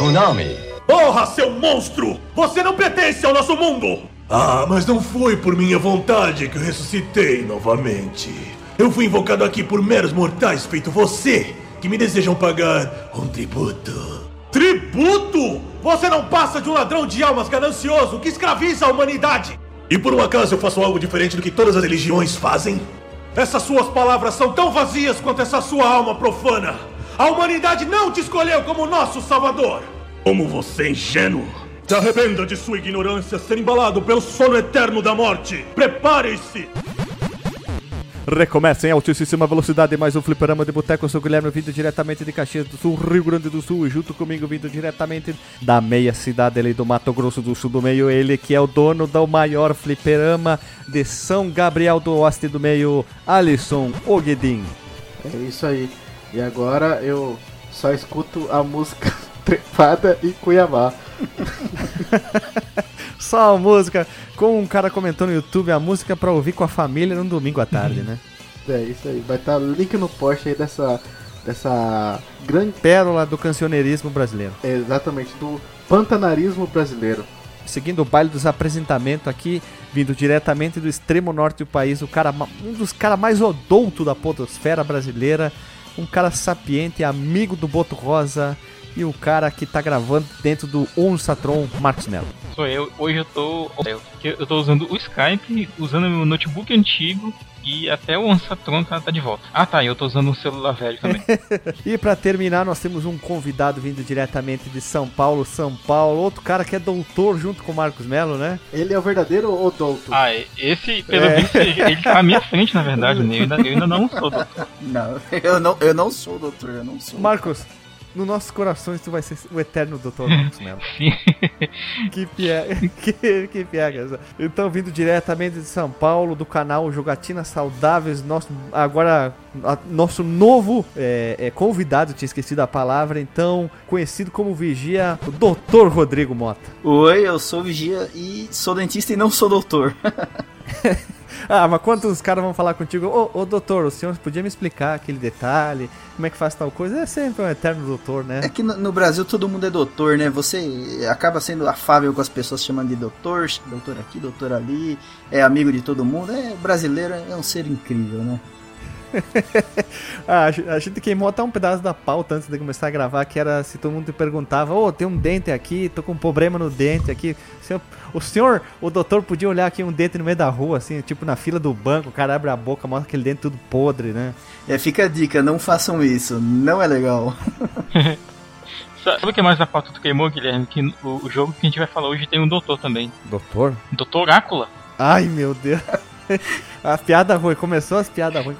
Konami. Porra, seu monstro! Você não pertence ao nosso mundo! Ah, mas não foi por minha vontade que eu ressuscitei novamente. Eu fui invocado aqui por meros mortais feito você, que me desejam pagar um tributo. Tributo? Você não passa de um ladrão de almas ganancioso que escraviza a humanidade! E por um acaso eu faço algo diferente do que todas as religiões fazem? Essas suas palavras são tão vazias quanto essa sua alma profana! A humanidade não te escolheu como nosso salvador! Como você é ingênuo! Se arrependa de sua ignorância ser embalado pelo sono eterno da morte! Prepare-se! Recomeça em altíssima velocidade mais um fliperama de boteco. Eu sou o Guilherme, vindo diretamente de Caxias do Sul, Rio Grande do Sul. E junto comigo, vindo diretamente da meia cidade ali do Mato Grosso do Sul do Meio, ele que é o dono do maior fliperama de São Gabriel do Oeste do Meio, Alisson Ogedin. É isso aí. E agora eu só escuto a música Trepada e Cuiabá. Só a música, como um cara comentou no YouTube, a música pra ouvir com a família num domingo à tarde, né? É isso aí. Vai estar link no post aí dessa, dessa grande. Pérola do cancioneirismo brasileiro. é, Exatamente, do pantanarismo brasileiro. Seguindo o baile dos apresentamentos aqui, vindo diretamente do extremo norte do país, o cara, um dos caras mais odonto da podosfera brasileira, um cara sapiente, amigo do Boto Rosa e o cara que tá gravando dentro do Onsatron, Marcos Mello. Sou eu. Hoje eu tô. Eu tô usando o Skype, usando meu notebook antigo e até o Ansatron tá, tá de volta. Ah tá, e eu tô usando um celular velho também. E pra terminar, nós temos um convidado vindo diretamente de São Paulo, São Paulo, outro cara que é doutor junto com o Marcos Mello, né? Ele é o verdadeiro odonto. ah, esse, pelo É. visto, ele tá à minha frente, na verdade, né? Eu ainda, eu ainda não sou doutor. Não, eu não, eu não sou doutor, eu não sou. Marcos, nos nossos corações tu vai ser o eterno doutor Marcos Mello. Sim. Que piega, que, que piega. Então, vindo diretamente de São Paulo, do canal Jogatinas Saudáveis, nosso, agora a- nosso novo é, é, convidado, tinha esquecido a palavra, então, conhecido como Vigia, o Dr. Rodrigo Mota. Oi, eu sou vigia e sou dentista e não sou doutor. Ah, mas quando os caras vão falar contigo, ô, ô doutor, o senhor podia me explicar aquele detalhe, como é que faz tal coisa? É sempre um eterno doutor, né? É que no, no Brasil todo mundo é doutor, né? Você acaba sendo afável com as pessoas chamando de doutor, doutor aqui, doutor ali, é amigo de todo mundo. É brasileiro, é um ser incrível, né? Ah, a gen- a gente queimou até um pedaço da pauta antes de começar a gravar, que era se todo mundo te perguntava, ô, tem um dente aqui, tô com um problema no dente aqui. O senhor, o senhor, o doutor podia olhar aqui um dente no meio da rua, assim, tipo na fila do banco, o cara abre a boca, mostra aquele dente tudo podre, né? É, fica a dica, não façam isso, não é legal. Sa- Sabe o que mais da pauta do queimou, Guilherme? Que o, o jogo que a gente vai falar hoje tem um doutor também. Doutor? Doutor Orácula. Ai, meu Deus. a piada ruim, começou as piadas ruins.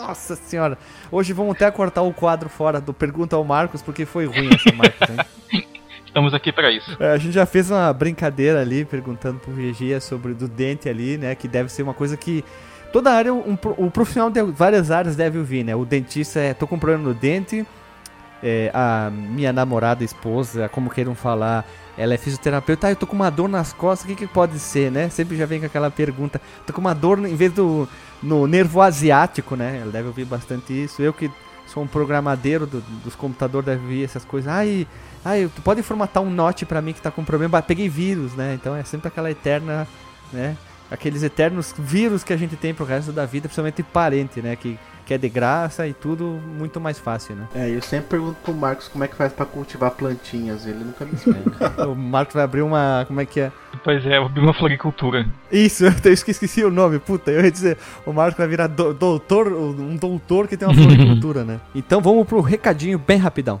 Nossa senhora. Hoje vamos até cortar o quadro fora do Pergunta ao Marcos, porque foi ruim essa Marcos, hein? Estamos aqui pra isso. É, a gente já fez uma brincadeira ali, perguntando pro VG sobre do dente ali, né? Que deve ser uma coisa que toda área, um, o profissional de várias áreas deve ouvir, né? O dentista é, tô com problema no dente, é, a minha namorada, esposa, como queiram falar, ela é fisioterapeuta, ah, eu tô com uma dor nas costas, o que que pode ser, né? Sempre já vem com aquela pergunta, tô com uma dor em vez do no nervo asiático, né? Ela deve ouvir bastante isso. Eu que sou um programadeiro do- dos computadores, deve ouvir essas coisas. Ai, ai, tu pode formatar um note pra mim que tá com problema? Peguei vírus, né? Então é sempre aquela eterna, né? Aqueles eternos vírus que a gente tem pro resto da vida, principalmente parente, né? Que, que é de graça e tudo muito mais fácil, né? É, eu sempre pergunto pro Marcos como é que faz pra cultivar plantinhas, ele nunca me explica. O Marcos vai abrir uma. Como é que é? Pois é, eu abri uma floricultura. Isso, eu esque- esqueci o nome, puta. Eu ia dizer, o Marcos vai virar do- doutor, um doutor que tem uma floricultura, né? Então vamos pro recadinho bem rapidão.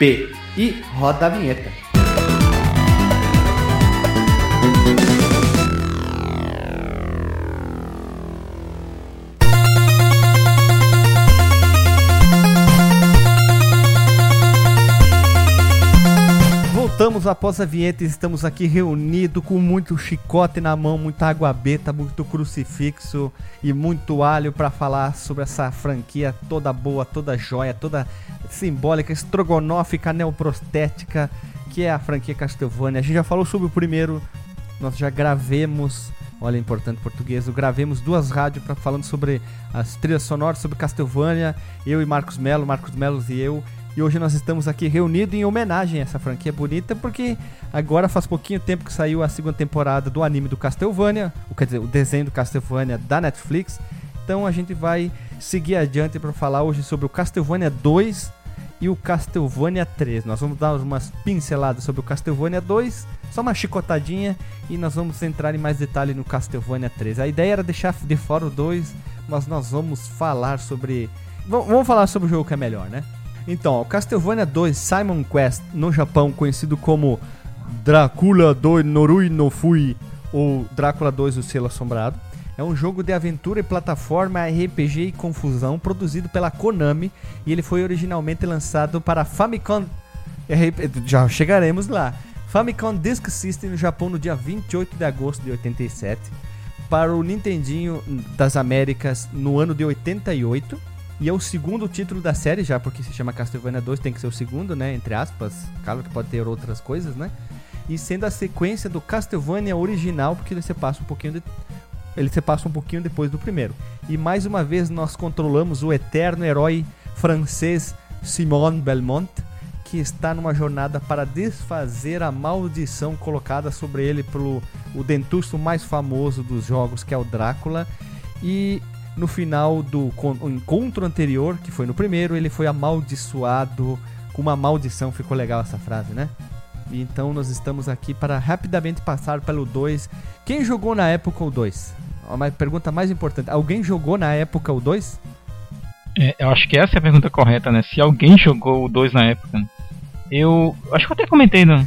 fdb e roda a vinheta. Voltamos após a vinheta e estamos aqui reunidos com muito chicote na mão, muita água beta, muito crucifixo e muito alho para falar sobre essa franquia toda boa, toda joia, toda simbólica, estrogonófica, neoprostética, que é a franquia Castlevania. A gente já falou sobre o primeiro, nós já gravemos, olha, importante português, gravemos duas rádios falando sobre as trilhas sonoras, sobre Castlevania, eu e Marcos Melo, Marcos Melo e eu. E hoje nós estamos aqui reunidos em homenagem a essa franquia bonita, porque agora faz pouquinho tempo que saiu a segunda temporada do anime do Castlevania, quer dizer, o desenho do Castlevania da Netflix. Então a gente vai seguir adiante para falar hoje sobre o Castlevania 2 e o Castlevania 3. Nós vamos dar umas pinceladas sobre o Castlevania 2, só uma chicotadinha, e nós vamos entrar em mais detalhe no Castlevania 3. A ideia era deixar de fora o 2, mas nós vamos falar sobre. Vamos falar sobre o jogo que é melhor, né? Então, Castlevania 2 Simon Quest no Japão, conhecido como Drácula 2 Norui no Fui ou Drácula 2 O Selo Assombrado, é um jogo de aventura e plataforma RPG e confusão produzido pela Konami e ele foi originalmente lançado para Famicom. Já chegaremos lá. Famicom Disk System no Japão no dia 28 de agosto de 87, para o Nintendinho das Américas no ano de 88 e é o segundo título da série já, porque se chama Castlevania 2, tem que ser o segundo, né? Entre aspas. Claro que pode ter outras coisas, né? E sendo a sequência do Castlevania original, porque ele se passa um pouquinho de... ele se passa um pouquinho depois do primeiro. E mais uma vez nós controlamos o eterno herói francês Simon Belmont, que está numa jornada para desfazer a maldição colocada sobre ele pelo o dentuço mais famoso dos jogos, que é o Drácula. E no final do encontro anterior, que foi no primeiro, ele foi amaldiçoado com uma maldição. Ficou legal essa frase, né? E então nós estamos aqui para rapidamente passar pelo 2. Quem jogou na época o 2? Uma pergunta mais importante. Alguém jogou na época o 2? É, eu acho que essa é a pergunta correta, né? Se alguém jogou o 2 na época. Eu acho que eu até comentei, não.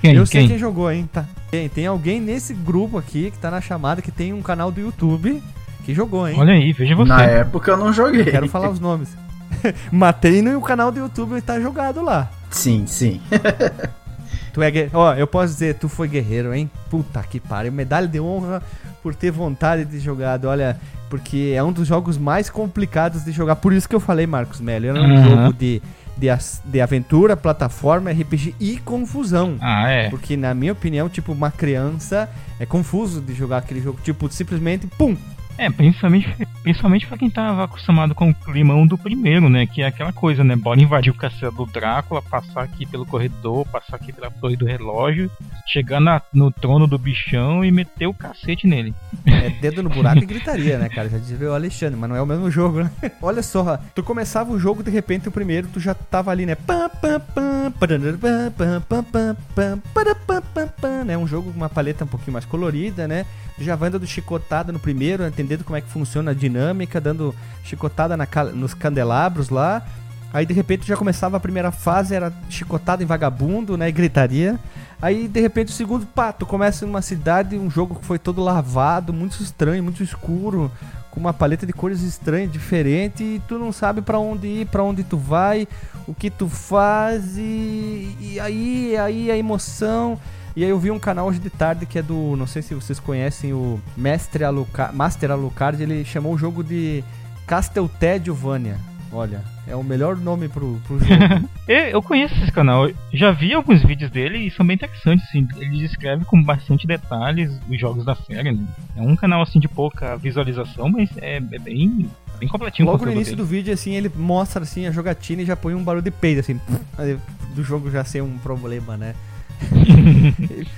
Quem, eu sei quem? quem jogou, hein? Tá. Tem, tem alguém nesse grupo aqui que tá na chamada que tem um canal do YouTube que jogou, hein? Olha aí, veja você. Na época eu não joguei. Quero falar os nomes. Matei no canal do YouTube tá jogado lá. Sim, sim. tu é Ó, eu posso dizer, tu foi guerreiro, hein? Puta que pariu. Medalha de honra por ter vontade de jogado. Olha, porque é um dos jogos mais complicados de jogar. Por isso que eu falei, Marcos Mello. É um uhum. jogo de, de, de aventura, plataforma, RPG e confusão. Ah, é. Porque, na minha opinião, tipo, uma criança é confuso de jogar aquele jogo. Tipo, simplesmente, pum, é, principalmente, principalmente pra quem tava acostumado com o climão do primeiro, né? Que é aquela coisa, né? Bora invadir o castelo do Drácula, passar aqui pelo corredor, passar aqui pela torre do relógio, chegar no trono do bichão e meter o cacete nele. É dedo no buraco e gritaria, né, cara? Já dizia o Alexandre, mas não é o mesmo jogo, né? Olha só, tu começava o jogo, de repente o primeiro, tu já tava ali, né? né? Um jogo com uma paleta um pouquinho mais colorida, né? Já vai dando chicotada no primeiro, entendendo como é que funciona a dinâmica, dando chicotada na, nos candelabros lá. Aí de repente já começava a primeira fase, era chicotada em vagabundo, né? E gritaria. Aí de repente o segundo, pá, tu começa numa cidade, um jogo que foi todo lavado, muito estranho, muito escuro, com uma paleta de cores estranhas, diferente, e tu não sabe para onde ir, para onde tu vai, o que tu faz, e, e aí, aí a emoção. E aí eu vi um canal hoje de tarde que é do, não sei se vocês conhecem o Mestre Alucard, Master Alucard, ele chamou o jogo de Casteltediovania. Olha, é o melhor nome pro, pro jogo. eu conheço esse canal, eu já vi alguns vídeos dele e são bem interessantes, assim. Ele descreve com bastante detalhes os jogos da série, né? É um canal assim de pouca visualização, mas é, é bem, bem completinho. Logo no início dele. do vídeo, assim, ele mostra assim a jogatina e já põe um barulho de peido, assim, do jogo já ser um problema, né?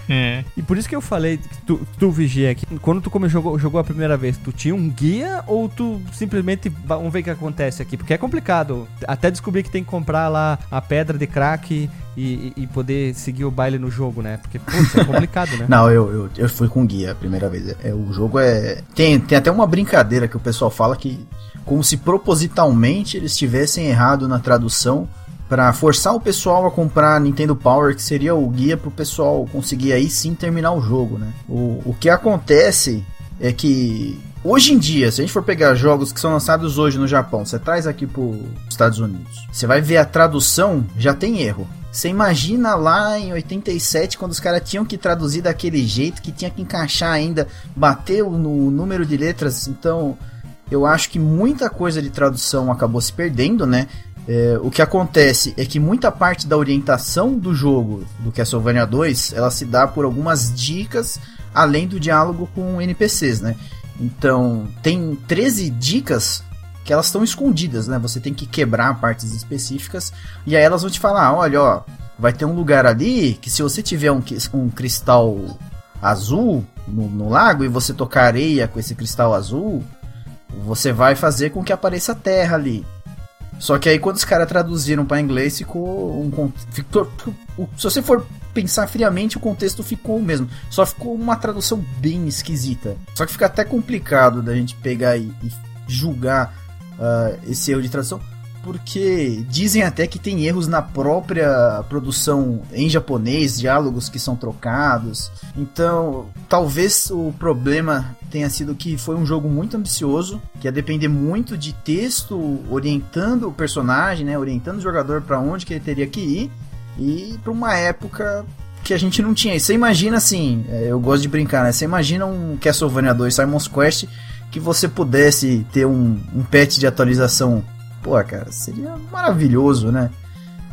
É. E por isso que eu falei, tu, tu vigia que quando tu começou, jogou, jogou a primeira vez, tu tinha um guia ou tu simplesmente vamos ver o que acontece aqui? Porque é complicado. Até descobrir que tem que comprar lá a pedra de crack e, e, poder seguir o baile no jogo, né? Porque, putz, é complicado, né? Não, eu, eu, eu fui com guia a primeira vez. É, o jogo é. Tem, tem até uma brincadeira que o pessoal fala que. Como se propositalmente eles tivessem errado na tradução para forçar o pessoal a comprar Nintendo Power, que seria o guia para o pessoal conseguir aí sim terminar o jogo, né? O, o que acontece é que Hoje em dia, se a gente for pegar jogos que são lançados hoje no Japão, você traz aqui para os Estados Unidos, você vai ver a tradução, já tem erro. Você imagina lá em 87, quando os caras tinham que traduzir daquele jeito, que tinha que encaixar ainda, bater no número de letras. Então, eu acho que muita coisa de tradução acabou se perdendo, né? É, o que acontece é que muita parte da orientação do jogo do Castlevania 2 ela se dá por algumas dicas além do diálogo com NPCs, né? Então, tem 13 dicas que elas estão escondidas, né? Você tem que quebrar partes específicas e aí elas vão te falar, olha, ó, vai ter um lugar ali que se você tiver um, um cristal azul no, no lago e você tocar areia com esse cristal azul, você vai fazer com que apareça terra ali. Só que aí quando os caras traduziram para inglês ficou um ficou, se você for pensar friamente o contexto ficou o mesmo, só ficou uma tradução bem esquisita. Só que fica até complicado da gente pegar e, e julgar uh, esse erro de tradução, porque dizem até que tem erros na própria produção em japonês, diálogos que são trocados. Então, talvez o problema tenha sido que foi um jogo muito ambicioso, que ia depender muito de texto orientando o personagem, né, orientando o jogador para onde que ele teria que ir e para uma época que a gente não tinha. Você imagina assim, é, eu gosto de brincar, né? Você imagina um Castlevania 2 Simon's Quest que você pudesse ter um, um patch de atualização, pô, cara, seria maravilhoso, né?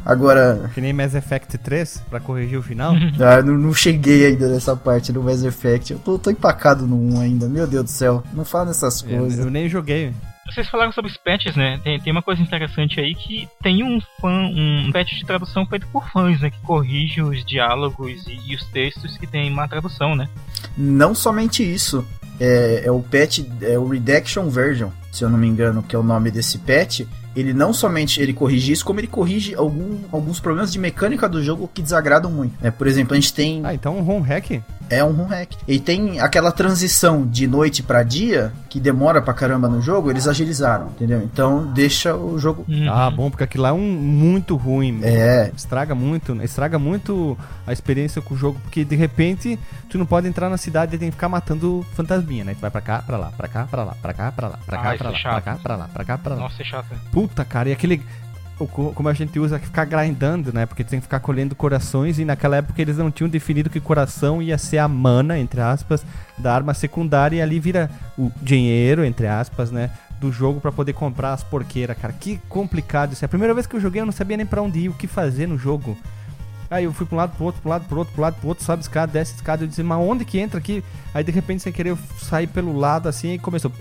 Agora. Que nem Mass Effect 3 pra corrigir o final? ah, não, não, cheguei ainda nessa parte do Mass Effect. Eu tô, tô empacado no 1 ainda, meu Deus do céu. Não fala nessas coisas. Eu, eu nem joguei. Vocês falaram sobre os patches, né? Tem, tem uma coisa interessante aí que tem um fã, um patch de tradução feito por fãs, né? Que corrige os diálogos e, e os textos que tem má tradução, né? Não somente isso é, é o patch, é o Redaction Version, se eu não me engano, que é o nome desse patch. Ele não somente ele corrige isso, como ele corrige algum, alguns problemas de mecânica do jogo que desagradam muito. É, por exemplo, a gente tem. Ah, então um home hack? É um home hack. E tem aquela transição de noite para dia, que demora pra caramba no jogo, eles agilizaram, entendeu? Então deixa o jogo. Uhum. Ah, bom, porque aquilo lá é um muito ruim. É. Estraga muito, estraga muito a experiência com o jogo, porque de repente tu não pode entrar na cidade e tem que ficar matando fantasminha, né? Tu vai pra cá, pra lá, pra cá, pra lá, pra cá, pra lá, pra cá, ah, pra lá, é pra cá, pra lá, pra cá, pra lá. Nossa, é chato. Puta, cara, e aquele como a gente usa ficar grindando, né? Porque tem que ficar colhendo corações e naquela época eles não tinham definido que coração ia ser a mana, entre aspas, da arma secundária e ali vira o dinheiro, entre aspas, né? Do jogo para poder comprar as porqueiras, cara. Que complicado isso. É a primeira vez que eu joguei, eu não sabia nem para onde ir, o que fazer no jogo. Aí eu fui pra um lado, pro outro, pro lado, pro outro, pro lado, pro outro, sobe escada, desce escada. Eu disse, mas onde que entra aqui? Aí de repente, sem querer, eu saí pelo lado assim e começou.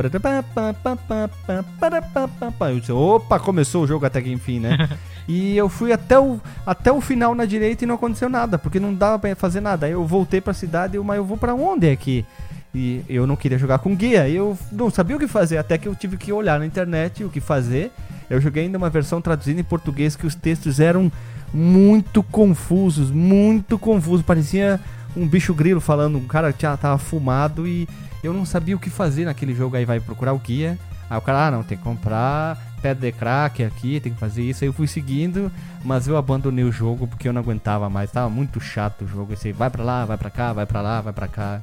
Eu disse, opa, começou o jogo até que enfim, né? e eu fui até o, até o final na direita e não aconteceu nada, porque não dava pra fazer nada. Aí eu voltei pra cidade e eu, mas eu vou pra onde aqui? E eu não queria jogar com guia, eu não sabia o que fazer, até que eu tive que olhar na internet o que fazer. Eu joguei ainda uma versão traduzida em português que os textos eram muito confusos, muito confusos. Parecia um bicho grilo falando, um cara que tava fumado e eu não sabia o que fazer naquele jogo. Aí vai procurar o guia. Aí o cara, ah, não, tem que comprar pedra de crack aqui, tem que fazer isso. Aí eu fui seguindo, mas eu abandonei o jogo porque eu não aguentava mais. Tava muito chato o jogo. Esse vai pra lá, vai pra cá, vai pra lá, vai pra cá.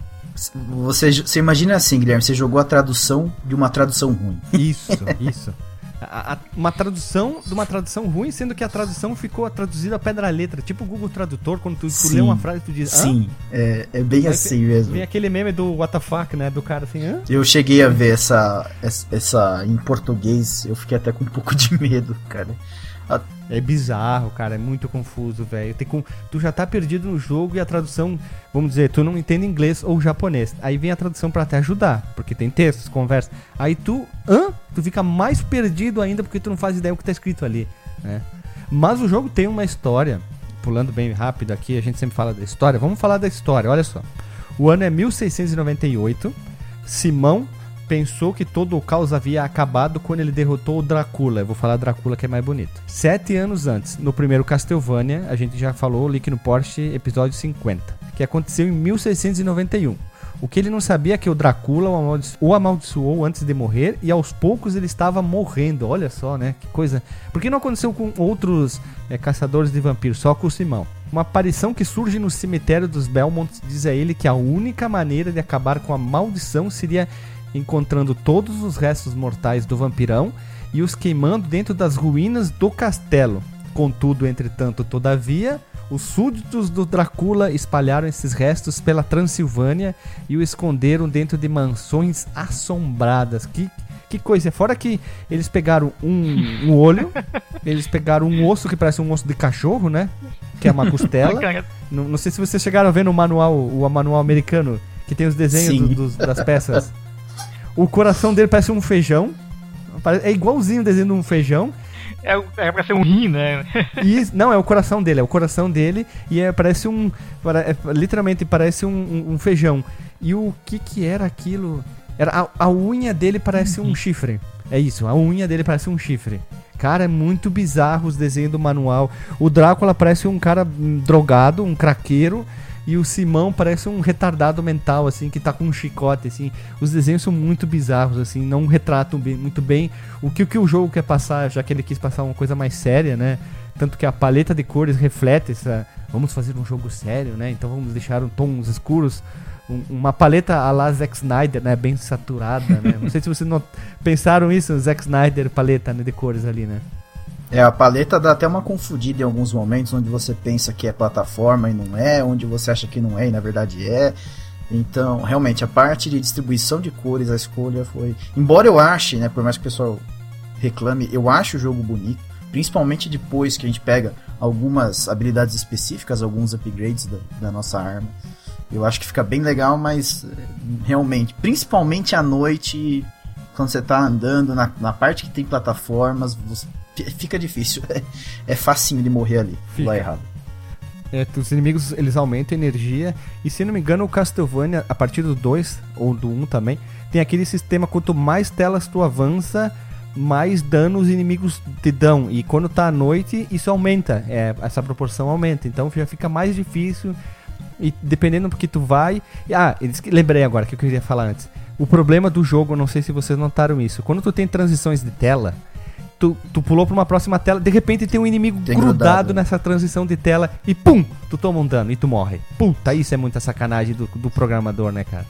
Você, você imagina assim, Guilherme, você jogou a tradução de uma tradução ruim. Isso, isso a, a, uma tradução de uma tradução ruim, sendo que a tradução ficou traduzida a pedra letra, tipo o Google Tradutor, quando tu, tu lê uma frase tu diz. Sim, é, é bem Aí assim mesmo. Vem aquele meme do WTF, né? Do cara assim, Hã? Eu cheguei a ver essa, essa em português, eu fiquei até com um pouco de medo, cara. É bizarro, cara, é muito confuso, velho. Com... Tu já tá perdido no jogo e a tradução, vamos dizer, tu não entende inglês ou japonês. Aí vem a tradução para te ajudar, porque tem textos, conversa. Aí tu, hã? Tu fica mais perdido ainda porque tu não faz ideia do que tá escrito ali, né? Mas o jogo tem uma história, pulando bem rápido aqui, a gente sempre fala da história. Vamos falar da história, olha só. O ano é 1698. Simão pensou que todo o caos havia acabado quando ele derrotou o Drácula. Eu vou falar Drácula que é mais bonito. Sete anos antes, no primeiro Castlevania, a gente já falou, Link no Porsche, episódio 50, que aconteceu em 1691. O que ele não sabia é que o Drácula o, o amaldiçoou antes de morrer e aos poucos ele estava morrendo. Olha só, né? Que coisa. Por que não aconteceu com outros é, caçadores de vampiros? Só com o Simão. Uma aparição que surge no cemitério dos Belmonts diz a ele que a única maneira de acabar com a maldição seria encontrando todos os restos mortais do vampirão e os queimando dentro das ruínas do castelo. Contudo, entretanto, todavia, os súditos do Drácula espalharam esses restos pela Transilvânia e o esconderam dentro de mansões assombradas. Que, que coisa! Fora que eles pegaram um, um olho, eles pegaram um osso que parece um osso de cachorro, né? Que é uma costela. não, não, sei se vocês chegaram a ver no manual, o manual americano, que tem os desenhos do, dos, das peças. O coração dele parece um feijão. É igualzinho o desenho de um feijão. É, é pra ser um rim, né? Isso, não, é o coração dele, é o coração dele e é, parece um. É, literalmente parece um, um, um, feijão. E o que que era aquilo? Era a, a unha dele parece um chifre. É isso, a unha dele parece um chifre. Cara, é muito bizarro os desenhos do manual. O Drácula parece um cara hum, drogado, um craqueiro e o Simão parece um retardado mental, assim, que tá com um chicote, assim. Os desenhos são muito bizarros, assim, não retratam bem, muito bem o que, o que o jogo quer passar, já que ele quis passar uma coisa mais séria, né? Tanto que a paleta de cores reflete essa. Vamos fazer um jogo sério, né? Então vamos deixar um tons escuros. Um, uma paleta a la Zack Snyder, né? Bem saturada, né? Não sei se vocês não pensaram isso, Zack Snyder paleta né, de cores ali, né? É, a paleta dá até uma confundida em alguns momentos, onde você pensa que é plataforma e não é, onde você acha que não é e na verdade é. Então, realmente, a parte de distribuição de cores, a escolha foi. Embora eu ache, né, por mais que o pessoal reclame, eu acho o jogo bonito, principalmente depois que a gente pega algumas habilidades específicas, alguns upgrades da, da nossa arma. Eu acho que fica bem legal, mas realmente, principalmente à noite, quando você está andando na, na parte que tem plataformas, você fica difícil. É, é facinho de morrer ali, fica. lá errado. É, os inimigos eles aumentam a energia. E se não me engano, o Castlevania, a partir do 2 ou do 1 também, tem aquele sistema: quanto mais telas tu avança, mais dano os inimigos te dão. E quando tá à noite, isso aumenta. É, essa proporção aumenta. Então já fica mais difícil. E dependendo do que tu vai. Ah, lembrei agora que eu queria falar antes. O problema do jogo, não sei se vocês notaram isso. Quando tu tem transições de tela tu, tu pulou pra uma próxima tela, de repente tem um inimigo tem grudado, grudado nessa transição de tela e pum, tu toma um dano e tu morre. Puta, isso é muita sacanagem do, do programador, né, cara?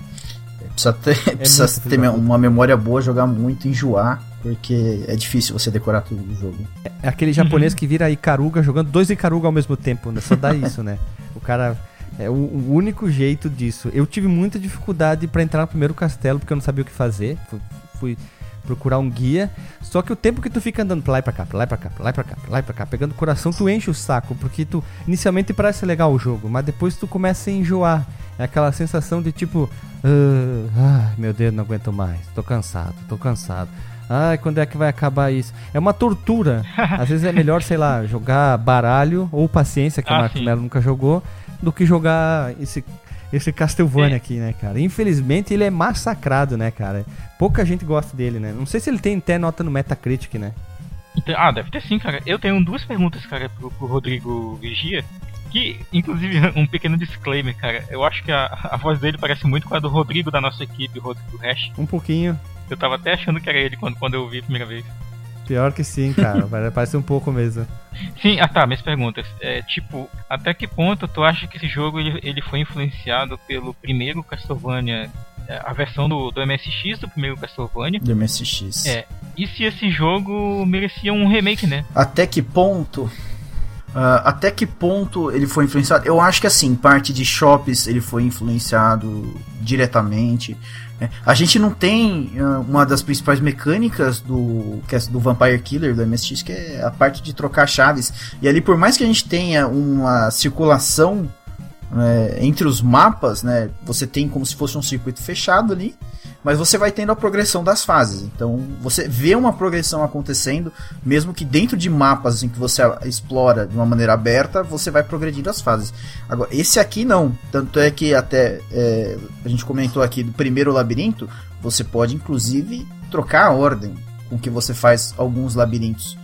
Precisa ter, é precisa ter uma memória boa, jogar muito, enjoar, porque é difícil você decorar tudo do jogo. É aquele japonês uhum. que vira Ikaruga jogando dois Ikaruga ao mesmo tempo, né? Só dá isso, né? O cara. É o, o, único jeito disso. Eu tive muita dificuldade para entrar no primeiro castelo porque eu não sabia o que fazer. Fui, fui procurar um guia. Só que o tempo que tu fica andando pra lá e pra cá, pra lá e pra cá, pra lá e pra cá, pra lá e pra cá, pegando coração, tu enche o saco, porque tu inicialmente parece legal o jogo, mas depois tu começa a enjoar. É aquela sensação de tipo, uh, ai meu Deus, não aguento mais, tô cansado, tô cansado. Ai, quando é que vai acabar isso? É uma tortura. Às vezes é melhor, sei lá, jogar baralho ou paciência, que ah, o Marco Melo nunca jogou, do que jogar esse esse Castlevania é. aqui, né, cara? Infelizmente ele é massacrado, né, cara? Pouca gente gosta dele, né? Não sei se ele tem até nota no Metacritic, né? Então, ah, deve ter sim, cara. Eu tenho duas perguntas, cara, pro, pro Rodrigo Vigia. Que, inclusive, um pequeno disclaimer, cara. Eu acho que a, a voz dele parece muito com a do Rodrigo da nossa equipe, Rodrigo Hash. Um pouquinho. Eu tava até achando que era ele quando, quando eu ouvi a primeira vez. Pior que sim, cara. Parece um pouco mesmo. Sim, ah tá, minhas perguntas. É, tipo, até que ponto tu acha que esse jogo ele, ele foi influenciado pelo primeiro Castlevania, é, a versão do, do MSX do primeiro Castlevania? Do MSX. É. E se esse jogo merecia um remake, né? Até que ponto? Uh, até que ponto ele foi influenciado? Eu acho que assim, parte de shops ele foi influenciado diretamente. É, a gente não tem uh, uma das principais mecânicas do, é do Vampire Killer, do MSX, que é a parte de trocar chaves. E ali, por mais que a gente tenha uma circulação é, entre os mapas, né, você tem como se fosse um circuito fechado ali mas você vai tendo a progressão das fases. Então você vê uma progressão acontecendo, mesmo que dentro de mapas em que você explora de uma maneira aberta, você vai progredindo as fases. Agora, esse aqui não. Tanto é que até é, a gente comentou aqui do primeiro labirinto, você pode inclusive trocar a ordem com que você faz alguns labirintos.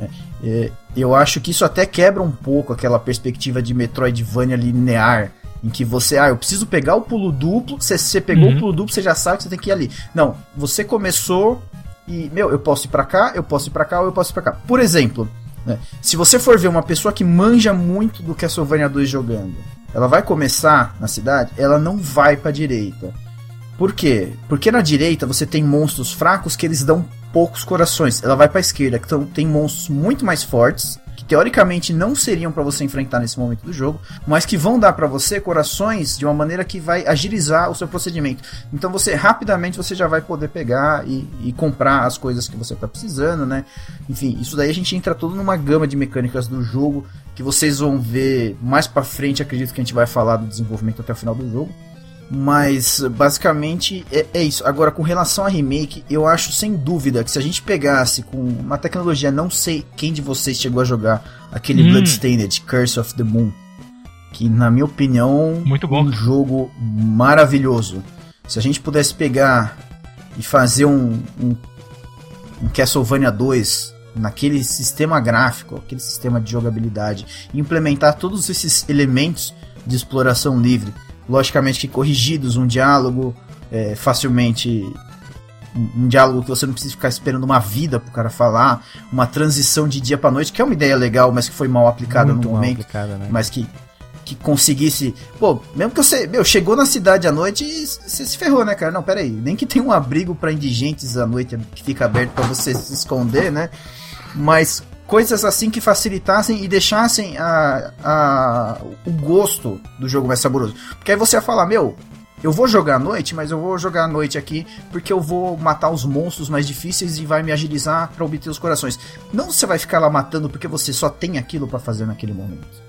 Né? É, eu acho que isso até quebra um pouco aquela perspectiva de Metroidvania linear em que você, ah, eu preciso pegar o pulo duplo, você, você pegou uhum. o pulo duplo, você já sabe que você tem que ir ali. Não, você começou e, meu, eu posso ir para cá, eu posso ir para cá ou eu posso ir pra cá. Por exemplo, né, se você for ver uma pessoa que manja muito do Castlevania 2 jogando, ela vai começar na cidade, ela não vai pra direita. Por quê? Porque na direita você tem monstros fracos que eles dão poucos corações. Ela vai pra esquerda, que tem monstros muito mais fortes, que teoricamente não seriam para você enfrentar nesse momento do jogo, mas que vão dar para você corações de uma maneira que vai agilizar o seu procedimento. Então você rapidamente você já vai poder pegar e, e comprar as coisas que você tá precisando, né? Enfim, isso daí a gente entra todo numa gama de mecânicas do jogo que vocês vão ver mais para frente, acredito que a gente vai falar do desenvolvimento até o final do jogo. Mas basicamente é, é, isso. Agora, com relação a remake, eu acho sem dúvida que se a gente pegasse com uma tecnologia, não sei quem de vocês chegou a jogar aquele hum. Bloodstained Curse of the Moon, que na minha opinião Muito bom. um jogo maravilhoso. Se a gente pudesse pegar e fazer um, um, um Castlevania 2 naquele sistema gráfico, aquele sistema de jogabilidade, e implementar todos esses elementos de exploração livre logicamente que corrigidos, um diálogo é, facilmente. Um, um, diálogo que você não precisa ficar esperando uma vida pro cara falar, uma transição de dia para noite, que é uma ideia legal, mas que foi mal aplicada Muito no momento. Aplicada, né? Mas que, que conseguisse. Pô, mesmo que você. Meu, chegou na cidade à noite e você se ferrou, né, cara? Não, pera aí. Nem que tenha um abrigo para indigentes à noite que fica aberto para você se esconder, né? Mas coisas assim que facilitassem e deixassem a, a, o gosto do jogo mais saboroso. Porque aí você ia falar, meu, eu vou jogar à noite, mas eu vou jogar à noite aqui porque eu vou matar os monstros mais difíceis e vai me agilizar para obter os corações. Não você vai ficar lá matando porque você só tem aquilo para fazer naquele momento.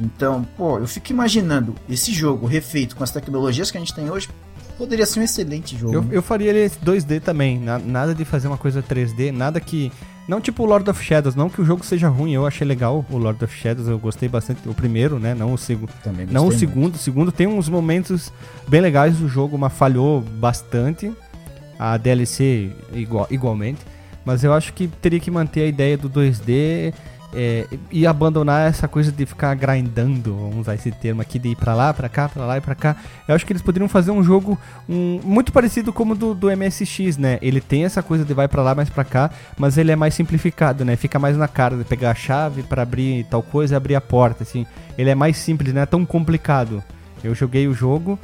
Então, pô, eu fico imaginando esse jogo refeito com as tecnologias que a gente tem hoje, poderia ser um excelente jogo. Eu, eu faria ele 2D também, nada de fazer uma coisa 3D, nada que não tipo o Lord of Shadows, não que o jogo seja ruim, eu achei legal o Lord of Shadows, eu gostei bastante, o primeiro, né, não o segundo. Não o segundo, muito. o segundo tem uns momentos bem legais do jogo, mas falhou bastante. A DLC igual, igualmente, mas eu acho que teria que manter a ideia do 2D é, e abandonar essa coisa de ficar grindando, vamos usar esse termo aqui, de ir pra lá, pra cá, pra lá e pra cá. Eu acho que eles poderiam fazer um jogo um, muito parecido como do, do MSX, né? Ele tem essa coisa de vai pra lá, mais pra cá, mas ele é mais simplificado, né? Fica mais na cara de pegar a chave para abrir tal coisa e abrir a porta, assim. Ele é mais simples, não é tão complicado. Eu joguei o jogo.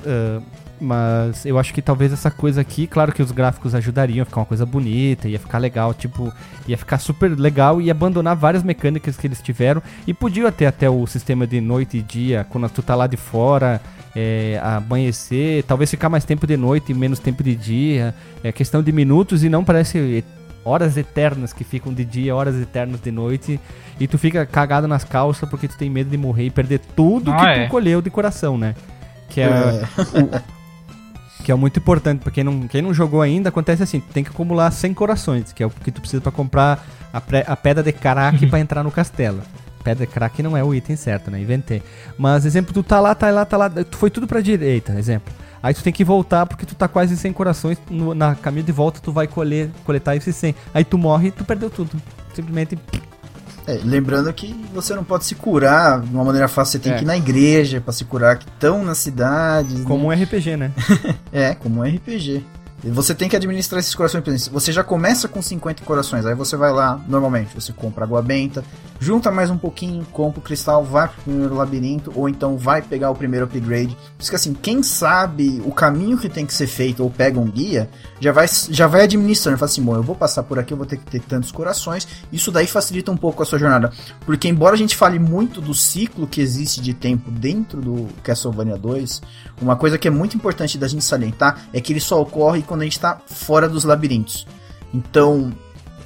Uh, mas eu acho que talvez essa coisa aqui, claro que os gráficos ajudariam a ficar uma coisa bonita, ia ficar legal, tipo, ia ficar super legal e abandonar várias mecânicas que eles tiveram. E podiam ter até o sistema de noite e dia, quando tu tá lá de fora, é, amanhecer, talvez ficar mais tempo de noite e menos tempo de dia. É questão de minutos e não parece horas eternas que ficam de dia, horas eternas de noite, e tu fica cagado nas calças porque tu tem medo de morrer e perder tudo ah, que é. tu colheu de coração, né? Que é, é que é muito importante para quem não, quem não jogou ainda, acontece assim, tu tem que acumular 100 corações, que é o que tu precisa para comprar a, pré, a pedra de crack uhum. para entrar no castelo. Pedra de crack não é o item certo, né? Inventei. Mas, exemplo, tu tá lá, tá lá, tá lá, tu foi tudo pra direita, exemplo. Aí tu tem que voltar porque tu tá quase sem corações, no, na caminho de volta tu vai colher, coletar esses 100. Aí tu morre e tu perdeu tudo. Simplesmente é, lembrando que você não pode se curar de uma maneira fácil, você tem é. que ir na igreja para se curar, que estão nas cidades. Como né? um RPG, né? é, como um RPG. Você tem que administrar esses corações. Você já começa com 50 corações, aí você vai lá, normalmente, você compra água benta, junta mais um pouquinho, compra o cristal, vai pro primeiro labirinto, ou então vai pegar o primeiro upgrade. Por isso que assim, quem sabe o caminho que tem que ser feito ou pega um guia, já vai, já vai administrando. Fala assim, bom, eu vou passar por aqui, eu vou ter que ter tantos corações. Isso daí facilita um pouco a sua jornada. Porque embora a gente fale muito do ciclo que existe de tempo dentro do Castlevania 2, uma coisa que é muito importante da gente salientar é que ele só ocorre quando a gente está fora dos labirintos. Então,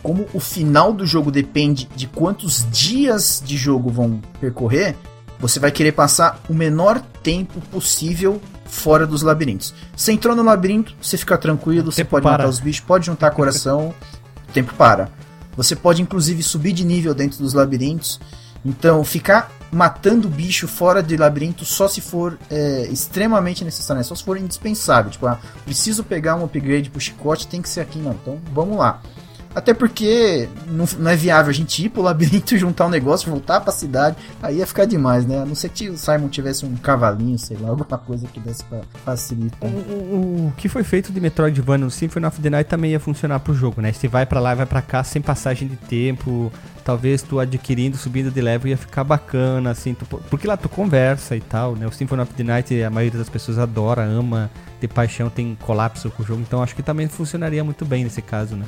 como o final do jogo depende de quantos dias de jogo vão percorrer, você vai querer passar o menor tempo possível fora dos labirintos. Você entrou no labirinto, você fica tranquilo, você pode para. matar os bichos, pode juntar coração, o tempo para. Você pode inclusive subir de nível dentro dos labirintos. Então, ficar matando bicho fora de labirinto só se for é, extremamente necessário, né? só se for indispensável. Tipo, ah, preciso pegar um upgrade pro chicote, tem que ser aqui, não. Então, vamos lá. Até porque não, não, é viável a gente ir pro labirinto, juntar um negócio, voltar pra cidade. Aí ia ficar demais, né? A não ser que o Simon tivesse um cavalinho, sei lá, alguma coisa que desse pra facilitar. O, o, o que foi feito de Metroidvania no Symphony of the Night também ia funcionar pro jogo, né? Se vai para lá e vai para cá sem passagem de tempo, talvez tu adquirindo, subindo de level ia ficar bacana, assim, tu, porque lá tu conversa e tal, né? O Symphony of the Night a maioria das pessoas adora, ama, de paixão, tem colapso com o jogo, então acho que também funcionaria muito bem nesse caso, né?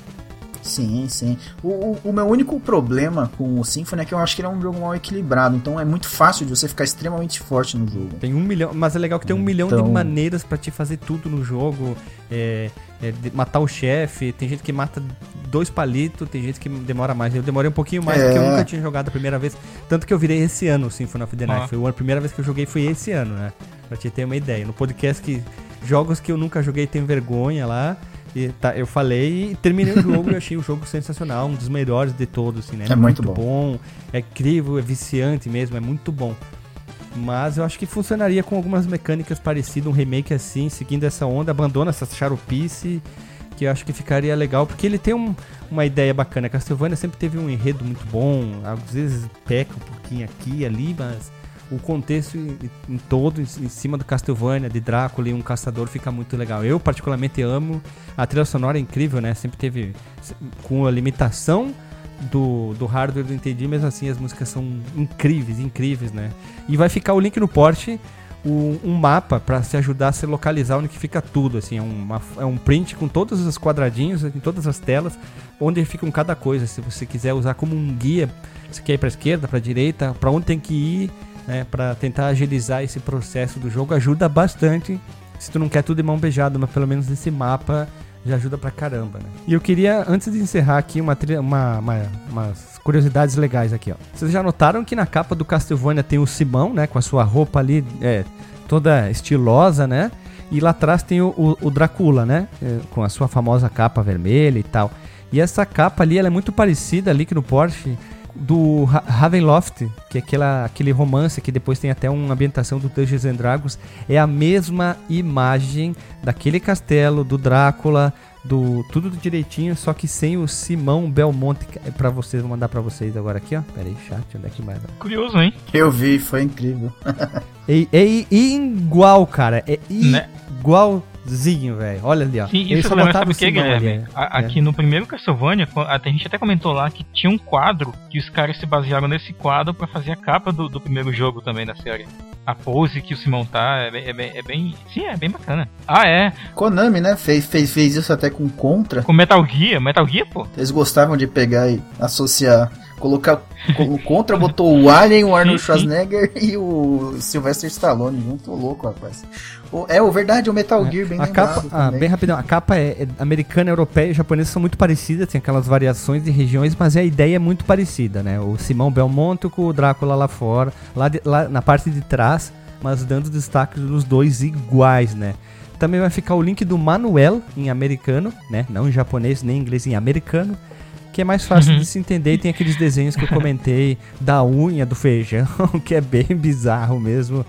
Sim, sim. O, o, o, meu único problema com o Symphony é que eu acho que ele é um jogo mal equilibrado. Então é muito fácil de você ficar extremamente forte no jogo. Tem um milhão, mas é legal que tem um então... milhão de maneiras para te fazer tudo no jogo. É, é, matar o chefe, tem gente que mata dois palitos, tem gente que demora mais. Eu demorei um pouquinho mais é. porque eu nunca tinha jogado a primeira vez. Tanto que eu virei esse ano o Symphony of the Night. Ah. Foi a primeira vez que eu joguei foi esse ano, né? Pra te ter uma ideia. No podcast que jogos que eu nunca joguei tem vergonha lá. E tá, eu falei e terminei o jogo e achei o jogo sensacional, um dos melhores de todos, assim, né? É muito, muito bom. bom. É incrível, é viciante mesmo, é muito bom. Mas eu acho que funcionaria com algumas mecânicas parecidas, um remake assim, seguindo essa onda, abandona essa charupice, que eu acho que ficaria legal, porque ele tem um, uma ideia bacana. Castlevania sempre teve um enredo muito bom, às vezes peca um pouquinho aqui e ali, mas o contexto em, em todo, em, em, cima do Castlevania, de Drácula e um caçador, fica muito legal. Eu, particularmente, amo. A trilha sonora é incrível, né? Sempre teve. Com a limitação do, do hardware do Entendi, mesmo assim as músicas são incríveis, incríveis, né? E vai ficar o link no porte. Um, um mapa para se ajudar a se localizar onde que fica tudo, assim, é, uma, é um print com todos os quadradinhos em todas as telas, onde ficam cada coisa. Se você quiser usar como um guia, você quer ir para esquerda, para direita, para onde tem que ir, né, para tentar agilizar esse processo do jogo, ajuda bastante. Se tu não quer tudo de mão beijada, mas pelo menos esse mapa já ajuda pra caramba, né? E eu queria, antes de encerrar aqui, uma, uma, uma, umas curiosidades legais aqui, ó. Vocês já notaram que na capa do Castlevania tem o Simão, né? Com a sua roupa ali é, toda estilosa, né? E lá atrás tem o, o, o Dracula, né? É, com a sua famosa capa vermelha e tal. E essa capa ali, ela é muito parecida ali que no Porsche do Ravenloft, que é aquela, aquele romance que depois tem até uma ambientação do Dungeons and Dragons, é a mesma imagem daquele castelo, do Drácula, do tudo direitinho, só que sem o Simão Belmonte é para vocês, vou mandar para vocês agora aqui, ó. Pera aí, chat, onde é que vai? Curioso, hein? Eu vi, foi incrível. é, é, igual, cara, é né? igual zinho, velho. Olha ali, ó. Sim, isso só lembra, sabe o que, Guilherme? A, aqui é. no primeiro Castlevania, a gente até comentou lá que tinha um quadro que os caras se basearam nesse quadro para fazer a capa do, do, primeiro jogo também da série. A pose que o Simão tá é bem, é bem, é bem, Sim, é bem bacana. Ah, é. Konami, né? Fez, fez, fez isso até com Contra. Com Metal Gear. Metal Gear, pô. Eles gostavam de pegar e associar colocar o contra botou o Alien, o Arnold Schwarzenegger e o Sylvester Stallone junto, louco, rapaz. O, é, o verdade, o Metal Gear bem a capa, ah, bem rapidão, a capa é, é, americana, europeia e japonesa são muito parecidas, tem aquelas variações de regiões, mas a ideia é muito parecida, né? O Simão Belmonte com o Drácula lá fora, lá, de, lá na parte de trás, mas dando destaque dos dois iguais, né? Também vai ficar o link do Manuel em americano, né? Não em japonês nem em inglês, em americano que é mais fácil uhum. de se entender. E tem aqueles desenhos que eu comentei da unha, do feijão, que é bem bizarro mesmo.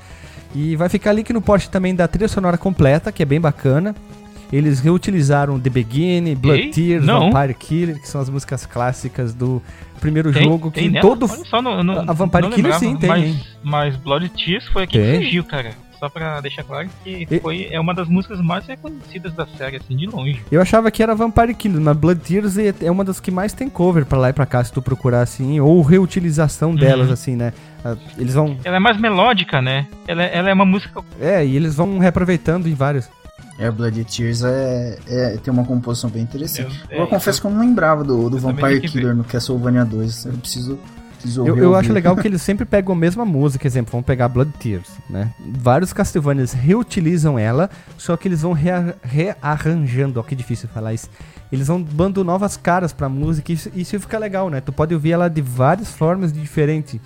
E vai ficar link no post também da trilha sonora completa, que é bem bacana. Eles reutilizaram The Beginning, Blood Ei? Tears, Não. Vampire Killer, que são as músicas clássicas do primeiro tem, jogo. Que tem todo. Só, no, no, a Vampire Killer lembrava, sim tem. Mas, mas Blood Tears foi aqui que fugiu, cara só pra deixar claro que e... foi, é uma das músicas mais reconhecidas da série, assim, de longe. Eu achava que era Vampire Killer, mas Blood Tears é, é uma das que mais tem cover pra lá e pra cá, se tu procurar assim, ou reutilização uhum. delas, assim, né? Ah, eles vão. Ela é mais melódica, né? Ela, ela é uma música. É, e eles vão reaproveitando em vários. É, Blood Tears é, é, tem uma composição bem interessante. Eu, é, eu confesso que eu não lembrava do, do Vampire Killer no Castlevania 2. Eu preciso eu, eu acho legal que eles sempre pegam a mesma música, exemplo, vamos pegar Blood Tears, né? Vários Castlevanias reutilizam ela, só que eles vão rea rearranjando, ó que difícil falar isso. Eles vão dando novas caras pra música e isso, isso fica legal, né? Tu pode ouvir ela de várias formas diferentes.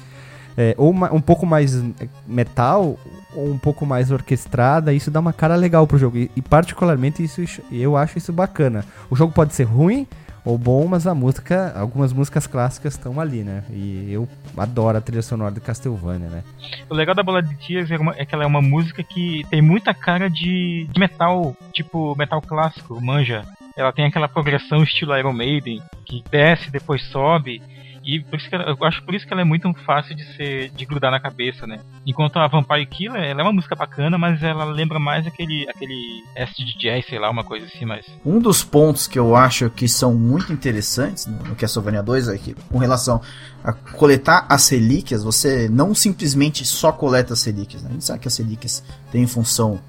É, ou um pouco mais é, metal, ou um pouco mais orquestrada, isso dá uma cara legal pro jogo. E, e particularmente isso eu acho isso bacana. O jogo pode ser ruim, ou bom, mas a música, algumas músicas clássicas estão ali, né? E eu adoro a trilha sonora de Castlevania, né? O legal da Bola de Tears é, uma, é, que ela é uma música que tem muita cara de, de metal, tipo metal clássico, manja. ela tem aquela progressão estilo Iron Maiden, que desce, depois sobe, e por isso que ela, eu acho por isso que ela é muito fácil de ser de grudar na cabeça, né? Enquanto a Vampire Killer, ela é uma música bacana, mas ela lembra mais aquele aquele acid jazz, sei lá, uma coisa assim, mas um dos pontos que eu acho que são muito interessantes no, Castlevania 2 é que com relação a coletar as relíquias, você não simplesmente só coleta as relíquias, né? A gente sabe que as relíquias têm função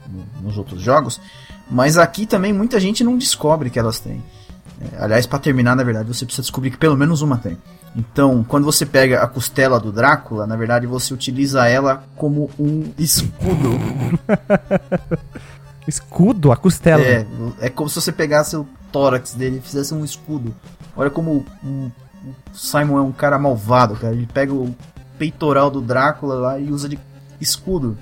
nos outros jogos, mas aqui também muita gente não descobre que elas têm. É, aliás, para terminar, na verdade, você precisa descobrir que pelo menos uma tem. Então, quando você pega a costela do Drácula, na verdade você utiliza ela como um escudo. escudo? A costela? É, é como se você pegasse o tórax dele e fizesse um escudo. Olha como o Simon é um cara malvado, cara. Ele pega o peitoral do Drácula lá e usa de escudo.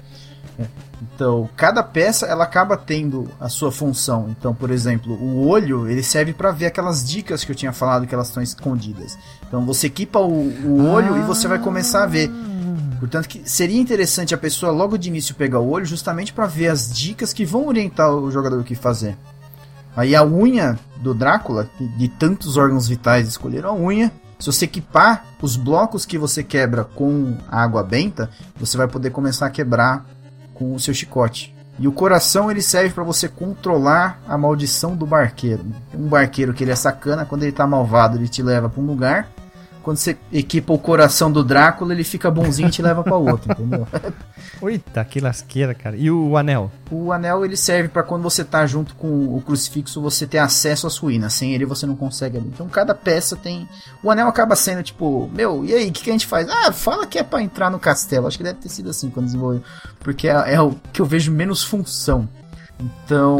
Então, cada peça ela acaba tendo a sua função. Então, por exemplo, o olho ele serve para ver aquelas dicas que eu tinha falado que elas estão escondidas. Então, você equipa o, o olho ah. e você vai começar a ver. Portanto, que seria interessante a pessoa logo de início pegar o olho justamente para ver as dicas que vão orientar o jogador o que fazer. Aí a unha do Drácula, de tantos órgãos vitais escolheram a unha. Se você equipar os blocos que você quebra com água benta, você vai poder começar a quebrar com o seu chicote. E o coração ele serve para você controlar a maldição do barqueiro. Um barqueiro que ele é sacana, quando ele tá malvado, ele te leva para um lugar quando você equipa o coração do Drácula, ele fica bonzinho e te leva para outro, entendeu? Eita, que lasqueira, cara. E o anel? O anel ele serve para quando você tá junto com o crucifixo, você ter acesso às ruínas. Sem ele você não consegue ali. Então cada peça tem. O anel acaba sendo tipo, meu, e aí, o que, que, a gente faz? Ah, fala que é para entrar no castelo. Acho que deve ter sido assim quando desenvolveu. Porque é, é o que eu vejo menos função. Então,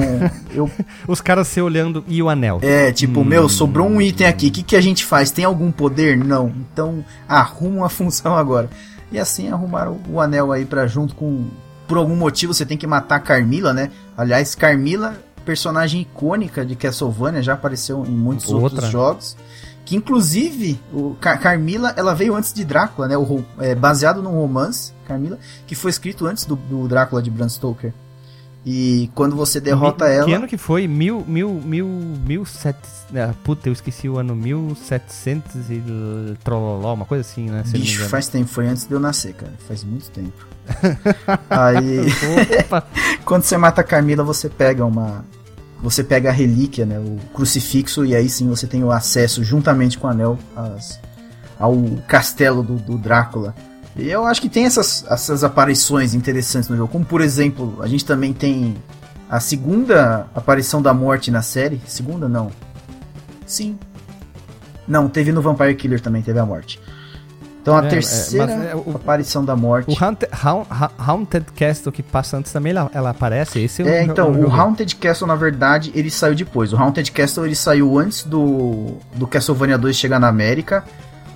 eu. Os caras se olhando e o anel. É, tipo, hum. meu, sobrou um item aqui. O que, que a gente faz? Tem algum poder? Não. Então, arruma uma função agora. E assim arrumaram o anel aí para junto com. Por algum motivo você tem que matar Carmila, né? Aliás, Carmila, personagem icônica de Castlevania, já apareceu em muitos Outra. outros jogos. Que inclusive, o Car Carmila, ela veio antes de Drácula, né? O, é, baseado num romance, Carmila, que foi escrito antes do, do Drácula de Bram Stoker. E quando você derrota ela. Que ano que foi? Mil. Mil. Mil. Mil sete. Ah, puta, eu esqueci o ano. Mil setecentos e. Trololó, uma coisa assim, né? Se Bicho, faz tempo. Foi antes de eu nascer, cara. Faz muito tempo. Aí. quando você mata a Camila, você pega uma. Você pega a relíquia, né? O crucifixo, e aí sim você tem o acesso, juntamente com o anel, as, ao castelo do, do Drácula. E eu acho que tem essas, essas aparições interessantes no jogo. Como, por exemplo, a gente também tem a segunda aparição da morte na série. Segunda, não. Sim. Não, teve no Vampire Killer também, teve a morte. Então a é, é terceira é, o, aparição da morte. O Haunted, Haunted, Castle que passa antes também, ela, ela aparece? Esse é, é então, o, o Haunted Castle, na verdade, ele saiu depois. O Haunted Castle ele saiu antes do, do Castlevania 2 chegar na América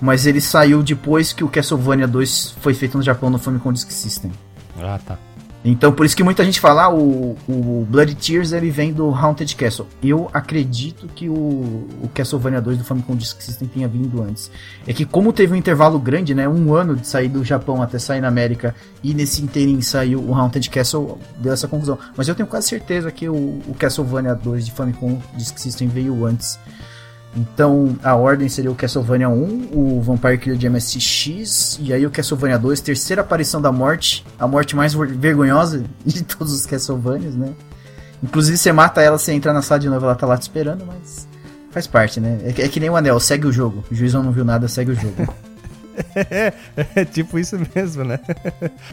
mas ele saiu depois que o Castlevania 2 foi feito no Japão no Famicom Disk System. Ah, tá. Então por isso que muita gente fala, ah, o, o Bloody Tears ele vem do Haunted Castle. Eu acredito que o, o Castlevania 2 do Famicom Disk System tenha vindo antes. É que como teve um intervalo grande, né, um ano de sair do Japão até sair na América, e nesse inteirinho saiu o Haunted Castle, deu essa confusão. Mas eu tenho quase certeza que o, o Castlevania 2 de Famicom Disk System veio antes. Então a ordem seria o Castlevania 1, o Vampire Killer de MSX, e aí o Castlevania 2, terceira aparição da morte, a morte mais vergonhosa de todos os Castlevanias, né? Inclusive você mata ela, você entra na sala de novo, ela tá lá te esperando, mas faz parte, né? É, é que nem o anel, segue o jogo. O juizão não viu nada, segue o jogo. é, é, tipo isso mesmo, né?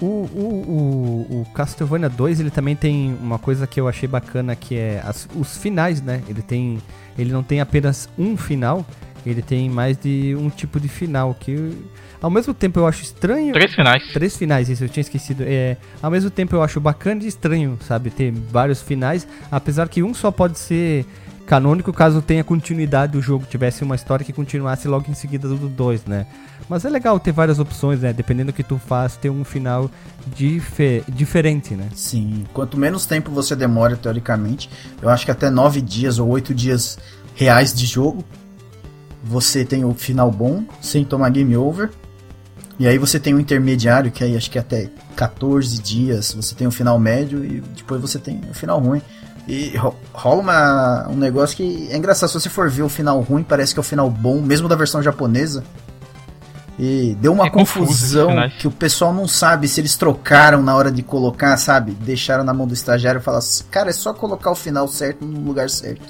O, o, o, o, Castlevania 2 ele também tem uma coisa que eu achei bacana que é as, os finais, né? Ele tem. Ele não tem apenas um final, ele tem mais de um tipo de final que. Ao mesmo tempo eu acho estranho. Três finais. Três finais, isso eu tinha esquecido. É, ao mesmo tempo eu acho bacana e estranho, sabe? Ter vários finais, apesar que um só pode ser canônico caso tenha continuidade do jogo, tivesse uma história que continuasse logo em seguida do 2, né? Mas é legal ter várias opções, né? Dependendo do que tu faz, ter um final dife diferente, né? Sim. Quanto menos tempo você demora, teoricamente, eu acho que até nove dias ou oito dias reais de jogo, você tem o final bom, sem tomar game over. E aí você tem o intermediário, que aí acho que até 14 dias você tem o final médio e depois você tem o final ruim. E rola uma, um negócio que é engraçado. Se você for ver o final ruim, parece que é o final bom, mesmo da versão japonesa. E deu uma é confusão que o pessoal não sabe se eles trocaram na hora de colocar, sabe? Deixaram na mão do estagiário e falaram assim, cara, é só colocar o final certo no lugar certo.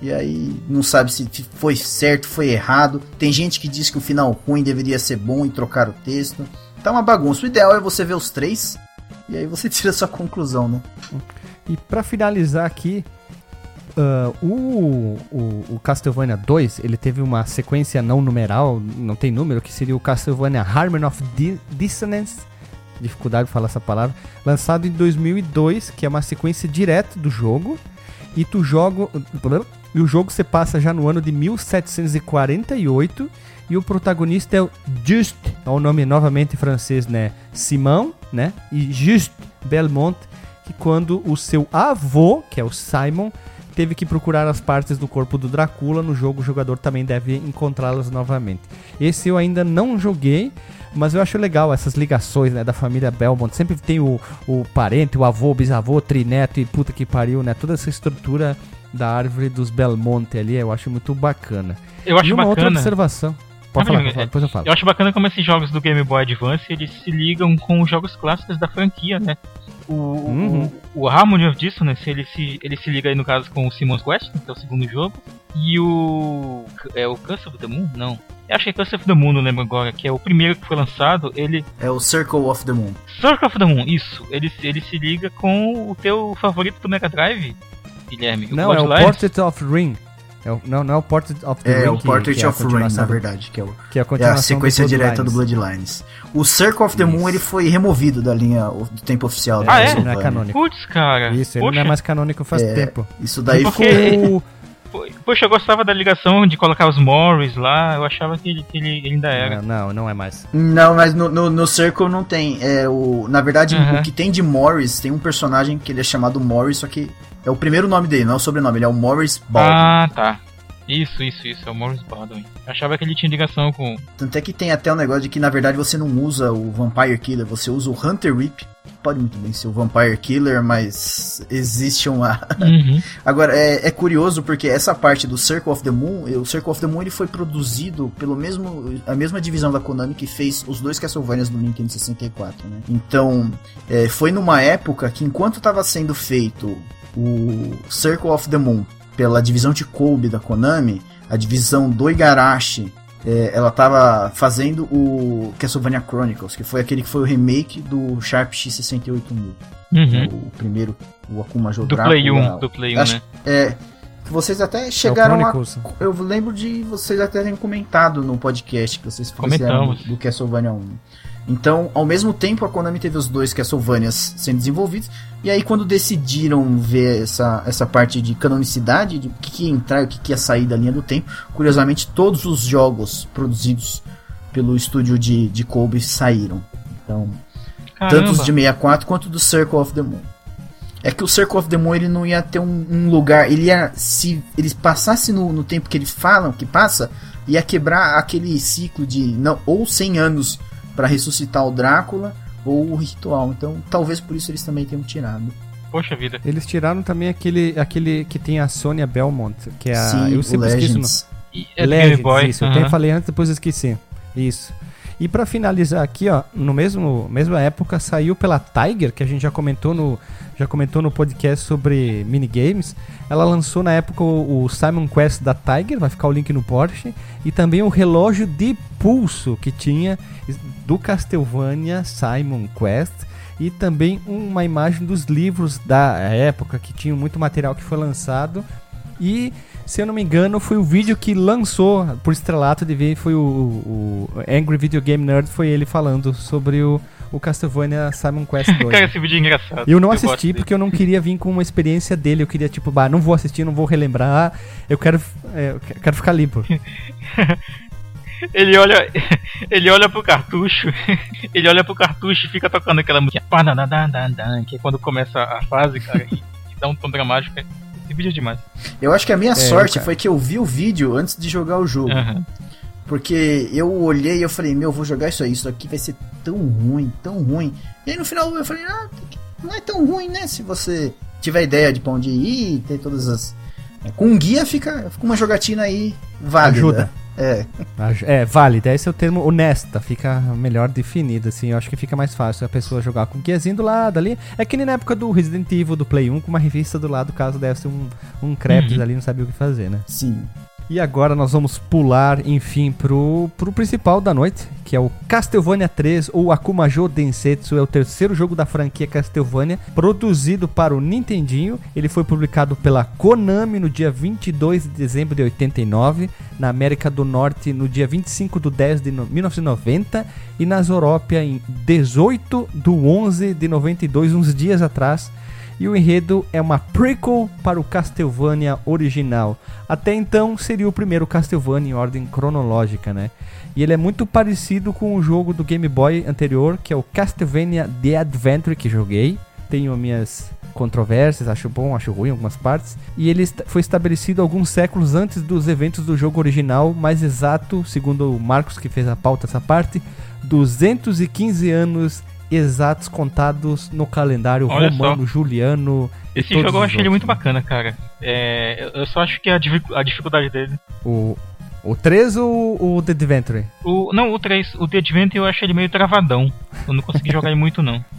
E aí não sabe se foi certo, foi errado. Tem gente que diz que o final ruim deveria ser bom e trocar o texto. Tá uma bagunça. O ideal é você ver os três e aí você tira a sua conclusão, né? E para finalizar aqui, Uh, o, o, o, Castlevania 2, ele teve uma sequência não numeral, não tem número, que seria o Castlevania Harmony of Dissonance, dificuldade de falar essa palavra, lançado em 2002, que é uma sequência direta do jogo, e tu joga, e o jogo se passa já no ano de 1748, e o protagonista é o Just, é o nome novamente francês, né, Simão, né, e Just Belmont, que quando o seu avô, que é o Simon, teve que procurar as partes do corpo do Drácula. No jogo, o jogador também deve encontrá-las novamente. Esse eu ainda não joguei, mas eu acho legal essas ligações né, da família Belmont. Sempre tem o, o parente, o avô, o bisavô, o trineto e puta que pariu, né? Toda essa estrutura da árvore dos Belmonte ali, eu acho muito bacana. Eu acho e uma bacana. outra observação. Pode falar, pode falar, depois eu falo. Eu acho bacana como esses jogos do Game Boy Advance eles se ligam com os jogos clássicos da franquia, né? O, uhum. o, o Harmony of Dissonance, ele se, ele se liga aí no caso com o Simon's Quest, que é o segundo jogo. E o. É o Curse of the Moon? Não. Eu acho que é Curse of the Moon, não lembro agora, que é o primeiro que foi lançado. Ele. É o Circle of the Moon. Circle of the Moon, isso. Ele, ele se liga com o teu favorito do Mega Drive, Guilherme. Não, é o Portrait of Ring. É o, não, não é o Portrait of the é, Ring. É o Portrait é of Ring, na verdade, que é, o, que é, a, é a sequência do direta do Bloodlines. O Circle of the Isso. Moon ele foi removido da linha do tempo oficial. Ah, é? Não é canônico. Putz, cara. Isso, ele Poxa. não é mais canônico faz é, tempo. Isso daí Porque... ficou... Poxa, eu gostava da ligação de colocar os Morris lá, eu achava que ele, que ele ainda era. Não, não, não, é mais. Não, mas no, no, no Circle não tem. É, o, na verdade, o que tem de Morris, tem um personagem que ele é chamado Morris, só que é o primeiro nome dele, não é o sobrenome, ele é o Morris Baldwin. Ah, tá. Isso, isso, isso, é o Morris Baldwin. Achava que ele tinha ligação com. Tanto é que tem até o um negócio de que na verdade você não usa o Vampire Killer, você usa o Hunter Rip. Pode muito bem ser o Vampire Killer, mas existe uma. Uhum. Agora, é, é, curioso porque essa parte do Circle of the Moon, o Circle of the Moon ele foi produzido pelo mesmo. a mesma divisão da Konami que fez os dois Castlevanias do Nintendo 64, né? Então, é, foi numa época que enquanto estava sendo feito o Circle of the Moon pela divisão de Kobe da Konami, a divisão do Igarashi, é, ela estava fazendo o Castlevania Chronicles, que foi aquele que foi o remake do Sharp X68000. Uhum. O primeiro, o Akuma Joe Do Play 1, do Play 1, acho, né? É, vocês até chegaram é a. Eu lembro de vocês até terem comentado no podcast que vocês fizeram do, do Castlevania 1. Então, ao mesmo tempo, a Konami teve os dois Castlevanias sendo desenvolvidos. E aí, quando decidiram ver essa, essa parte de canonicidade, de o que, que ia entrar e o que, que ia sair da linha do tempo, curiosamente, todos os jogos produzidos pelo estúdio de, de Kobe saíram. Então, Caramba. tanto os de 64 quanto do Circle of the Moon. É que o Circle of the Moon ele não ia ter um, um lugar. Ele ia. Se eles passassem no, no tempo que eles falam que passa, ia quebrar aquele ciclo de. não Ou 100 anos para ressuscitar o Drácula ou o ritual. Então, talvez por isso eles também tenham tirado. Poxa vida. Eles tiraram também aquele, aquele que tem a Sônia Belmont, que é a. Sim, eu sempre esqueço o é Legends, Boy. isso. Uhum. Eu até falei antes, depois esqueci. Isso. E para finalizar aqui, ó, no mesmo mesma época saiu pela Tiger, que a gente já comentou no já comentou no podcast sobre minigames. Ela lançou na época o, o Simon Quest da Tiger, vai ficar o link no Porsche, e também o relógio de pulso que tinha do Castlevania Simon Quest e também uma imagem dos livros da época que tinham muito material que foi lançado e se eu não me engano, foi o vídeo que lançou por estrelato de ver, foi o, o, Angry Video Game Nerd, foi ele falando sobre o, o Castlevania Simon Quest 2. Cara, esse vídeo é engraçado. Eu não eu assisti porque eu não queria vir com uma experiência dele. Eu queria, tipo, bah, não vou assistir, não vou relembrar. Eu quero, é, eu quero ficar limpo. ele olha, ele olha pro cartucho, ele olha pro cartucho e fica tocando aquela música, que é quando começa a fase, cara, e dá um tom dramático. Esse vídeo é demais. Eu acho que a minha é, sorte foi que eu vi o vídeo antes de jogar o jogo. Uhum. Porque eu olhei e eu falei, meu, vou jogar isso aí, isso aqui vai ser tão ruim, tão ruim. E aí no final eu falei, ah, não é tão ruim, né? Se você tiver ideia de pra onde ir, ter todas as. É, com um guia fica, fica uma jogatina aí válida. Ajuda. É. É, válida, esse é o termo honesta, fica melhor definido, assim, eu acho que fica mais fácil a pessoa jogar com o guiazinho do lado ali. É que nem na época do Resident Evil, do Play 1, com uma revista do lado, caso desse um, um crepe Uhum. ali, não sabia o que fazer, né? Sim. E agora nós vamos pular, enfim, pro, pro principal da noite, que é o Castlevania 3 ou Akumajo Densetsu, é o terceiro jogo da franquia Castlevania, produzido para o Nintendinho. Ele foi publicado pela Konami no dia 22 de dezembro de 89, na América do Norte no dia 25 de 10 de no- 1990 e nas Europa em 18 do 11 de 92, uns dias atrás. E o enredo é uma prequel para o Castlevania original. Até então seria o primeiro Castlevania em ordem cronológica, né? E ele é muito parecido com o jogo do Game Boy anterior, que é o Castlevania The Adventure que joguei. Tenho minhas controvérsias, acho bom, acho ruim em algumas partes. E ele foi estabelecido alguns séculos antes dos eventos do jogo original, mais exato, segundo o Marcos que fez a pauta essa parte, 215 anos exatos contados no calendário Olha romano, juliano. e Esse jogo eu achei ele muito bacana, cara. É, eu- só acho que a, a dificuldade dele. O, o 3 ou o The Adventure? O, não, o 3, o The Adventure eu achei ele meio travadão. Eu não consegui jogar ele muito, não.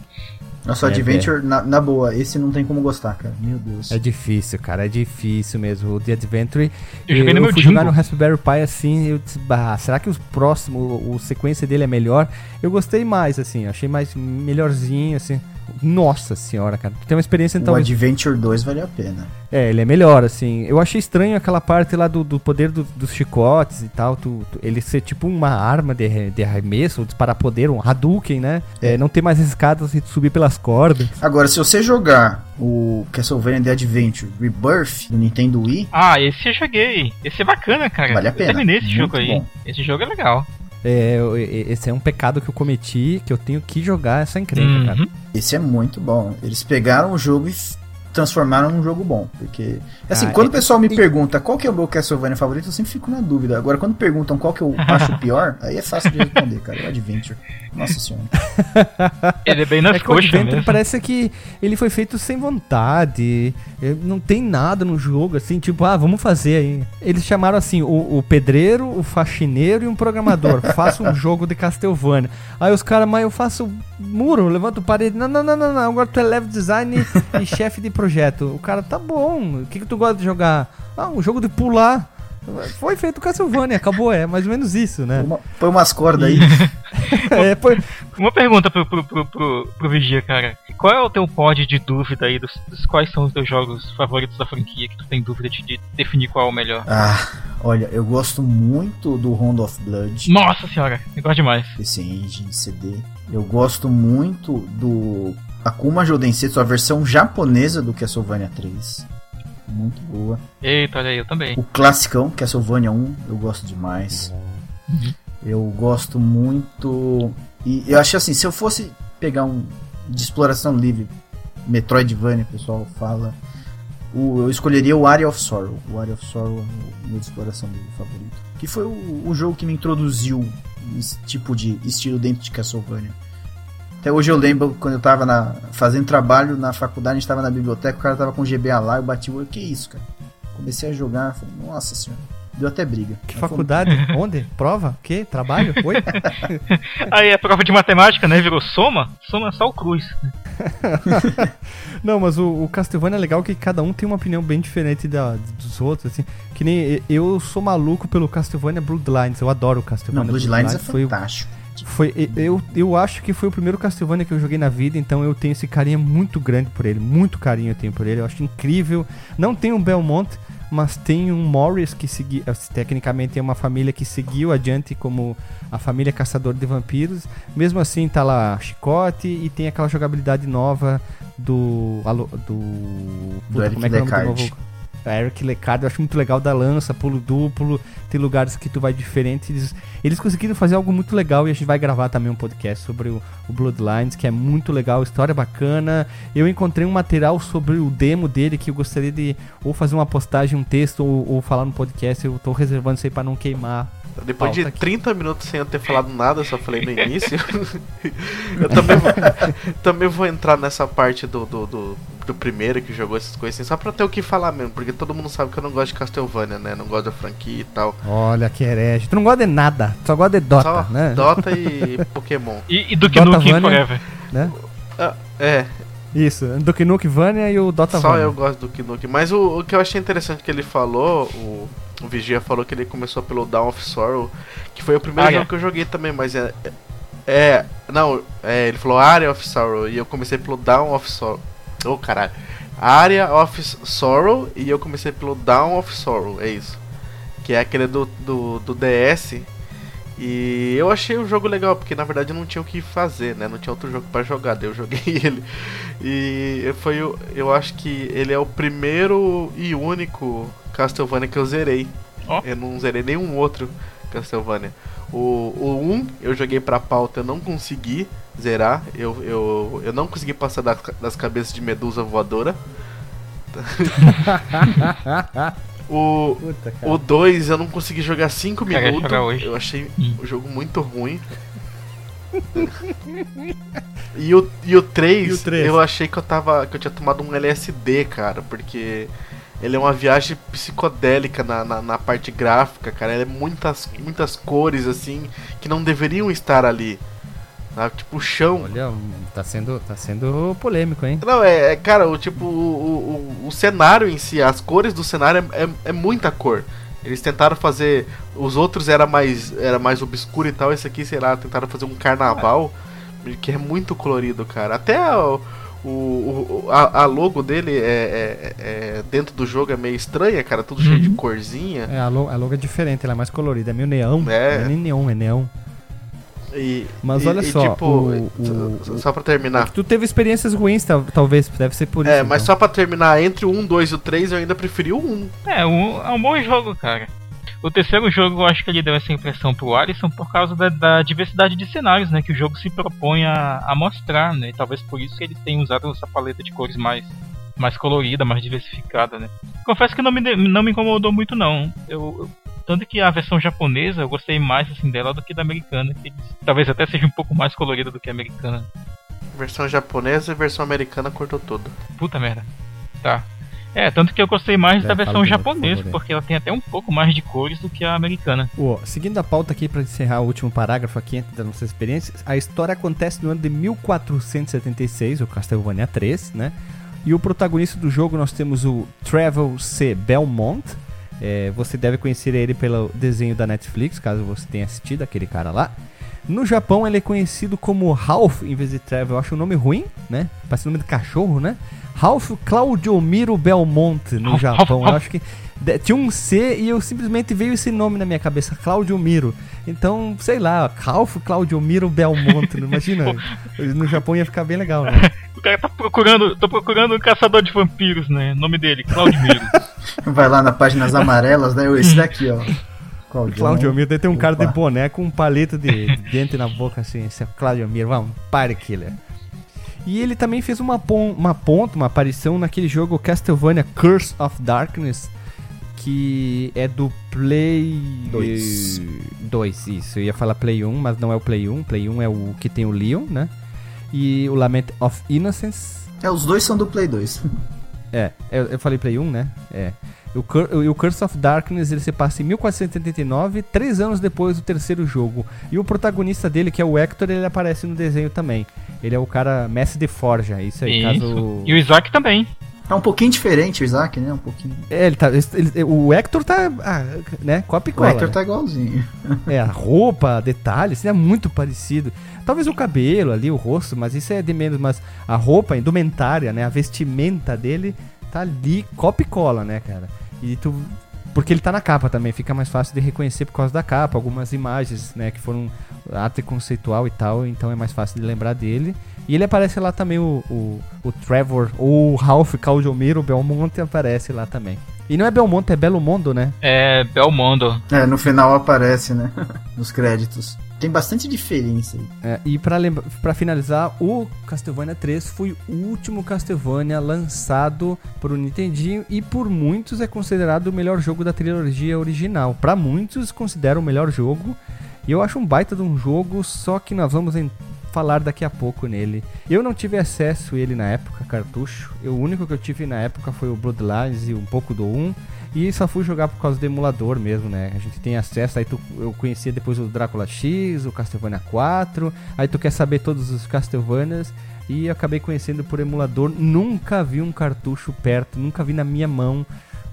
Nossa, É, Adventure, na, na boa, esse não tem como gostar, cara. Meu Deus. É difícil, cara, é difícil mesmo. O The Adventure. Eu joguei no meu fui jogar no Raspberry Pi assim, eu disse, bah, será que o próximo, o, o sequência dele é melhor? Eu gostei mais, assim, achei mais melhorzinho, assim. Nossa senhora, cara. Tu tem uma experiência então. o Adventure 2 vale a pena. É, ele é melhor, assim. Eu achei estranho aquela parte lá do, do poder do- dos chicotes e tal. Tu, tu- ele ser tipo uma arma de, de arremesso, de poder, um Hadouken, né? É, não ter mais escadas e subir pelas cordas. Agora, se você jogar o Castlevania The Adventure Rebirth do Nintendo Wii, Ah, esse eu joguei. Esse é bacana, cara. Vale a Eu pena. terminei esse Muito jogo aí. bom. Esse jogo é legal. É, esse é um pecado que eu cometi, que eu tenho que jogar essa encrenca, cara. Uhum. esse é muito bom. Eles pegaram o jogo e transformaram num jogo bom. Porque, assim, Ah, quando é- o pessoal me e- pergunta qual que é o meu Castlevania favorito, eu sempre fico na dúvida. Agora, quando perguntam qual que eu acho pior, aí é fácil de responder, cara. É o Adventure. Nossa senhora. Ele é bem nas É coxas Adventure mesmo. parece que ele foi feito sem vontade. Não tem nada no jogo, assim, tipo, ah, vamos fazer aí. Eles chamaram assim, o, o pedreiro, o faxineiro e um programador. Faça um jogo de Castlevania. Aí os caras, mas eu faço muro, levanto parede. Não, não, não, não, não. Agora tu é level design e chefe de projeto. O cara, tá bom. O que, que tu gosta de jogar? Ah, um jogo de pular. Foi feito Castlevania, acabou, é mais ou menos isso, né? Uma- põe umas cordas aí. É, foi, Uma pergunta pro, pro, pro, pro, pro Vigia, cara. Qual é o teu pod de dúvida aí dos, dos quais são os teus jogos favoritos da franquia que tu tem dúvida de, de definir qual é o melhor? Ah, olha, eu gosto muito do Round of Blood. Nossa senhora, eu gosto demais. PC Engine, CD. Eu gosto muito do Akuma Jodensetsu, a versão japonesa do Castlevania 3. Muito boa. Eita, olha aí, eu também. O classicão, Castlevania 1, eu gosto demais. Eu gosto muito. E eu acho assim, se eu fosse pegar um de exploração livre, Metroidvania, o pessoal fala. o- eu escolheria o Area of Sorrow. O Area of Sorrow é o meu de exploração livre favorito. Que foi o, o jogo que me introduziu esse tipo de estilo dentro de Castlevania. Até hoje eu lembro quando eu tava na, fazendo trabalho na faculdade, a gente tava na biblioteca, o cara tava com GBA lá, eu bati o olho, que isso, cara? Comecei a jogar, falei, nossa senhora, deu até briga. que Mas foi- faculdade? Onde? Prova? Que? Trabalho? Oi? Aí é prova de matemática, né? Virou soma? Soma é só o cruz. Não, mas o, o Castlevania é legal que cada um tem uma opinião bem diferente da, dos outros, assim. Que nem eu sou maluco pelo Castlevania Bloodlines, eu adoro o Não, Castlevania Bloodlines é foi, o- fantástico. foi eu, eu acho que foi o primeiro Castlevania que eu joguei na vida, então eu tenho esse carinho muito grande por ele, muito carinho eu tenho por ele, eu acho incrível. Não tem um Belmont, mas tem um Morris que seguiu, tecnicamente é uma família que seguiu adiante como a família caçador de vampiros. Mesmo assim tá lá Chicote e tem aquela jogabilidade nova do do, Puta, Eric como é que é o nome do novo? A Eric Lecard, eu acho muito legal da lança, pulo duplo, tem lugares que tu vai diferente. Eles, eles conseguiram fazer algo muito legal e a gente vai gravar também um podcast sobre o, o Bloodlines, que é muito legal, história bacana. Eu encontrei um material sobre o demo dele que eu gostaria de ou fazer uma postagem, um texto, ou, ou falar no podcast. Eu tô reservando isso aí pra não queimar. Depois de Pauta aqui. 30 minutos sem eu ter falado nada, eu só falei no início. eu também vou, também vou entrar nessa parte do, do, do do primeiro que jogou essas coisas assim, só pra ter o que falar mesmo, porque todo mundo sabe que eu não gosto de Castlevania, né? Não gosto da franquia e tal. Olha que herege. Tu não gosta de nada, só gosta de Dota, só né? Dota e Pokémon. E, e Duke Nukem Dotavania. Forever. Né? Ah, é, Isso, Duke Nukem Vania e o Dota só Vania. eu gosto do Knuck. Mas o, o que eu achei interessante que ele falou, o, o Vigia falou que ele começou pelo Dawn of Sorrow, que foi o primeiro Ah, jogo é. que eu joguei também, mas é. É. Não, é, ele falou Area of Sorrow e eu comecei pelo Dawn of Sorrow. Ô caralho. Area of Sorrow e eu comecei pelo Dawn of Sorrow, é isso. Que é aquele do, do, do DS. E eu achei o jogo legal, porque na verdade não tinha o que fazer, né? Não tinha outro jogo pra jogar, daí eu joguei ele. E foi o, eu acho que ele é o primeiro e único Castlevania que eu zerei. Ó. Eu não zerei nenhum outro Castlevania. O, o 1 eu joguei pra pauta, eu não consegui zerar. Eu, eu, eu não consegui passar das, das cabeças de medusa voadora. o, Puta, o 2 eu não consegui jogar 5 Cara, minutos. Eu achei Hum. o jogo muito ruim. e o, e o 3, E o três? eu achei que eu tava. que eu tinha tomado um LSD, cara, porque ele é uma viagem psicodélica na, na, na parte gráfica, cara. Ele é muitas, muitas cores, assim, que não deveriam estar ali. Sabe? Tipo o chão. Olha, tá sendo, tá sendo polêmico, hein? Não, é, é, cara, o tipo, o, o, o cenário em si, as cores do cenário é, é, é muita cor. Eles tentaram fazer. Os outros era mais, era mais obscuro e tal. Esse aqui, sei lá, tentaram fazer um carnaval que é muito colorido, cara. Até o, o, a, a logo dele é, é- é- dentro do jogo é meio estranha, cara. Tudo cheio de corzinha. É, a, lo- a logo é diferente, ela é mais colorida, é meio neão. É. Não é nem neon, é neon. E, Mas e- olha e, só, tipo, o- só- o- só pra terminar. Tu teve experiências ruins, tal- talvez, deve ser por isso. É, mas então. só pra terminar, entre o 1, 2 e o 3, eu ainda preferi o 1. É, um, é um bom jogo, cara. O terceiro jogo, eu acho que ele deu essa impressão pro Alisson por causa da, da diversidade de cenários, né? Que o jogo se propõe a, a mostrar, né? E talvez por isso que eles tenham usado essa paleta de cores mais, mais colorida, mais diversificada, né? Confesso que não me, não me incomodou muito, não. Eu- tanto que a versão japonesa eu gostei mais assim dela do que da americana. Que talvez até seja um pouco mais colorida do que a americana. Versão japonesa e versão americana cortou tudo. Puta merda. Tá. É, tanto que eu gostei mais É, da versão por japonesa, porque ela tem até um pouco mais de cores do que a americana. Ó, seguindo a pauta aqui para encerrar o último parágrafo aqui antes das nossas experiências, a história acontece no ano de 1476, o Castlevania 3, né? E o protagonista do jogo nós temos o Travel C. Belmont. É, você deve conhecer ele pelo desenho da Netflix, caso você tenha assistido aquele cara lá. No Japão ele é conhecido como Ralph em vez de Travel. Eu acho o nome ruim, né? Parece nome de cachorro, né? Ralph Claudiomiro Belmonte no Japão. Eu acho que tinha um C e eu simplesmente veio esse nome na minha cabeça, Claudio Miro. Então, sei lá, Ralph Claudio Miro Belmonte, não imagina? No Japão ia ficar bem legal, né? O cara tá procurando, tô procurando um caçador de vampiros, né? O nome dele, Claudimiro. Vai lá na páginas amarelas, né? Esse daqui, ó. Claudio. Claudio Miro, daí tem um cara de Opa. boné com um palito de dente na boca, assim, esse é Claudio Miro, vamos, pare killer. E ele também fez uma, pon uma ponta, uma aparição naquele jogo Castlevania Curse of Darkness, que é do Play Dois. 2, isso. Eu ia falar Play 1, mas não é o Play 1. Play 1 é o que tem o Leon, né? E o Lament of Innocence. É, os dois são do Play 2. É, eu, eu falei Play 1, né? É. O, Cur o, o Curse of Darkness ele se passa em 1479, três anos depois do terceiro jogo. E o protagonista dele, que é o Hector, ele aparece no desenho também. Ele é o cara mestre de forja, isso aí, Isso. caso. E o Isaac também. É um pouquinho diferente o Isaac, né? Um pouquinho. É, ele tá, ele- o Hector tá, ah, né, copia e O cola, Hector né? tá igualzinho. É, a roupa, detalhes, é muito parecido. Talvez o cabelo ali, o rosto, mas isso é de menos. Mas a roupa, a indumentária, né? A vestimenta dele tá ali, copia e cola, né, cara? E tu. Porque ele tá na capa também, fica mais fácil de reconhecer por causa da capa, algumas imagens, né, que foram arte conceitual e tal, então é mais fácil de lembrar dele. E ele aparece lá também, o, o, o Trevor, ou o Ralph Caldiomiro Belmonte aparece lá também. E não é Belmonte, é Belo Mondo, né? É Belmondo. É, no final aparece, né? Nos créditos. Tem bastante diferença aí. É, e pra, lembra- pra finalizar, o Castlevania 3 foi o último Castlevania lançado pro Nintendinho e por muitos é considerado o melhor jogo da trilogia original. Pra muitos considera o melhor jogo. E eu acho um baita de um jogo, só que nós vamos falar daqui a pouco nele. Eu não tive acesso a ele na época, cartucho. Eu, o único que eu tive na época foi o Bloodlines e um pouco do 1. E só fui jogar por causa do emulador mesmo, né? A gente tem acesso, aí tu, eu conhecia depois o Drácula X, o Castlevania 4, aí tu quer saber todos os Castlevanias e acabei conhecendo por emulador. Nunca vi um cartucho perto, nunca vi na minha mão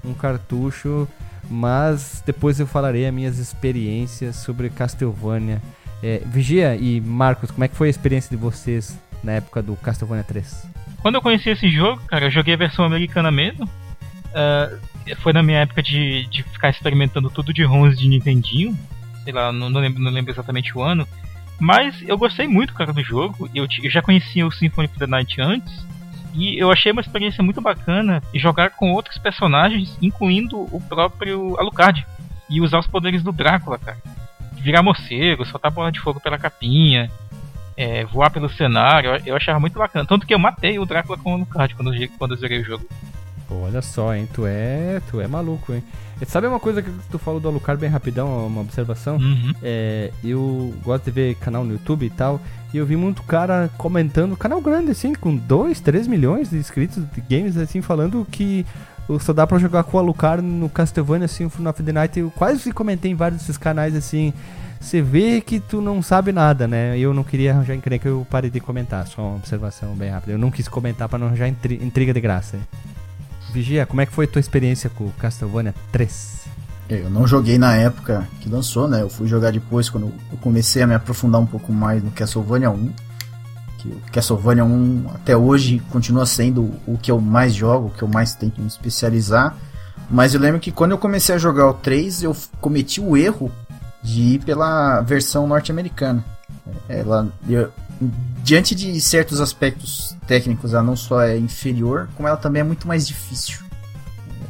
um cartucho, mas depois eu falarei as minhas experiências sobre Castlevania. É, Vigia e Marcos, como é que foi a experiência de vocês na época do Castlevania 3? Quando eu conheci esse jogo, cara, eu joguei a versão americana mesmo. Uh, foi na minha época de, de ficar experimentando tudo de ROMs de Nintendinho. Sei lá, não, não, lembro, não lembro exatamente o ano. Mas eu gostei muito, cara, do jogo. Eu, eu já conhecia o Symphony of the Night antes. E eu achei uma experiência muito bacana jogar com outros personagens, incluindo o próprio Alucard. E usar os poderes do Drácula, cara. Virar morcego, soltar bola de fogo pela capinha, é, voar pelo cenário. Eu, eu achava muito bacana. Tanto que eu matei o Drácula com o Alucard quando, quando eu zerei o jogo. Pô, olha só, hein? Tu é, tu é maluco, hein? Sabe uma coisa que tu falou do Alucard bem rapidão, uma observação? Uhum. É, eu gosto de ver canal no YouTube e tal, e eu vi muito cara comentando, canal grande assim, com 2, 3 milhões de inscritos de games, assim, falando que só dá pra jogar com o Alucard no Castlevania, assim, o Final of the Night. Eu quase comentei em vários desses canais, assim, você vê que tu não sabe nada, né? Eu não queria arranjar encrenca, eu parei de comentar, só uma observação bem rápida. Eu não quis comentar para não arranjar intriga de graça. Vigia, como é que foi tua experiência com Castlevania 3? Eu não joguei na época que lançou, né? Eu fui jogar depois, quando eu comecei a me aprofundar um pouco mais no Castlevania 1. Que o Castlevania 1 até hoje continua sendo o que eu mais jogo, o que eu mais tento me especializar. Mas eu lembro que quando eu comecei a jogar o 3, eu cometi o erro de ir pela versão norte-americana. Ela, eu, diante de certos aspectos técnicos, ela não só é inferior, como ela também é muito mais difícil.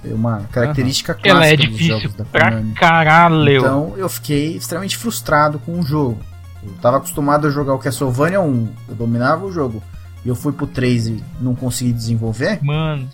É uma característica uhum. clássica ela é difícil pra Konami. caralho. Então eu fiquei extremamente frustrado com o jogo. Eu tava acostumado a jogar o Castlevania 1, eu dominava o jogo. E eu fui pro 3 e não consegui desenvolver. Mano.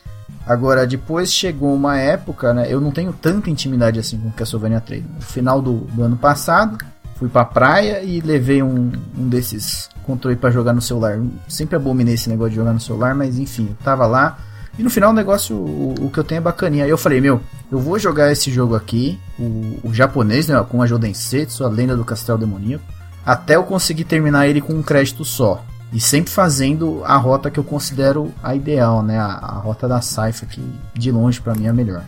Agora, depois chegou uma época, né? Eu não tenho tanta intimidade assim com o Castlevania 3. No final do, do ano passado, fui pra praia e levei um, um desses controle para jogar no celular. Sempre abominei esse negócio de jogar no celular, mas enfim, eu tava lá. E no final o negócio, o, o que eu tenho é bacaninha. Aí eu falei, meu, eu vou jogar esse jogo aqui, o, o japonês, né, com a Jodensetsu, a lenda do castelo demoníaco, até eu conseguir terminar ele com um crédito só. E sempre fazendo a rota que eu considero a ideal, né? A, a rota da Saifa, que de longe para mim é a melhor.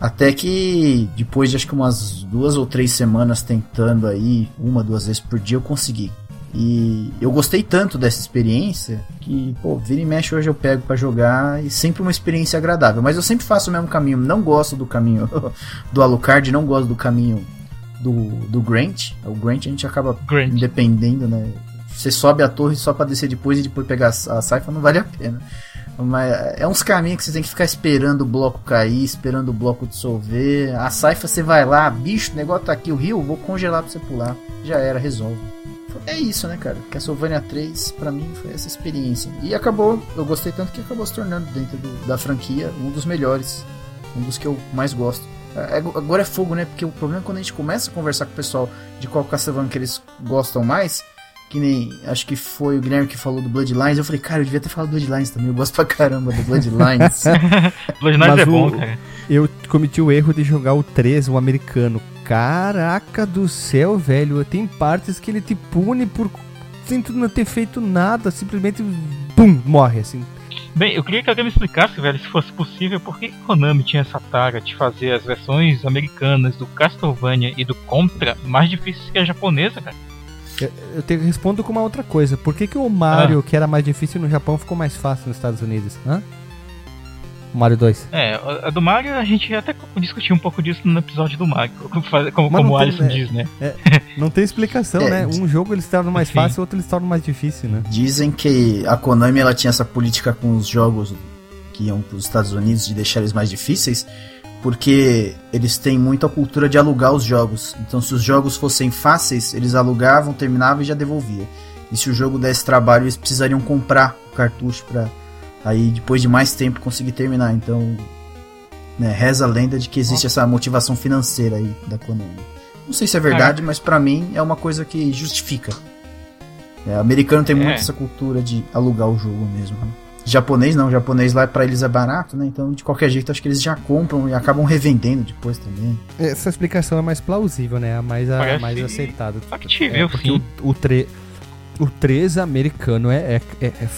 Até que depois de acho que umas duas ou três semanas tentando aí, uma, duas vezes por dia, eu consegui. E eu gostei tanto dessa experiência que, pô, vira e mexe hoje eu pego para jogar e sempre uma experiência agradável. Mas eu sempre faço o mesmo caminho. Não gosto do caminho do Alucard, não gosto do caminho do, do Grant. O Grant a gente acaba Grant. dependendo, né? Você sobe a torre só para descer depois e depois pegar a, saifa, não vale a pena. Mas é uns caminhos que você tem que ficar esperando o bloco cair, esperando o bloco dissolver. A saifa você vai lá, bicho, o negócio tá aqui, o rio, vou congelar pra você pular. Já era, resolve é isso, né, cara? Castlevania 3, para mim, foi essa experiência. E acabou, eu gostei tanto que acabou se tornando, dentro do, da franquia, um dos melhores. Um dos que eu mais gosto. É, agora é fogo, né? Porque o problema é quando a gente começa a conversar com o pessoal de qual Castlevania que eles gostam mais. Que nem, acho que foi o Guilherme que falou do Bloodlines. Eu falei, cara, eu devia ter falado do Bloodlines também. Eu gosto pra caramba do Bloodlines. Bloodlines é bom, cara. Eu cometi o erro de jogar o 3, o americano. Caraca do céu, velho. Tem partes que ele te pune por sem tu não ter feito nada, simplesmente pum, morre assim. Bem, eu queria que alguém me explicasse, velho, se fosse possível, por que Konami tinha essa taga de fazer as versões americanas do Castlevania e do Contra mais difíceis que a japonesa, cara? Eu, eu te respondo com uma outra coisa. Por que, que o Mario, ah. que era mais difícil no Japão, ficou mais fácil nos Estados Unidos? Hã? Mario 2. É, a do Mario a gente até discutiu um pouco disso no episódio do Mario, como, como o Alisson é, diz, né? É, não tem explicação, é, né? Um jogo eles tornam mais fácil, outro eles tornam mais difícil, né? Dizem que a Konami ela tinha essa política com os jogos que iam para os Estados Unidos de deixar eles mais difíceis, porque eles têm muita cultura de alugar os jogos. Então, se os jogos fossem fáceis, eles alugavam, terminavam e já devolvia. E se o jogo desse trabalho, eles precisariam comprar o cartucho para aí depois de mais tempo conseguir terminar. Então, né, reza a lenda de que existe essa motivação financeira aí da Konami. Não sei se é verdade, mas para mim é uma coisa que justifica. É, americano tem é. muito essa cultura de alugar o jogo mesmo. Né? Japonês não, japonês lá para eles é barato, né? Então de qualquer jeito acho que eles já compram e acabam revendendo depois também. Essa explicação é mais plausível, né? A mais, a, mais aceitada. Factível, é, sim. O, o, tre, o 3 americano é, é, é, é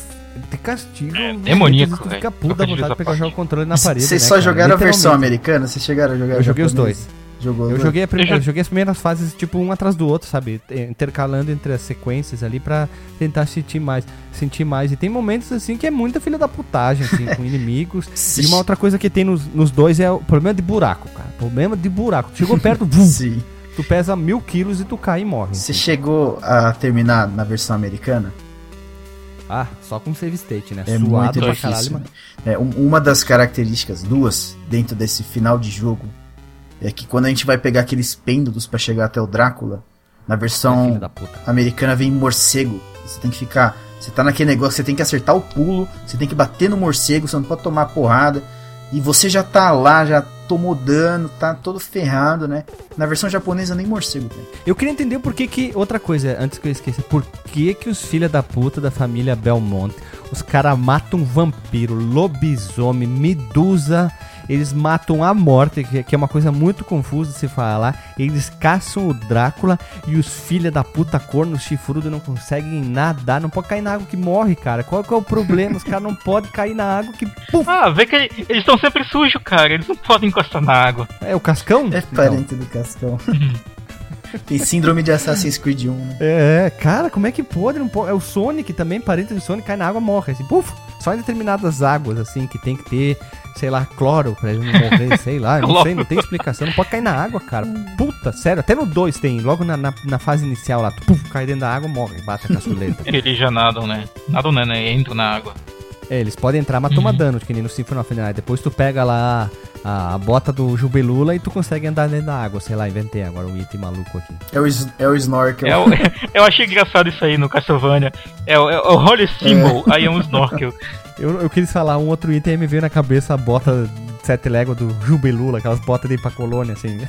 de castigo. É, demoníaco. Tu fica puto da vontade de pegar o controle na parede. Vocês né, só cara? jogaram a versão americana? Vocês chegaram a jogar Eu joguei os dois. Jogou, eu, joguei eu, eu joguei as primeiras fases, tipo, um atrás do outro, sabe? Intercalando entre as sequências ali pra tentar sentir mais. Sentir mais. E tem momentos assim que é muita filha da putagem, assim, com inimigos. e uma outra coisa que tem nos, nos dois é o problema de buraco, cara. Problema de buraco. chegou perto, vum, Sim. Tu pesa mil quilos e tu cai e morre. Você assim. chegou a terminar na versão americana? Ah, só com save state, né? É Suado muito difícil. Caralho, né? é, um, uma das características, duas, dentro desse final de jogo, é que quando a gente vai pegar aqueles pêndulos para chegar até o Drácula, na versão americana vem morcego. Você tem que ficar. Você tá naquele negócio, você tem que acertar o pulo, você tem que bater no morcego, você não pode tomar porrada. E você já tá lá, já tomou dano, tá todo ferrado, né? Na versão japonesa nem morcego tem. Eu queria entender por que que... Outra coisa, antes que eu esqueça. Por que que os filha da puta da família Belmont, os caras matam vampiro, lobisomem, medusa eles matam a morte, que é uma coisa muito confusa de se falar. Eles caçam o Drácula e os filha da puta corno chifrudo não conseguem nadar. Não pode cair na água que morre, cara. Qual que é o problema? Os caras não podem cair na água que. Puf. Ah, vê que eles estão sempre sujos, cara. Eles não podem encostar na água. É o Cascão? É parente do Cascão. Tem síndrome de Assassin's Creed 1, né? É, cara, como é que pode? Não pode? É o Sonic também, parente do Sonic, cai na água morre. Assim, puf! Só em determinadas águas, assim, que tem que ter, sei lá, cloro pra ele não morrer, sei lá, não sei, não tem explicação. Não pode cair na água, cara. Puta, sério, até no 2 tem, logo na, na, na, fase inicial lá, tu, puf, cai dentro da água, morre, bate a caçuleta. Eles já nadam, né? Nadam, né? né? Entram na água. É, eles podem entrar, mas toma uhum. dano, que nem no Symphony of the Night. Depois tu pega lá a, a, bota do Jubelula e tu consegue andar dentro da água. Sei lá, inventei agora um item maluco aqui. É o, é o Snorkel. É o, eu achei engraçado isso aí no Castlevania. É o, é o Holy Symbol, é. aí é um Snorkel. eu, eu quis falar um outro item e me veio na cabeça a bota sete légua do Jubelula, aquelas botas de ir pra colônia, assim.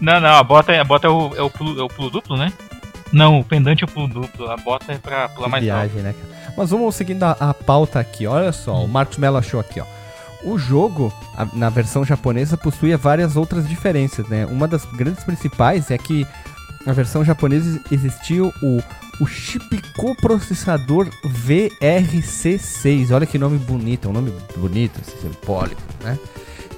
não, não, a bota, a bota é, o, é, o pulo, é o pulo duplo, né? Não, o pendante é o pulo duplo, a bota é pra pular mais viagem, alto. né, cara? Mas vamos seguindo a, a pauta aqui. Olha só, o Marcos Mello achou aqui, ó. O jogo, a, na versão japonesa, possuía várias outras diferenças, né? Uma das grandes principais é que na versão japonesa existia o, o chip coprocessador VRC6. Olha que nome bonito, um nome bonito, assim, simbólico, né?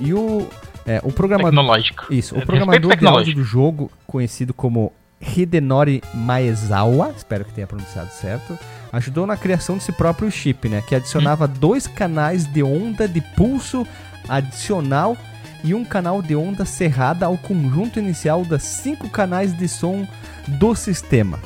E o, é, o programador. Tecnológico. Isso, o é, programador de áudio do jogo, conhecido como Hidenori Maezawa, espero que tenha pronunciado certo, ajudou na criação desse próprio chip, né? Que adicionava hum. dois canais de onda de pulso adicional e um canal de onda cerrada ao conjunto inicial das cinco canais de som do sistema.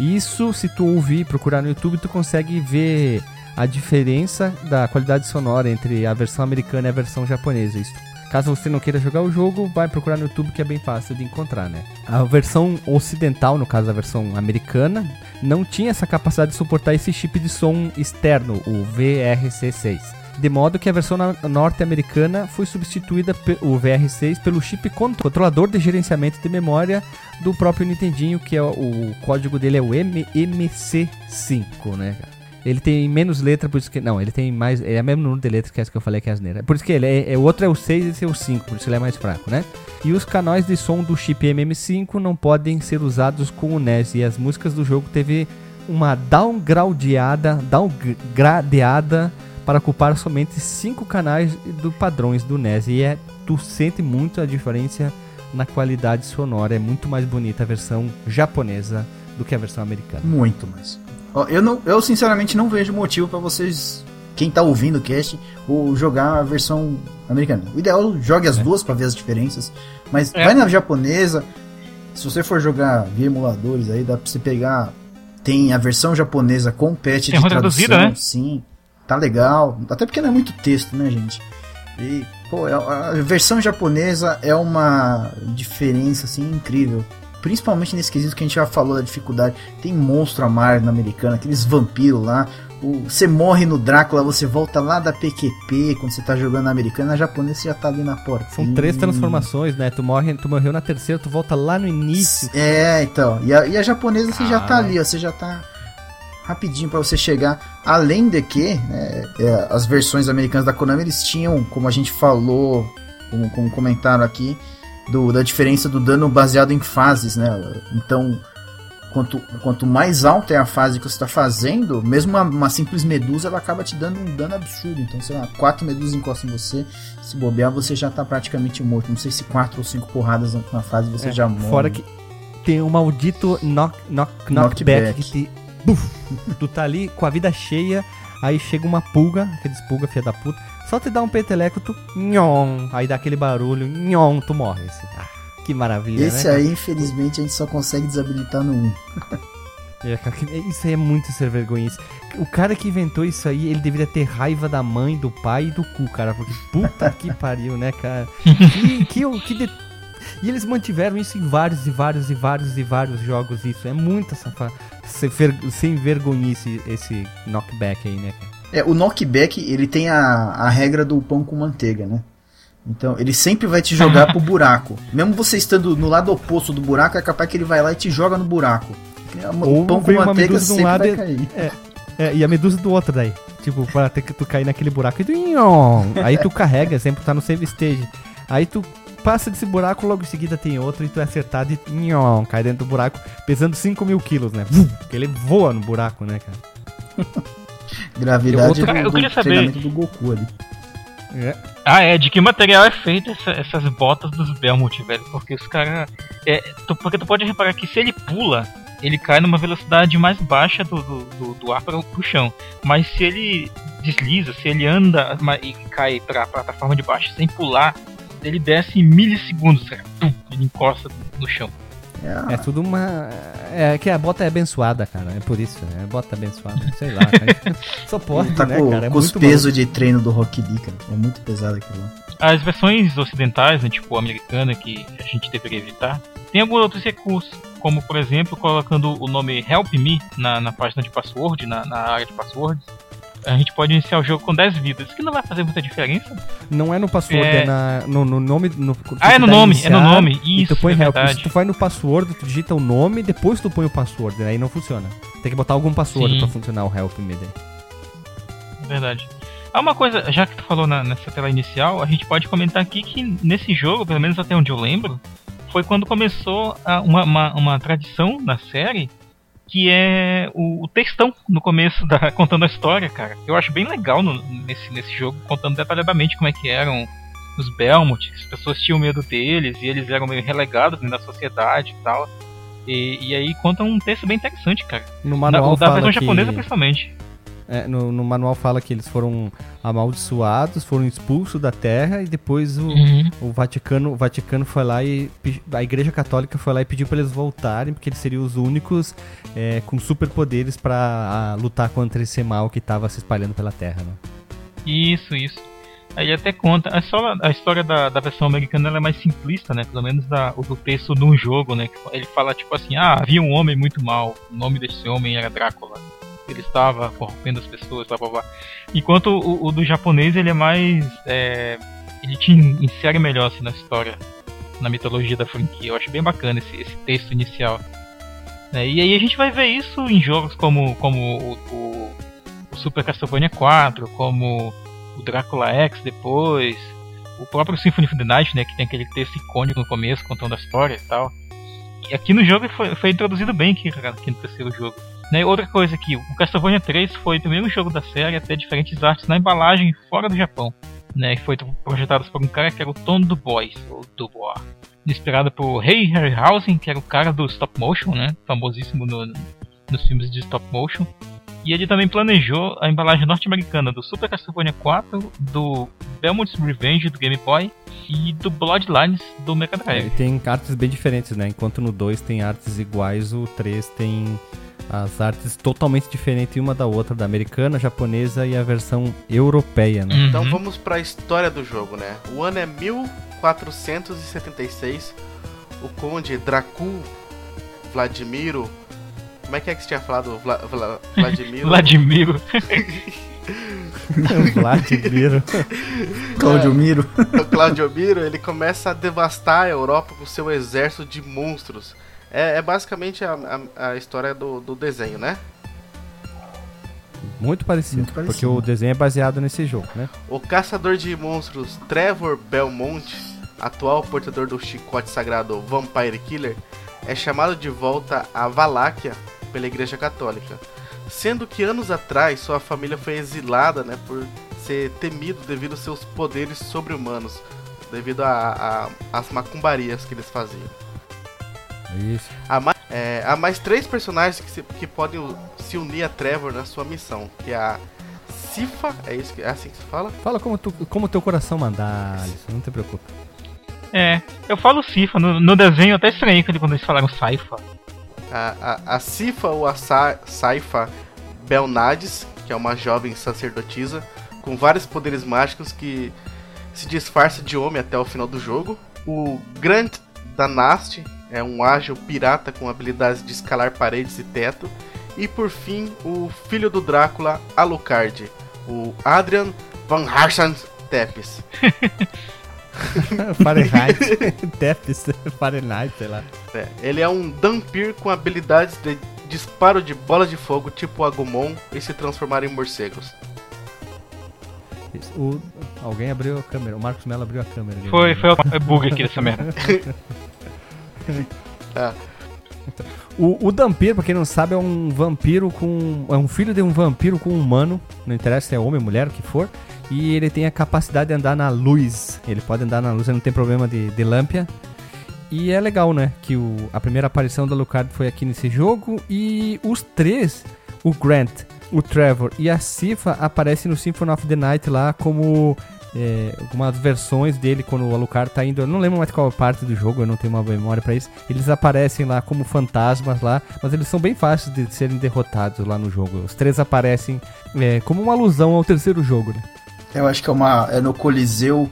Isso, se tu ouvir e procurar no YouTube, tu consegue ver a diferença da qualidade sonora entre a versão americana e a versão japonesa. Isso Caso você não queira jogar o jogo, vai procurar no YouTube que é bem fácil de encontrar, né? A versão ocidental, no caso a versão americana, não tinha essa capacidade de suportar esse chip de som externo, o VRC6. De modo que a versão norte-americana foi substituída o VR6 pelo chip controlador de gerenciamento de memória do próprio Nintendinho, que é o, o código dele é o MMC5, né, cara? Ele tem menos letra, por isso que. Não, ele tem mais. É o mesmo número de letras que essa que eu falei que é asneira. Por isso que ele é, é. O outro é o 6 e esse é o 5, por isso ele é mais fraco, né? E os canais de som do chip MM5 não podem ser usados com o NES. E as músicas do jogo teve uma downgradeada, downgradeada para ocupar somente 5 canais do padrões do NES. E é, tu sente muito a diferença na qualidade sonora. É muito mais bonita a versão japonesa do que a versão americana. Muito mais. Eu, não, eu sinceramente não vejo motivo para vocês, quem tá ouvindo o cast, ou jogar a versão americana. O ideal jogue as é. duas para ver as diferenças, mas é. vai na japonesa. Se você for jogar via emuladores aí, dá pra você pegar. Tem a versão japonesa com patch Tem de tradução, né? sim. Tá legal. Até porque não é muito texto, né, gente? E, pô, é, a versão japonesa é uma diferença assim incrível principalmente nesse quesito que a gente já falou da dificuldade. Tem monstro a mar na americana, aqueles vampiros lá. você morre no Drácula, você volta lá da PQP, quando você tá jogando na americana, a japonesa você já tá ali na porta. São três transformações, né? Tu, morre, tu morreu na terceira, tu volta lá no início. É, então. E a, e a japonesa você ah. já tá ali, ó. Você já tá rapidinho para você chegar. Além de que, né, é, as versões americanas da Konami, eles tinham, como a gente falou, como, como comentaram aqui, do, da diferença do dano baseado em fases, né? Então quanto, quanto mais alta é a fase que você está fazendo, mesmo uma, uma, simples medusa, ela acaba te dando um dano absurdo. Então, sei lá, quatro medusas encostam em você, se bobear, você já está praticamente morto. Não sei se quatro ou cinco porradas na fase você é, já morre. Fora que tem um maldito knock, knock, knockback, que te. Buf, tu tá ali com a vida cheia, aí chega uma pulga, aqueles pulga, filha da puta, só te dá um peteleco, tu. Nhon, aí dá aquele barulho, nhon, tu morre. Assim. Ah. Que maravilha, Esse né, aí, infelizmente, a gente só consegue desabilitar no 1. É, isso aí é muito ser vergonhice. O cara que inventou isso aí, ele deveria ter raiva da mãe, do pai e do cu, cara. Porque puta que pariu, né, cara? Que, que, que de... E eles mantiveram isso em vários e vários e vários e vários jogos. Isso é muita safa... sem vergonhice esse knockback aí, né, cara? É, o knockback, ele tem a, a regra do pão com manteiga, né? Então, ele sempre vai te jogar pro buraco. Mesmo você estando no lado oposto do buraco, é capaz que ele vai lá e te joga no buraco. Ou pão com manteiga sempre lado vai cair. É, é, e a medusa do outro daí. Tipo, para ter que tu cair naquele buraco e tu... Aí tu carrega, sempre tá no save stage. Aí tu passa desse buraco, logo em seguida tem outro e tu é acertado e nhon, cai dentro do buraco, pesando 5 mil quilos, né? Porque ele voa no buraco, né, cara? Gravidade outro... do, do treinamento do Goku ali. É. Ah, é, de que material é feita essa, essas botas dos Belmont, velho? Porque os caras. É, porque tu pode reparar que se ele pula, ele cai numa velocidade mais baixa do, do, do, do ar para o chão. Mas se ele desliza, se ele anda e cai para a plataforma de baixo sem pular, ele desce em milissegundos, cara. Ele encosta no chão. É. tudo uma. É que a bota é abençoada, cara. É por isso. É bota abençoada. Sei lá, cara. Só pode, tá né, com, cara? É com os pesos de treino do Rock Lee, cara. É muito pesado aquilo lá. As versões ocidentais, né, tipo a americana, que a gente deveria evitar, tem alguns outros recursos. Como, por exemplo, colocando o nome Help Me na, na página de password, na, na área de passwords a gente pode iniciar o jogo com 10 vidas, que não vai fazer muita diferença. Não é no password, é, é na, no, no, nome. No, ah, é no nome, iniciar, é no nome. Isso, tu põe é help. Se tu vai no password, tu digita o nome, depois tu põe o password, aí não funciona. Tem que botar algum password Sim. pra funcionar o help me Verdade. Ah, uma coisa, já que tu falou na, nessa tela inicial, a gente pode comentar aqui que nesse jogo, pelo menos até onde eu lembro, foi quando começou a, uma, uma, uma tradição na série que é o, o, textão no começo da contando a história, cara. Eu acho bem legal no, nesse, nesse jogo, contando detalhadamente como é que eram os Belmont, as pessoas tinham medo deles e eles eram meio relegados na sociedade e tal. E, e aí conta um texto bem interessante, cara. No manual da, da versão japonesa principalmente. É, no, no, manual fala que eles foram amaldiçoados, foram expulsos da terra e depois o, uhum. o Vaticano o Vaticano foi lá e a Igreja Católica foi lá e pediu para eles voltarem porque eles seriam os únicos é, com superpoderes para lutar contra esse mal que estava se espalhando pela terra, né? Isso, isso. Aí até conta, a história, a história da, da versão americana é mais simplista, né? Pelo menos da, o do texto de um jogo, né? Ele fala tipo assim, ah, havia um homem muito mal, o nome desse homem era Drácula ele estava corrompendo as pessoas, blá blá blá. Enquanto o, o do japonês ele é mais. É, ele te insere melhor assim, na história, na mitologia da franquia. Eu acho bem bacana esse, esse texto inicial. É, e aí a gente vai ver isso em jogos como, como o, o, o Super Castlevania 4, como o Drácula X depois, o próprio Symphony of the Night, né, que tem aquele texto icônico no começo contando a história e tal. E aqui no jogo foi, foi introduzido bem aqui, aqui no terceiro jogo. Né, outra coisa aqui, o Castlevania 3 foi o primeiro jogo da série a ter diferentes artes na embalagem fora do Japão. Né, foi projetado por um cara que era o Tom do Boys, ou Dubois. Inspirado por Ray Harryhausen, que era o cara do stop motion, né, famosíssimo no, nos filmes de stop motion. E ele também planejou a embalagem norte-americana do Super Castlevania 4, do Belmont's Revenge do Game Boy e do Bloodlines do Mega Drive. É, tem artes bem diferentes, né? Enquanto no 2 tem artes iguais, o 3 tem as artes totalmente diferentes uma da outra, da americana, japonesa e a versão europeia, né? Uhum. Então vamos para a história do jogo, né? O ano é 1476. O conde Dracul Vladimiro Como é que é que você tinha falado? Vla, Vla, Vladimiro? Vladimiro. Vladimiro. Claudio Miro. o Claudio Miro, ele começa a devastar a Europa com seu exército de monstros. É, é basicamente a, a, a história do, do desenho, né? Muito parecido, Muito parecido. porque o desenho é baseado nesse jogo, né? O caçador de monstros Trevor Belmont, atual portador do chicote sagrado Vampire Killer, é chamado de volta a Valáquia pela Igreja Católica. Sendo que anos atrás sua família foi exilada né, por ser temido devido aos seus poderes sobre-humanos, devido a- a- às macumbarias que eles faziam. Isso. Há mais, é, há mais três personagens que, se- que podem se unir a Trevor na sua missão, que é a Sifa, é, isso, que- é assim que se fala? Fala como, tu, como teu coração mandar, Alisson, não te preocupa. É, eu falo Cifa. No, no desenho até estranhei quando quando eles falaram Saifa. A, a, a Sifa ou a Sa Saifa Belnades, que é uma jovem sacerdotisa com vários poderes mágicos que se disfarça de homem até o final do jogo. O Grant Danast é um ágil pirata com habilidades de escalar paredes e teto. E por fim, o filho do Drácula, Alucard, o Adrian Van Harsan Tepes. Fahrenheit. Tepes, Fahrenheit, sei lá. É, ele é um Dampir com habilidades de disparo de bola de fogo tipo Agumon e se transformar em morcegos. O, alguém abriu a câmera, o Marcos Mello abriu a câmera. ali. Foi, foi o bug aqui dessa merda. O, o Dampir, pra quem não sabe, é um vampiro com. É um filho de um vampiro com um humano. Não interessa se é homem mulher, o que for. E ele tem a capacidade de andar na luz. Ele pode andar na luz, ele não tem problema de, de lâmpia. E é legal, né? Que o, a primeira aparição do Alucard foi aqui nesse jogo. E os três, o Grant, o Trevor e a Sifa, aparecem no Symphony of the Night lá como é, algumas versões dele quando o Alucard tá indo. Eu não lembro mais qual parte do jogo, eu não tenho uma memória pra isso. Eles aparecem lá como fantasmas lá, mas eles são bem fáceis de serem derrotados lá no jogo. Os três aparecem é, como uma alusão ao terceiro jogo, né? Eu acho que é uma. É no Coliseu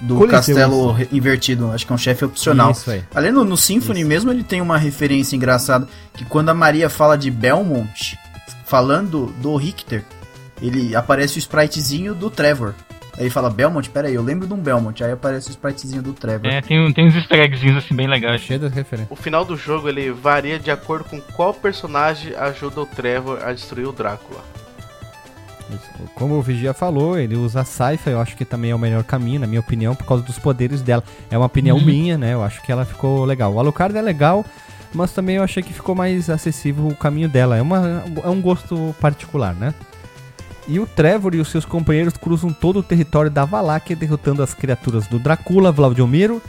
do Coliseu, Castelo re- Invertido. Acho que é um chefe opcional. Isso aí. Além no, no Symphony mesmo, ele tem uma referência engraçada. Que quando a Maria fala de Belmont, falando do Richter, ele aparece o spritezinho do Trevor. Aí ele fala, Belmont, pera aí, eu lembro de um Belmont. Aí aparece o spritezinho do Trevor. É, tem, tem uns easter eggzinhos assim bem legais. Cheio das referências. O final do jogo ele varia de acordo com qual personagem ajuda o Trevor a destruir o Drácula. Como o Vigia falou, ele usa a Saifa, eu acho que também é o melhor caminho, na minha opinião, por causa dos poderes dela. É uma opinião minha, né? Eu acho que ela ficou legal. O Alucard é legal, mas também eu achei que ficou mais acessível o caminho dela. É, uma, é um gosto particular, né? E o Trevor e os seus companheiros cruzam todo o território da Valáquia, derrotando as criaturas do Dracula, Vladomiro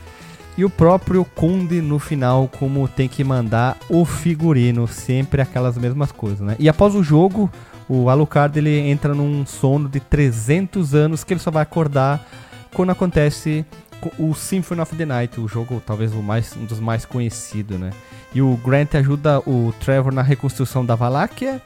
e o próprio Conde no final, como tem que mandar o figurino, sempre aquelas mesmas coisas, né? E após o jogo, o Alucard ele entra num sono de 300 anos que ele só vai acordar quando acontece co- o Symphony of the Night, o jogo talvez o mais, um dos mais conhecidos, né? E o Grant ajuda o Trevor na reconstrução da Valáquia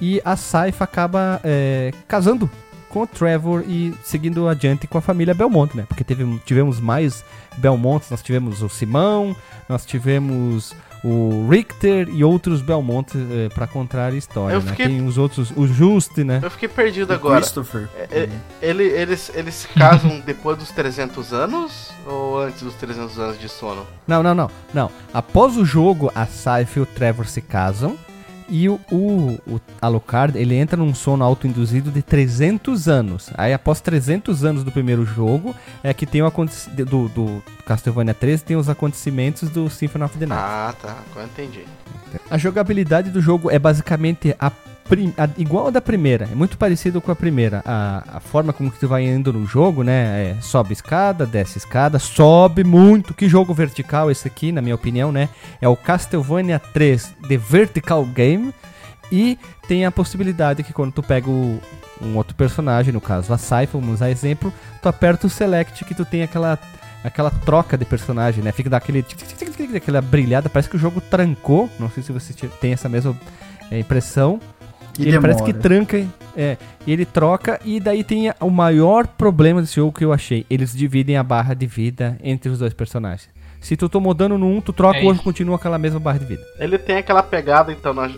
e a Saifa acaba é, casando com o Trevor e seguindo adiante com a família Belmont, né? Porque teve, tivemos mais Belmonts, nós tivemos o Simão, nós tivemos o Richter e outros Belmont é, para contar a história, Eu né? fiquei- Tem os outros, o Juste, né? Eu fiquei perdido O agora. Christopher. É, é, ele- eles, eles se casam depois dos 300 anos ou antes dos 300 anos de sono? Não, não, não, não. Após o jogo, a Saifa e o Trevor se casam e o, o, o Alucard, ele entra num sono autoinduzido de 300 anos. Aí após 300 anos do primeiro jogo, é que tem o do, do Castlevania 3 tem os acontecimentos do Symphony of the Night. Ah, tá. Agora entendi. A jogabilidade do jogo é basicamente a prim- a- igual a da primeira, é muito parecido com a primeira. A, a forma como que tu vai indo no jogo, né? É, sobe escada, desce escada, sobe muito. Que jogo vertical esse aqui, na minha opinião, né? É o Castlevania 3 The Vertical Game. E tem a possibilidade que quando tu pega o- um outro personagem, no caso a Saifa, vamos usar exemplo, tu aperta o Select que tu tem aquela aquela troca de personagem, né? Fica daquele aquela brilhada, parece que o jogo trancou. Não sei se você te- tem essa mesma é, impressão. E ele parece que demora. tranca, é, e ele troca e daí tem o maior problema desse jogo que eu achei. Eles dividem a barra de vida entre os dois personagens. Se tu tomou dano no um, tu troca É o outro continua aquela mesma barra de vida. Ele tem aquela pegada, então, na,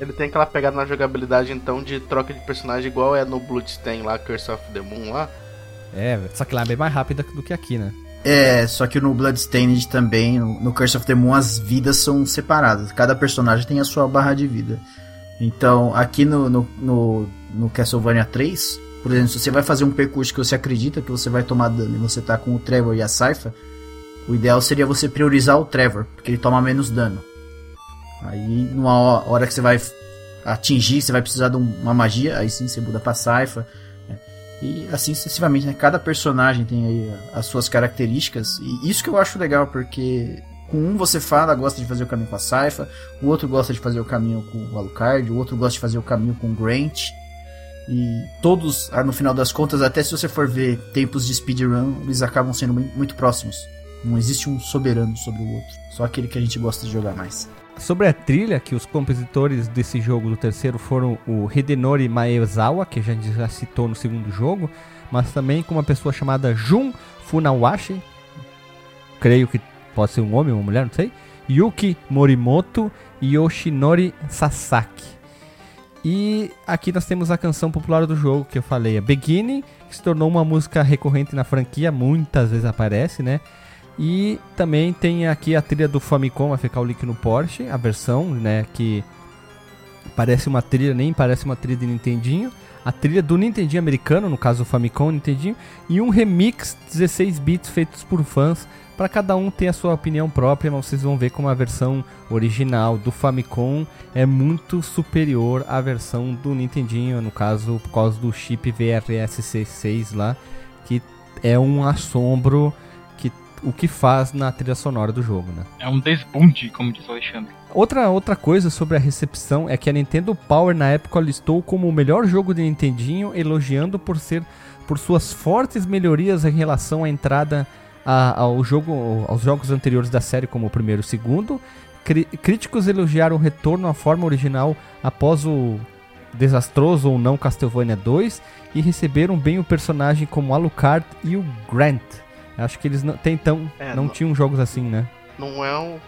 Ele tem aquela pegada na jogabilidade, então, de troca de personagem igual é no Bloodstain lá, Curse of the Moon lá. É, só que lá é bem mais rápida do que aqui, né? É, só que no Bloodstained também, no, no Curse of the Moon, as vidas são separadas. Cada personagem tem a sua barra de vida. Então, aqui no, no, no, no Castlevania 3, por exemplo, se você vai fazer um percurso que você acredita que você vai tomar dano e você tá com o Trevor e a Saifa, o ideal seria você priorizar o Trevor, porque ele toma menos dano. Aí, numa hora que você vai atingir, você vai precisar de uma magia, aí sim você muda pra Saifa. Né? E assim sucessivamente, né? Cada personagem tem aí as suas características. E isso que eu acho legal, porque com um você fala, gosta de fazer o caminho com a Saifa, o outro gosta de fazer o caminho com o Alucard, o outro gosta de fazer o caminho com o Grant. E todos, ah, no final das contas, até se você for ver tempos de speedrun, eles acabam sendo muito próximos. Não existe um soberano sobre o outro. Só aquele que a gente gosta de jogar mais. Sobre a trilha, que os compositores desse jogo do terceiro foram o Hidenori Maezawa, que a gente já citou no segundo jogo, mas também com uma pessoa chamada Jun Funawashi, creio que pode ser um homem ou uma mulher, não sei, Yuki Morimoto e Yoshinori Sasaki. E aqui nós temos a canção popular do jogo que eu falei, a Beginning, que se tornou uma música recorrente na franquia, muitas vezes aparece, né? E também tem aqui a trilha do Famicom, vai ficar o link no Porsche, a versão, né, que parece uma trilha, nem parece uma trilha de Nintendinho. A trilha do Nintendinho americano, no caso o Famicom Nintendinho, e um remix 16 bits feitos por fãs para cada um ter a sua opinião própria, mas vocês vão ver como a versão original do Famicom é muito superior à versão do Nintendinho, no caso por causa do chip VRSC6 lá, que é um assombro que o que faz na trilha sonora do jogo, né? É um desbunde, como diz o Alexandre. Outra, outra coisa sobre a recepção é que a Nintendo Power na época listou como o melhor jogo de Nintendinho, elogiando por ser por suas fortes melhorias em relação à entrada a, ao jogo, aos jogos anteriores da série, como o primeiro e o segundo. Cri críticos elogiaram o retorno à forma original após o desastroso ou não Castlevania 2 e receberam bem o personagem como Alucard e o Grant. Acho que eles não, até então é, não, não, tinham jogos assim, né? Não é um,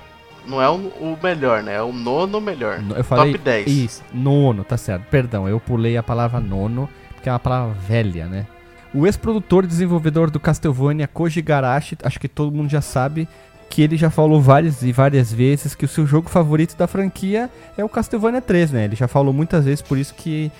não é o melhor, né? É o nono melhor. Eu falei, Top 10. Isso, nono, tá certo. Perdão, eu pulei a palavra nono, porque é uma palavra velha, né? O ex-produtor e desenvolvedor do Castlevania, Koji Garashi, acho que todo mundo já sabe, que ele já falou várias e várias vezes que o seu jogo favorito da franquia é o Castlevania 3, né? Ele já falou muitas vezes, por isso que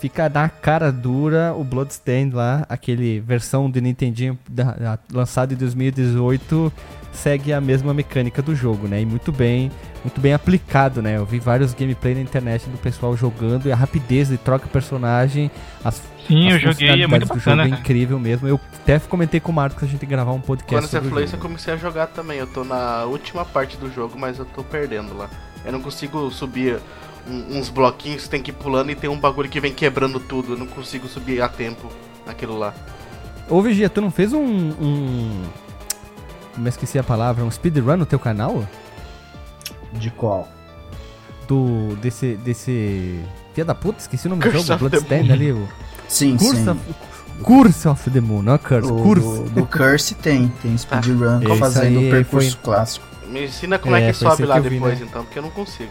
fica na cara dura o Bloodstained lá, aquele versão de Nintendinho da, da, lançado em 2018, segue a mesma mecânica do jogo, né? E muito bem, muito bem aplicado, né? Eu vi vários gameplay na internet do pessoal jogando e a rapidez de troca de personagem, as Sim, eu joguei, é muito bacana. Jogo é incrível mesmo. Eu até comentei com o Marcos que a gente tem que gravar um podcast. Quando você falou isso, eu comecei a jogar também. Eu tô na última parte do jogo, mas eu tô perdendo lá. Eu não consigo subir um, uns bloquinhos, tem que ir pulando e tem um bagulho que vem quebrando tudo. Eu não consigo subir a tempo naquilo lá. Ô Vigia, tu não fez um. um... Me esqueci a palavra, um speedrun no teu canal? De qual? Do. desse. desse. Filha da puta, esqueci o nome do jogo, Bloodstained ali. O... Sim, Curse sim. Of, Curse of the Moon, não Curse, o, Curse. Do, do Curse tem, tem speedrun ah, fazendo o percurso foi... clássico. Me ensina como é, é que sobe lá que depois, vi, né? então, porque eu não consigo.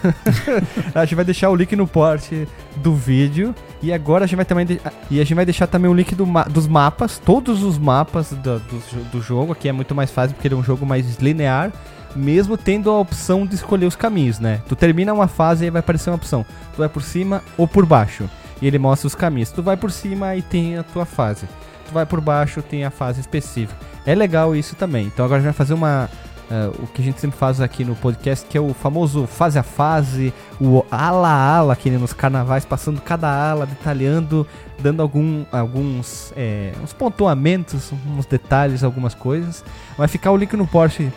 a gente vai deixar o link no porte do vídeo e agora a gente vai também e a gente vai deixar também o link do ma... dos mapas, todos os mapas do, do, do jogo. Aqui é muito mais fácil porque ele é um jogo mais linear mesmo tendo a opção de escolher os caminhos, né? Tu termina uma fase e vai aparecer uma opção. Tu vai por cima ou por baixo e ele mostra os caminhos. Tu vai por cima e tem a tua fase. Tu vai por baixo, tem a fase específica. É legal isso também. Então agora a gente vai fazer uma uh, o que a gente sempre faz aqui no podcast, que é o famoso fase a fase, o ala a ala, que nos carnavais, passando cada ala, detalhando, dando algum, alguns é, uns pontuamentos, uns detalhes, algumas coisas. Vai ficar o link no Porsche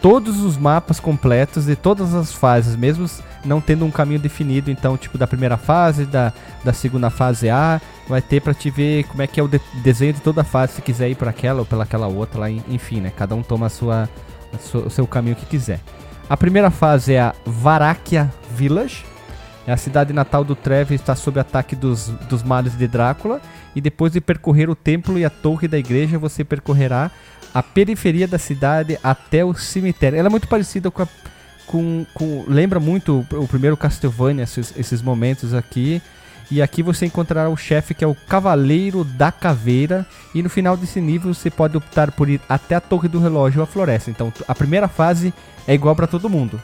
todos os mapas completos de todas as fases, mesmo não tendo um caminho definido, então, tipo, da primeira fase, da, da segunda fase A, vai ter para te ver como é que é o de desenho de toda a fase, se quiser ir para aquela ou pela aquela outra lá, enfim, né? Cada um toma a sua, o seu caminho que quiser. A primeira fase é a Varakia Village, é a cidade natal do Trevor está sob ataque dos, dos males de Drácula. E depois de percorrer o templo e a torre da igreja, você percorrerá a periferia da cidade até o cemitério. Ela é muito parecida com a com, com lembra muito o, o primeiro Castlevania esses, esses momentos aqui. E aqui você encontrará o chefe que é o Cavaleiro da Caveira. E no final desse nível você pode optar por ir até a Torre do Relógio ou a Floresta. Então a primeira fase é igual para todo mundo.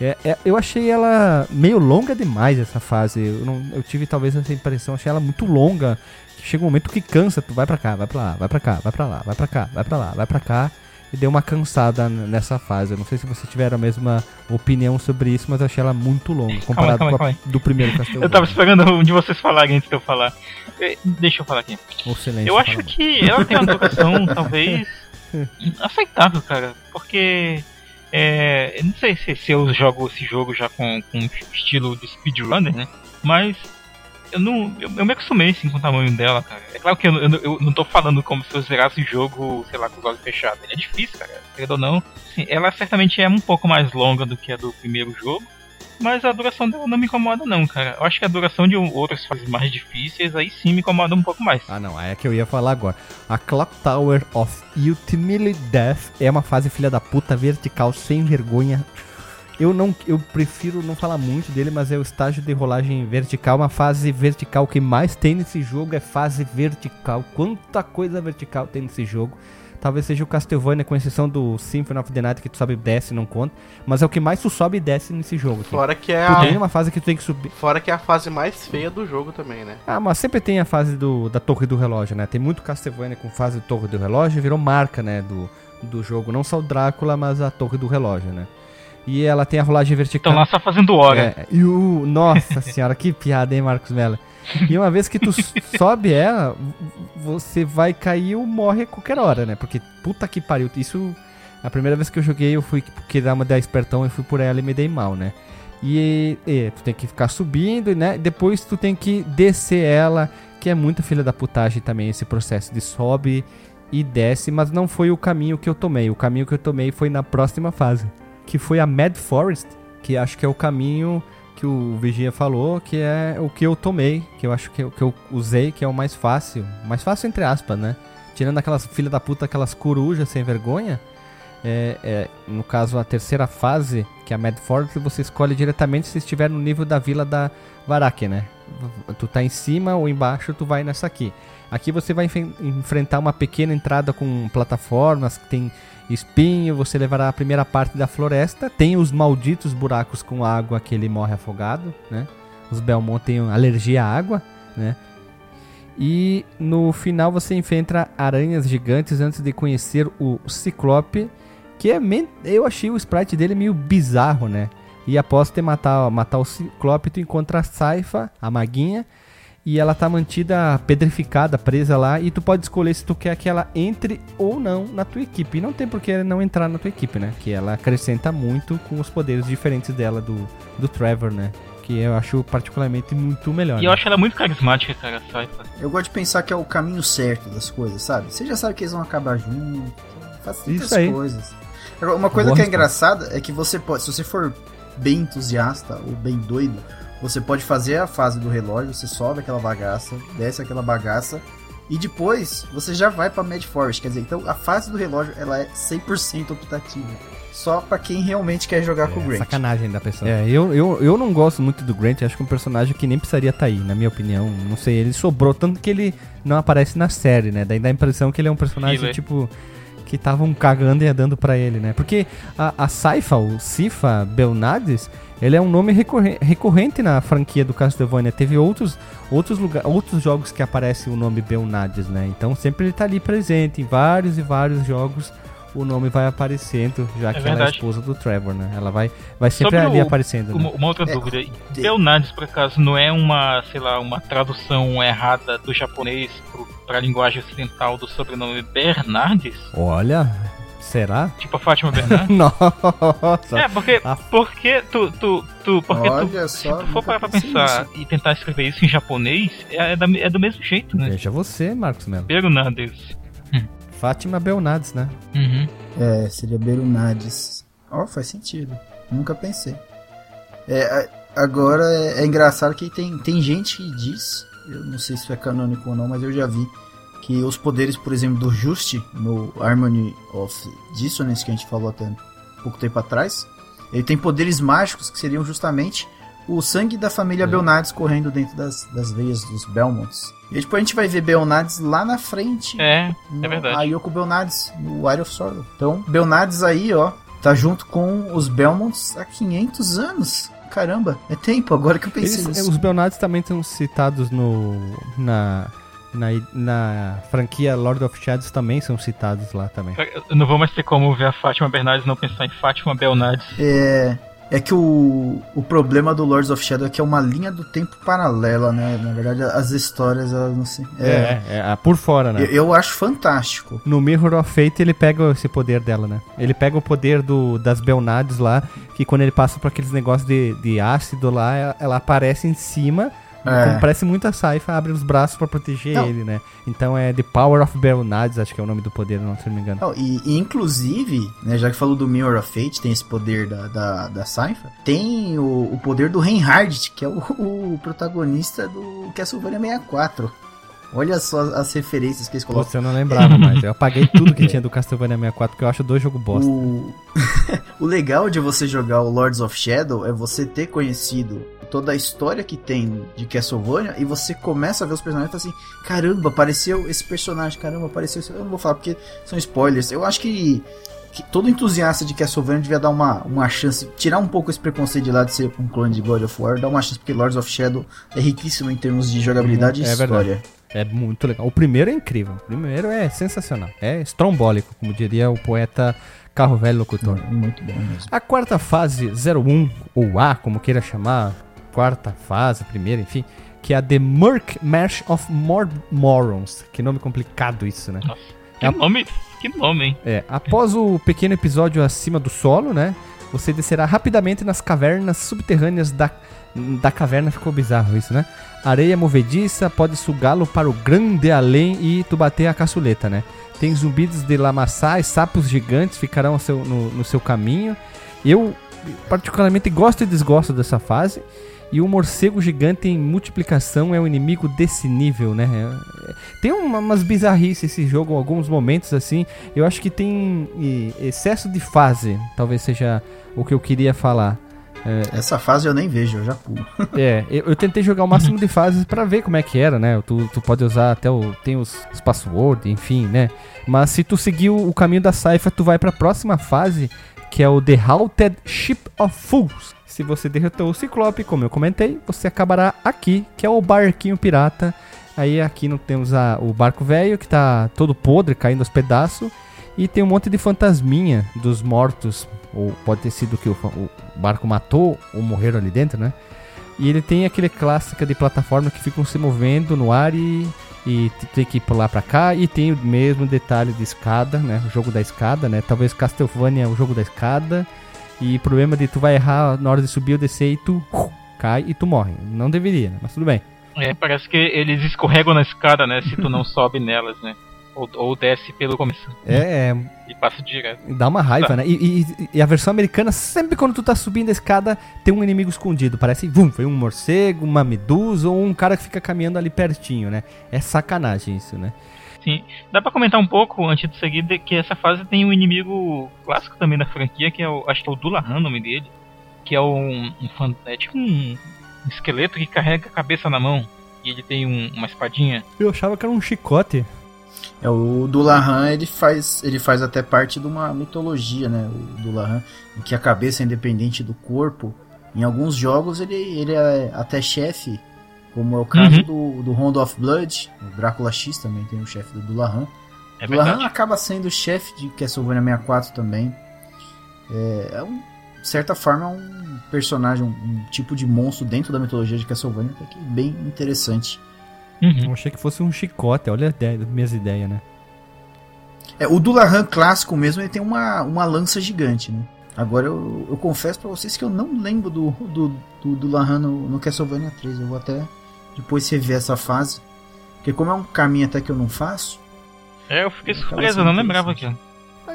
É, é, eu achei ela meio longa demais essa fase. Eu, não, eu, tive talvez essa impressão, achei ela muito longa. Chega um momento que cansa, tu vai pra cá, vai pra lá, vai pra cá, vai pra lá, vai pra cá, vai pra lá, vai pra cá. E deu uma cansada nessa fase. Eu não sei se vocês tiveram a mesma opinião sobre isso, mas eu achei ela muito longa comparado calma, calma, com a, calma do primeiro Castlevania. eu tava esperando um de vocês falarem antes de eu falar. Deixa eu falar aqui. Silêncio, eu acho que ela tem uma duração talvez aceitável, cara, porque é, eu não sei se, se eu jogo esse jogo já com, com estilo de speedrunner, né? Mas eu não. Eu, eu, me acostumei assim com o tamanho dela, cara. É claro que eu, eu, eu, não tô falando como se eu zerasse o jogo, sei lá, com os olhos fechados. É difícil, cara. Querendo ou não. Assim, ela certamente é um pouco mais longa do que a do primeiro jogo. Mas a duração dela não me incomoda, não, cara. Eu acho que a duração de outras fases mais difíceis aí sim me incomoda um pouco mais. Ah, não. É que eu ia falar agora. A Clock Tower of Ultimately Death é uma fase filha da puta vertical sem vergonha. Eu não, eu prefiro não falar muito dele, mas é o estágio de rolagem vertical, uma fase vertical que mais tem nesse jogo é fase vertical. Quanta coisa vertical tem nesse jogo. Talvez seja o Castlevania, com exceção do Symphony of the Night, que tu sobe e desce não conta. Mas é o que mais tu sobe e desce nesse jogo. Assim. Fora que é tu a... tem uma fase que tu tem que subir. Fora que é a fase mais feia do jogo também, né? Ah, mas sempre tem a fase do, da Torre do Relógio, né? Tem muito Castlevania com fase de Torre do Relógio, virou marca, né? Do, do jogo. Não só o Drácula, mas a Torre do Relógio, né? E ela tem a rolagem vertical. Estão lá só fazendo hora. É, e o. Nossa senhora, que piada, hein, Marcos Mello? E uma vez que tu sobe ela, você vai cair ou morre a qualquer hora, né? Porque puta que pariu. Isso. A primeira vez que eu joguei, eu fui querer uma da espertão e fui por ela e me dei mal, né? E, e, tu tem que ficar subindo, né? Depois tu tem que descer ela, que é muita filha da putagem também esse processo de sobe e desce, mas não foi o caminho que eu tomei. O caminho que eu tomei foi na próxima fase, que foi a Mad Forest, que acho que é o caminho que o Vigia falou, que é o que eu tomei, que eu acho que, que eu usei, que é o mais fácil. Mais fácil entre aspas, né? Tirando aquelas filha da puta, aquelas corujas sem vergonha. É, é, no caso, a terceira fase, que é a Mad Forest, você escolhe diretamente se estiver no nível da vila da Varaki, né? Tu tá em cima ou embaixo, tu vai nessa aqui. Aqui você vai enfrentar uma pequena entrada com plataformas que tem espinho, você levará a primeira parte da floresta. Tem os malditos buracos com água que ele morre afogado, né? Os Belmont têm alergia à água, né? E no final você enfrenta aranhas gigantes antes de conhecer o Ciclope, que é eu achei o sprite dele meio bizarro, né? E após ter matar, matar o Ciclope, tu encontra a Saifa, a maguinha, e ela tá mantida pedrificada, presa lá, e tu pode escolher se tu quer que ela entre ou não na tua equipe. E não tem por que não entrar na tua equipe, né? Que ela acrescenta muito com os poderes diferentes dela do, do Trevor, né? Que eu acho particularmente muito melhor. E né? eu acho ela muito carismática, cara, Saifa. Eu gosto de pensar que é o caminho certo das coisas, sabe? Você já sabe que eles vão acabar juntos, facilita Isso as aí. coisas. Uma coisa que é engraçada é que você pode, se você for bem entusiasta ou bem doido, você pode fazer a fase do relógio, você sobe aquela bagaça, desce aquela bagaça e depois você já vai para Mad Forest, quer dizer, então a fase do relógio ela é 100% optativa. Só para quem realmente quer jogar é, com o Grant. Sacanagem da pessoa. É, eu, eu, eu não gosto muito do Grant, acho que é um personagem que nem precisaria estar tá aí, na minha opinião. Não sei, ele sobrou tanto que ele não aparece na série, né? Daí dá a impressão que ele é um personagem tipo que estavam cagando e andando para ele, né? Porque a, a Saifa, o Sifa Belnades, ele é um nome recorrente, recorrente na franquia do Castlevania. Teve outros, outros, lugar, outros jogos que aparece o nome Belnades, né? Então sempre ele tá ali presente em vários e vários jogos. O nome vai aparecendo, já é que verdade. ela é a esposa do Trevor, né? Ela vai, vai sempre Sobre ali o, aparecendo. Uma, né? uma outra é, dúvida. De... Belnades, por acaso, não é uma, sei lá, uma tradução errada do japonês para a linguagem ocidental do sobrenome Bernardes? Olha, Será? Tipo a Fátima Bernardes? Nossa. É, porque, a... porque tu, tu, tu, porque Olha tu, só, se tu for parar pra pensar isso. e tentar escrever isso em japonês, é, é, da, é do mesmo jeito, né? Veja você, Marcos Melo. Bernardes. Hum. Fátima Belnades, né? Uhum. É, seria Berunades. Ó, oh, faz sentido. Nunca pensei. É, agora é, é engraçado que tem, tem gente que diz, eu não sei se isso é canônico ou não, mas eu já vi que os poderes, por exemplo, do Just no Harmony of Dissonance que a gente falou até pouco tempo atrás, Ele tem poderes mágicos que seriam justamente o sangue da família é. Belnades correndo dentro das, das veias dos Belmonts. E depois a gente vai ver Belnades lá na frente. É, no, é verdade. A Yoko Belnades no Wire of Sorrow. Então, Belnades aí, ó, tá junto com os Belmonts há 500 anos. Caramba, é tempo agora que eu pensei Eles, nisso. Os Belnades também estão citados no na na, na franquia Lord of Shadows também são citados lá também. Eu não vou mais ter como ver a Fátima Bernardes não pensar em Fátima Belnades. É. É que o, o problema do Lords of Shadow é que é uma linha do tempo paralela, né? Na verdade, as histórias, elas não sei. É, é, é por fora, né? Eu, eu, acho fantástico. No Mirror of Fate, ele pega esse poder dela, né? Ele pega o poder do, das Belnades lá, que quando ele passa por aqueles negócios de, de ácido lá, ela, ela aparece em cima é. parece muito a Saifa, abre os braços para proteger não. ele, né? Então é The Power of Bernardes, acho que é o nome do poder, não, se não me engano. Não, e, e, inclusive, né, já que falou do Mirror of Fate, tem esse poder da, da, da Saifa, tem o, o poder do Reinhardt, que é o, o protagonista do Castlevania 64. Olha só as referências que eles colocam. Você não lembrava mais. Eu apaguei tudo que tinha do Castlevania 64, porque eu acho dois jogos bosta. O... o legal de você jogar o Lords of Shadow é você ter conhecido toda a história que tem de Castlevania e você começa a ver os personagens e fala assim: caramba, apareceu esse personagem, caramba, apareceu esse. Eu não vou falar porque são spoilers. Eu acho que, que todo entusiasta de Castlevania devia dar uma, uma chance, tirar um pouco esse preconceito de lá de ser um clone de God of War, dar uma chance porque Lords of Shadow é riquíssimo em termos de jogabilidade é, e história. Verdade. É muito legal. O primeiro é incrível. O primeiro é sensacional. É estrombólico, como diria o poeta Carro Velho Locutor. Muito bom mesmo. A quarta fase 01, ou A, como queira chamar, quarta fase, primeira, enfim, que é a The Murk Marsh of Mor Morons. Que nome complicado isso, né? Nossa, que é, nome, que nome, hein? É, após o pequeno episódio acima do solo, né? Você descerá rapidamente nas cavernas subterrâneas da, da caverna. Ficou bizarro isso, né? Areia movediça pode sugá-lo para o grande além e tu bater a caçuleta, né? Tem zumbidos de lamaçá e sapos gigantes ficarão seu, no, no seu caminho. Eu particularmente gosto e desgosto dessa fase. E o morcego gigante em multiplicação é um inimigo desse nível, né? É, tem uma, umas bizarrices esse jogo, em alguns momentos assim. Eu acho que tem excesso de fase, talvez seja o que eu queria falar. É, Essa fase eu nem vejo, eu já pulo. é, eu, eu, tentei jogar o máximo de fases para ver como é que era, né? Tu, tu pode usar até o. Tem os, os passwords, enfim, né? Mas se tu seguir o, o caminho da Saifa, tu vai para a próxima fase, que é o The Halted Ship of Fools. Se você derrotou o Ciclope, como eu comentei, você acabará aqui, que é o barquinho pirata. Aí aqui não temos a, o barco velho, que tá todo podre, caindo aos pedaços. E tem um monte de fantasminha dos mortos. Ou pode ter sido que o, o barco matou ou morreram ali dentro, né? E ele tem aquele clássica de plataforma que ficam se movendo no ar e, e tem que pular para cá. E tem o mesmo detalhe de escada, né? O jogo da escada, né? Talvez Castlevania é o jogo da escada. E problema de tu vai errar na hora de subir ou descer e tu uh, cai e tu morre. Não deveria, né? mas tudo bem. É, parece que eles escorregam na escada, né? Se tu não sobe nelas, né? Ou, ou desce pelo começo. É, é. E passa direto. Dá uma raiva, tá. né? E, e, e, a versão americana, sempre quando tu tá subindo a escada, tem um inimigo escondido. Parece, vum, foi um morcego, uma medusa ou um cara que fica caminhando ali pertinho, né? É sacanagem isso, né? Sim. Dá pra comentar um pouco, antes de seguir, que essa fase tem um inimigo clássico também da franquia, que é o. Acho que é o Dulahan, o nome dele. Que é um. um é tipo um, um, esqueleto que carrega a cabeça na mão. E ele tem um, uma espadinha. Eu achava que era um chicote. É, o Dulahan, ele faz, ele faz até parte de uma mitologia, né? O Dulahan, em que a cabeça é independente do corpo. Em alguns jogos ele, ele é até chefe como é o caso uhum. do, do Round of Blood, o Drácula X também tem o chefe do Dulahan. É Dulahan acaba sendo chefe de Castlevania 64 também. É, é um, de certa forma, é um personagem, um, um, tipo de monstro dentro da mitologia de Castlevania que é bem interessante. Uhum. Eu achei que fosse um chicote, olha as minhas ideias, né? É, o Dulahan clássico mesmo, ele tem uma, uma lança gigante, né? Agora eu, eu confesso para vocês que eu não lembro do, do, do, do Lahan no, no Castlevania 3. Eu vou até depois vê essa fase. Porque como é um caminho até que eu não faço. É, eu fiquei surpreso, eu não lembrava aqui.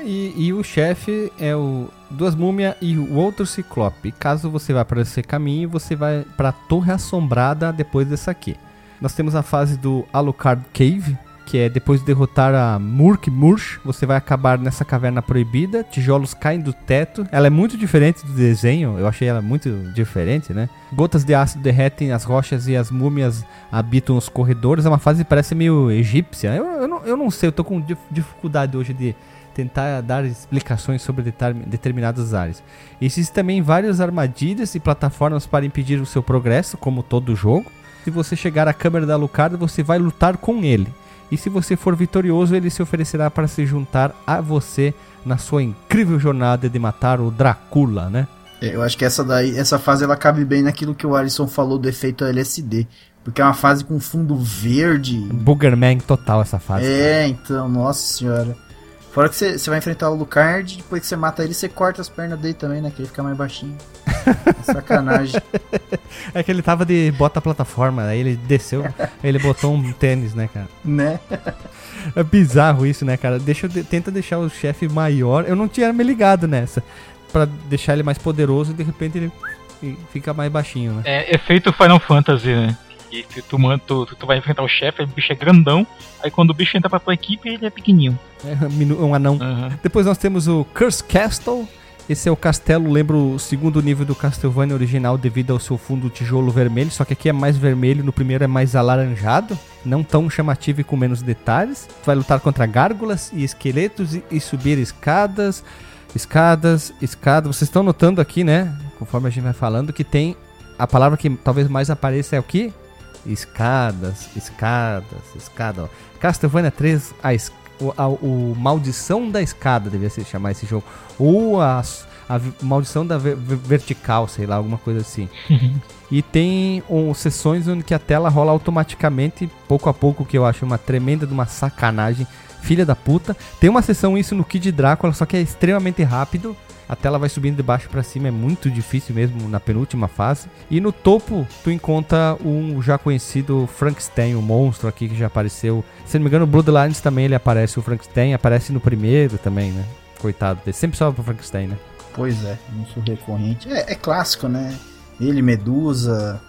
E, e o chefe é o Duas Múmias e o outro Ciclope. Caso você vá para esse caminho, você vai para a Torre Assombrada depois dessa aqui. Nós temos a fase do Alucard Cave, que é depois de derrotar a Murk Mursh, você vai acabar nessa caverna proibida, tijolos caem do teto. Ela é muito diferente do desenho, eu achei ela muito diferente, né? Gotas de ácido derretem as rochas e as múmias habitam os corredores. É uma fase que parece meio egípcia. Eu, eu, não, eu não sei, eu tô com dificuldade hoje de tentar dar explicações sobre determinadas áreas. Existem também várias armadilhas e plataformas para impedir o seu progresso, como todo jogo. Se você chegar à câmera da Lucarda, você vai lutar com ele. E se você for vitorioso, ele se oferecerá para se juntar a você na sua incrível jornada de matar o Drácula, né? É, eu acho que essa daí, essa fase ela cabe bem naquilo que o Alisson falou do efeito LSD. Porque é uma fase com fundo verde. Boogerman total essa fase. É, cara. então, nossa senhora. Fora que você vai enfrentar o Lucard, depois que você mata ele, você corta as pernas dele também, né? Que ele fica mais baixinho. sacanagem. É que ele tava de bota plataforma, aí ele desceu, ele botou um tênis, né, cara? Né? É bizarro isso, né, cara? Deixa, tenta deixar o chefe maior. Eu não tinha me ligado nessa. para deixar ele mais poderoso e de repente ele fica mais baixinho, né? É efeito Final Fantasy, né? E tu, tu, tu, tu vai enfrentar o chefe, o bicho é grandão, aí quando o bicho entra pra tua equipe, ele é pequenininho. É um anão. Uhum. Depois nós temos o Curse Castle. Esse é o castelo, lembra o segundo nível do Castlevania original devido ao seu fundo tijolo vermelho, só que aqui é mais vermelho, no primeiro é mais alaranjado, não tão chamativo e com menos detalhes. Tu vai lutar contra gárgulas e esqueletos e, e subir escadas, escadas, escadas. Vocês estão notando aqui, né, conforme a gente vai falando, que tem a palavra que talvez mais apareça é o que? Escadas, escadas, escada. Castlevania 3, a, o, a, o Maldição da Escada, devia se chamar esse jogo. Ou a, a Maldição da ver, Vertical, sei lá, alguma coisa assim. e tem um, sessões onde que a tela rola automaticamente, pouco a pouco, que eu acho uma tremenda de uma sacanagem. Filha da puta. Tem uma sessão isso no Kid Drácula, só que é extremamente rápido a tela vai subindo de baixo para cima, é muito difícil mesmo na penúltima fase. E no topo tu encontra um já conhecido Frankenstein, o monstro aqui que já apareceu. Se não me engano, Bloodlines também ele aparece, o Frankenstein aparece no primeiro também, né? Coitado dele, sempre sobe pro Frankenstein, né? Pois é, monstro recorrente. É, é clássico, né? Ele, Medusa,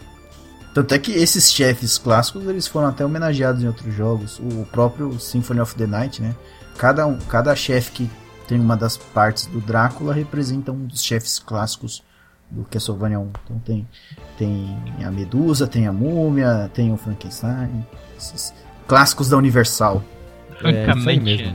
tanto é que esses chefes clássicos eles foram até homenageados em outros jogos. O próprio Symphony of the Night, né? Cada, um, cada chefe que tem uma das partes do Drácula representa um dos chefes clássicos do Castlevania 1. Então tem, tem a Medusa, tem a Múmia, tem o Frankenstein, esses clássicos da Universal. Francamente. É,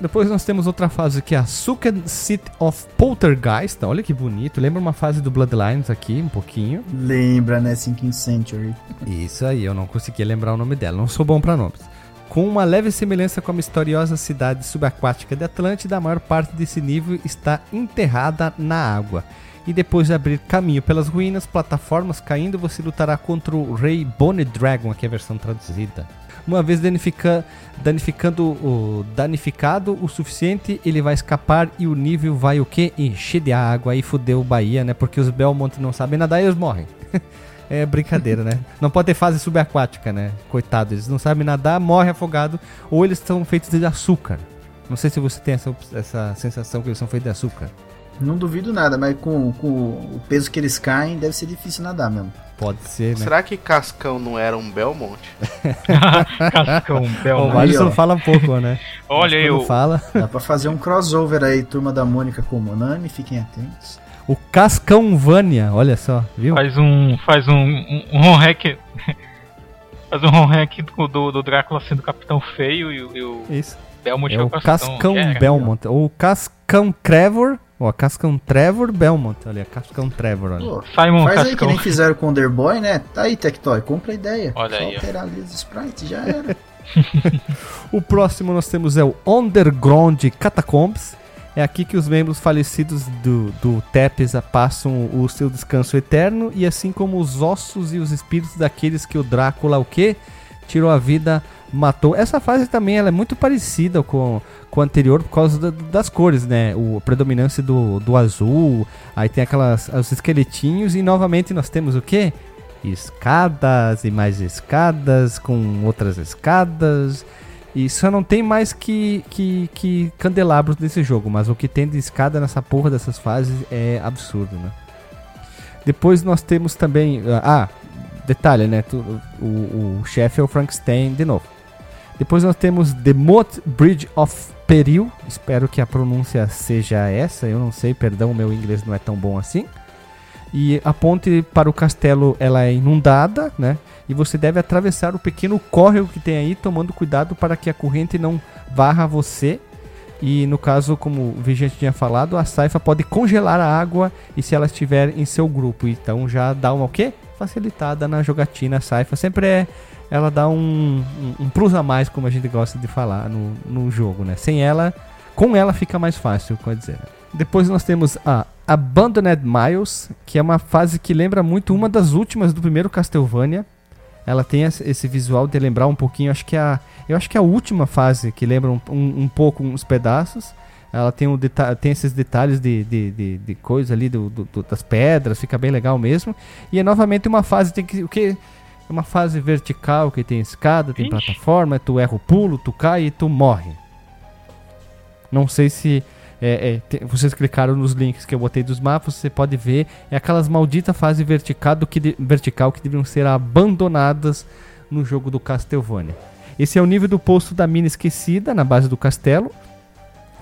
Depois nós temos outra fase que é a Sunken City of Poltergeist. Olha que bonito. Lembra uma fase do Bloodlines aqui, um pouquinho. Lembra, né? Sinking Century. Isso aí, eu não conseguia lembrar o nome dela. Não sou bom para nomes. Com uma leve semelhança com a misteriosa cidade subaquática de Atlântida, a maior parte desse nível está enterrada na água. E depois de abrir caminho pelas ruínas, plataformas caindo, você lutará contra o Rei Bone Dragon, aqui é a versão traduzida. Uma vez danifica, danificando o danificado o suficiente, ele vai escapar e o nível vai o que? Encher de água. Aí fudeu o Bahia, né? Porque os Belmont não sabem nadar e eles morrem. é brincadeira, né? Não pode ter fase subaquática, né? Coitado, eles não sabem nadar, morre afogado, ou eles são feitos de açúcar. Não sei se você tem essa, essa sensação que eles são feitos de açúcar. Não duvido nada, mas com, com o peso que eles caem, deve ser difícil nadar mesmo. Pode ser, né? Será que Cascão não era um Belmont? Cascão, Belmont. O Alisson fala pouco, né? Olha eu. Fala. Dá pra fazer um crossover aí, turma da Mônica com o Monami, fiquem atentos. O Cascão Vânia, olha só, viu? Faz um. Faz um. Um, um hack. faz um hack do, do Drácula sendo Capitão Feio e, e o. Isso. Belmont é, é o Cascão é, Belmont. Ou Cascão Trevor. Ó, Cascão Trevor Belmont. Olha, Cascão Trevor, olha. Pô, Simon faz Cascão. aí que nem fizeram com o Underboy, né? Tá aí, Tectoy, compra a ideia. Olha Só aí. alterar ali os sprites, já era. o próximo nós temos é o Underground Catacombs. É aqui que os membros falecidos do, do Tepes passam o seu descanso eterno e assim como os ossos e os espíritos daqueles que o Drácula o quê? Tirou a vida, matou. Essa fase também ela é muito parecida com, com a anterior por causa da, das cores, né? O, a predominância do, do azul, aí tem aquelas os esqueletinhos e novamente nós temos o quê? Escadas e mais escadas com outras escadas e só não tem mais que, que, que candelabros nesse jogo, mas o que tem de escada nessa porra dessas fases é absurdo, né? Depois nós temos também. Ah, detalhe, né? O, o, chefe é o Frankenstein de novo. Depois nós temos The Moat Bridge of Peril. Espero que a pronúncia seja essa. Eu não sei, perdão, meu inglês não é tão bom assim. E a ponte para o castelo ela é inundada, né? E você deve atravessar o pequeno córrego que tem aí, tomando cuidado para que a corrente não varra você. E no caso, como o Vigente tinha falado, a Saifa pode congelar a água e se ela estiver em seu grupo. Então já dá uma o quê? Facilitada na jogatina. A Saifa sempre é. Ela dá um, um, um plus a mais, como a gente gosta de falar no, no jogo, né? Sem ela, com ela fica mais fácil, pode dizer. Depois nós temos a Abandoned Miles, que é uma fase que lembra muito uma das últimas do primeiro Castlevania. Ela tem esse visual de lembrar um pouquinho, acho que é a, eu acho que é a última fase que lembra um, um, um pouco uns pedaços. Ela tem, um tem esses detalhes de, de, de, de coisa ali do, do, das pedras, fica bem legal mesmo. E é novamente uma fase tem que o que uma fase vertical que tem escada, tem Ixi. plataforma, tu erra o pulo, tu cai e tu morre. Não sei se é, é, tem, vocês clicaram nos links que eu botei dos mapas, você pode ver é aquelas malditas fases vertical, que de, vertical que deveriam ser abandonadas no jogo do Castlevania. Esse é o nível do poço da mina esquecida na base do castelo,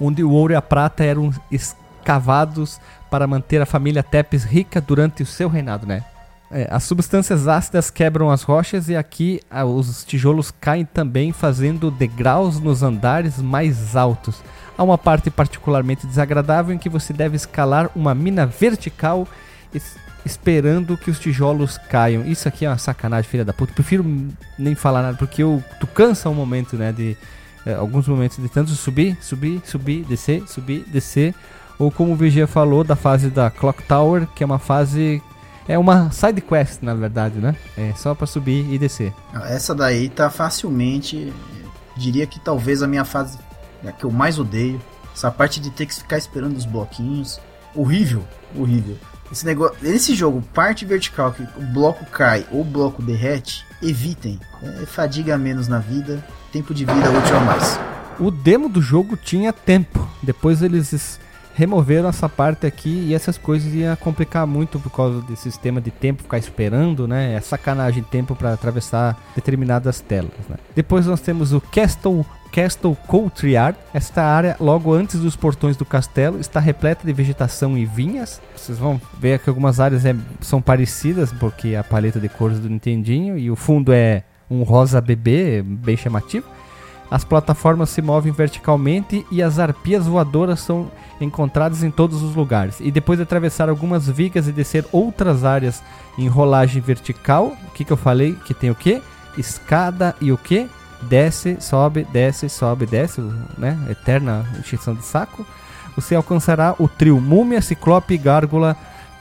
onde o ouro e a prata eram escavados para manter a família Tepes rica durante o seu reinado, né? É, as substâncias ácidas quebram as rochas e aqui ah, os tijolos caem também, fazendo degraus nos andares mais altos. Há uma parte particularmente desagradável em que você deve escalar uma mina vertical es esperando que os tijolos caiam. Isso aqui é uma sacanagem, filha da puta. Prefiro nem falar nada, porque eu, tu cansa um momento, né? De é, alguns momentos de tanto subir, subir, subir, descer, subir, descer. Ou como o Vigia falou, da fase da Clock Tower, que é uma fase é uma side quest, na verdade, né? É só para subir e descer. Essa daí tá facilmente, diria que talvez a minha fase né, que eu mais odeio. Essa parte de ter que ficar esperando os bloquinhos. Horrível, horrível. Esse negócio, nesse jogo, parte vertical que o bloco cai ou o bloco derrete, evitem. É fadiga menos na vida, tempo de vida útil a mais. O demo do jogo tinha tempo. Depois eles removeram essa parte aqui e essas coisas iam complicar muito por causa desse sistema de tempo, ficar esperando, né? É sacanagem tempo para atravessar determinadas telas, né? Depois nós temos o Castle Castle Courtyard. Esta área, logo antes dos portões do castelo, está repleta de vegetação e vinhas. Vocês vão ver que algumas áreas é, são parecidas, porque a paleta de cores do Nintendinho e o fundo é um rosa bebê, bem chamativo. As plataformas se movem verticalmente e as arpias voadoras são encontradas em todos os lugares. E depois de atravessar algumas vigas e descer outras áreas em rolagem vertical, o que, que eu falei? Que tem o que? Escada e o que? Desce, sobe, desce, sobe, desce, né? Eterna extinção de saco. Você alcançará o trio Múmia, Ciclope e Gárgula.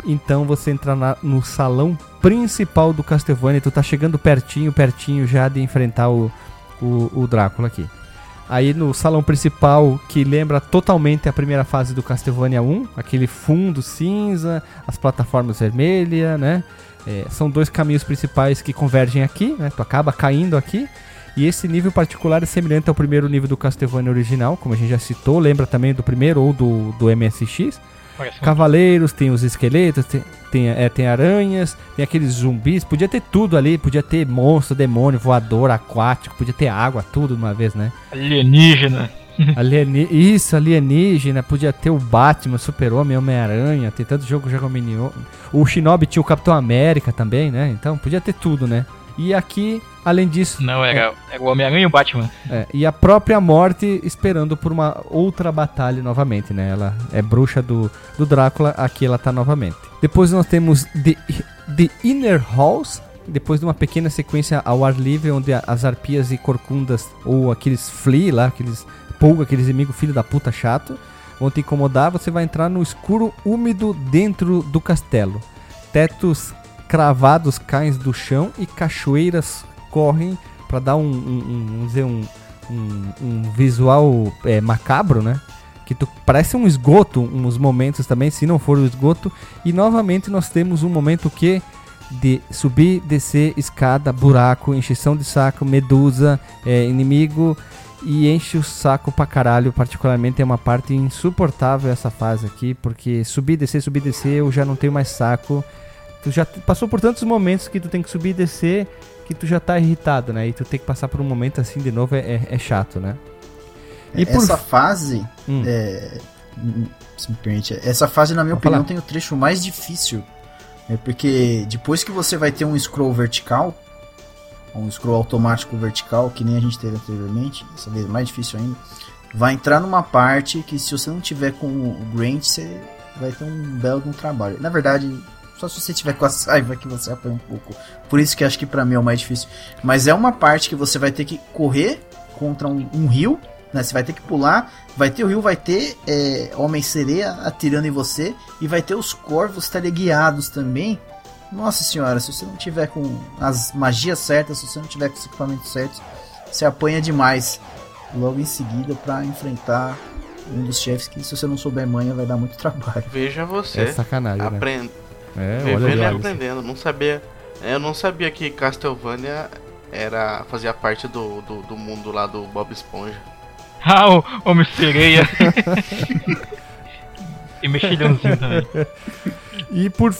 Então você entrará no salão principal do Castlevania. Tu tá chegando pertinho, pertinho já de enfrentar o, o, o Drácula aqui. Aí no salão principal, que lembra totalmente a primeira fase do Castlevania 1, aquele fundo cinza, as plataformas vermelhas, né? É, são dois caminhos principais que convergem aqui, né? Tu acaba caindo aqui. E esse nível particular é semelhante ao primeiro nível do Castlevania original, como a gente já citou, lembra também do primeiro ou do, do MSX. Cavaleiros, tem os esqueletos, tem, tem, é, tem aranhas, tem aqueles zumbis. Podia ter tudo ali, podia ter monstro, demônio, voador, aquático, podia ter água, tudo de uma vez, né? Alienígena. Alieni Isso, alienígena, podia ter o Batman, Super-Homem, Homem-Aranha, tem tanto jogo já com o Shinobi tinha o Capitão América também, né? Então podia ter tudo, né? E aqui, além disso. Não, era, é, era o Homem-Aranha e o Batman. É, e a própria morte esperando por uma outra batalha novamente, né? Ela é bruxa do, do Drácula, aqui ela tá novamente. Depois nós temos The, The Inner Halls, depois de uma pequena sequência ao ar livre, onde as arpias e corcundas, ou aqueles flea lá, aqueles pulga, aqueles inimigos filho da puta chato, vão te incomodar, você vai entrar no escuro úmido dentro do castelo. Tetos cravados caem do chão e cachoeiras correm para dar um, um, um, dizer, um, um visual é, macabro, né? Que tu, parece um esgoto, uns momentos também, se não for o esgoto. E novamente nós temos um momento que de subir, descer, escada, buraco, encheção de saco, medusa, é, inimigo e enche o saco pra caralho. Particularmente é uma parte insuportável essa fase aqui, porque subir, descer, subir, descer, eu já não tenho mais saco Tu já passou por tantos momentos que tu tem que subir e descer que tu já tá irritado, né? E tu tem que passar por um momento assim de novo é, é, é chato, né? E essa por... fase, hum. é, se me permite, essa fase, na minha Vou opinião, falar. tem o trecho mais difícil. É porque depois que você vai ter um scroll vertical, um scroll automático vertical, que nem a gente teve anteriormente, essa vez mais difícil ainda, vai entrar numa parte que se você não tiver com o Grant, você vai ter um belo um trabalho. Na verdade, só se você tiver com a saiva que você apanha um pouco. Por isso que acho que para mim é o mais difícil. Mas é uma parte que você vai ter que correr contra um, um rio né? Você vai ter que pular, vai ter o rio, vai ter é, Homem-Sereia atirando em você e vai ter os corvos teleguiados também. Nossa senhora, se você não tiver com as magias certas, se você não tiver com os equipamentos certos, você apanha demais logo em seguida para enfrentar um dos chefes que se você não souber manha vai dar muito trabalho. Veja você. É sacanagem, aprend... né? É, Vivendo e aprendendo. Não sabia, eu não sabia que Castlevania era fazia parte do, do, do mundo lá do Bob Esponja. Ah, o Homem-Sereia. e mexilhãozinho também. E por,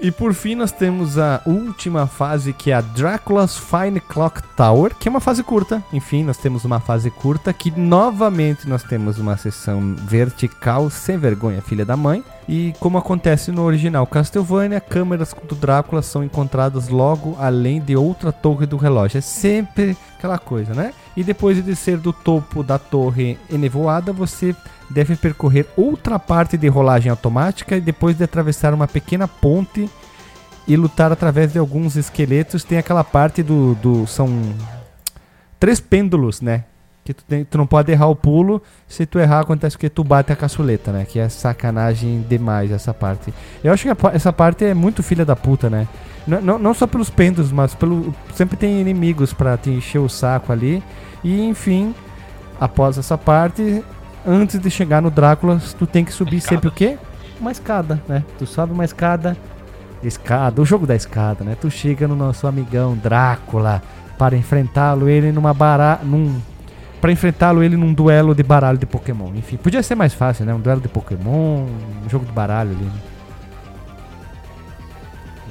e por fim nós temos a última fase que é a Dracula's Fine Clock Tower, que é uma fase curta. Enfim, nós temos uma fase curta que novamente nós temos uma sessão vertical sem vergonha, filha da mãe. E como acontece no original Castlevania, câmeras do Drácula são encontradas logo além de outra torre do relógio. É sempre aquela coisa, né? E depois de descer do topo da torre enevoada, você deve percorrer outra parte de rolagem automática e depois de atravessar uma pequena ponte e lutar através de alguns esqueletos. Tem aquela parte do. do são três pêndulos, né? Que tu, tem, tu não pode errar o pulo. Se tu errar, acontece que tu bate a caçuleta, né? Que é sacanagem demais essa parte. Eu acho que a, essa parte é muito filha da puta, né? Não, não, não só pelos pêndulos, mas pelo. Sempre tem inimigos para te encher o saco ali. E enfim, após essa parte, antes de chegar no Drácula, tu tem que subir sempre o quê? Uma escada, né? Tu sobe uma escada, escada, o jogo da escada, né? Tu chega no nosso amigão Drácula para enfrentá-lo ele numa barra, num para enfrentá-lo ele num duelo de baralho de Pokémon. Enfim, podia ser mais fácil, né? Um duelo de Pokémon, um jogo de baralho ali. Né?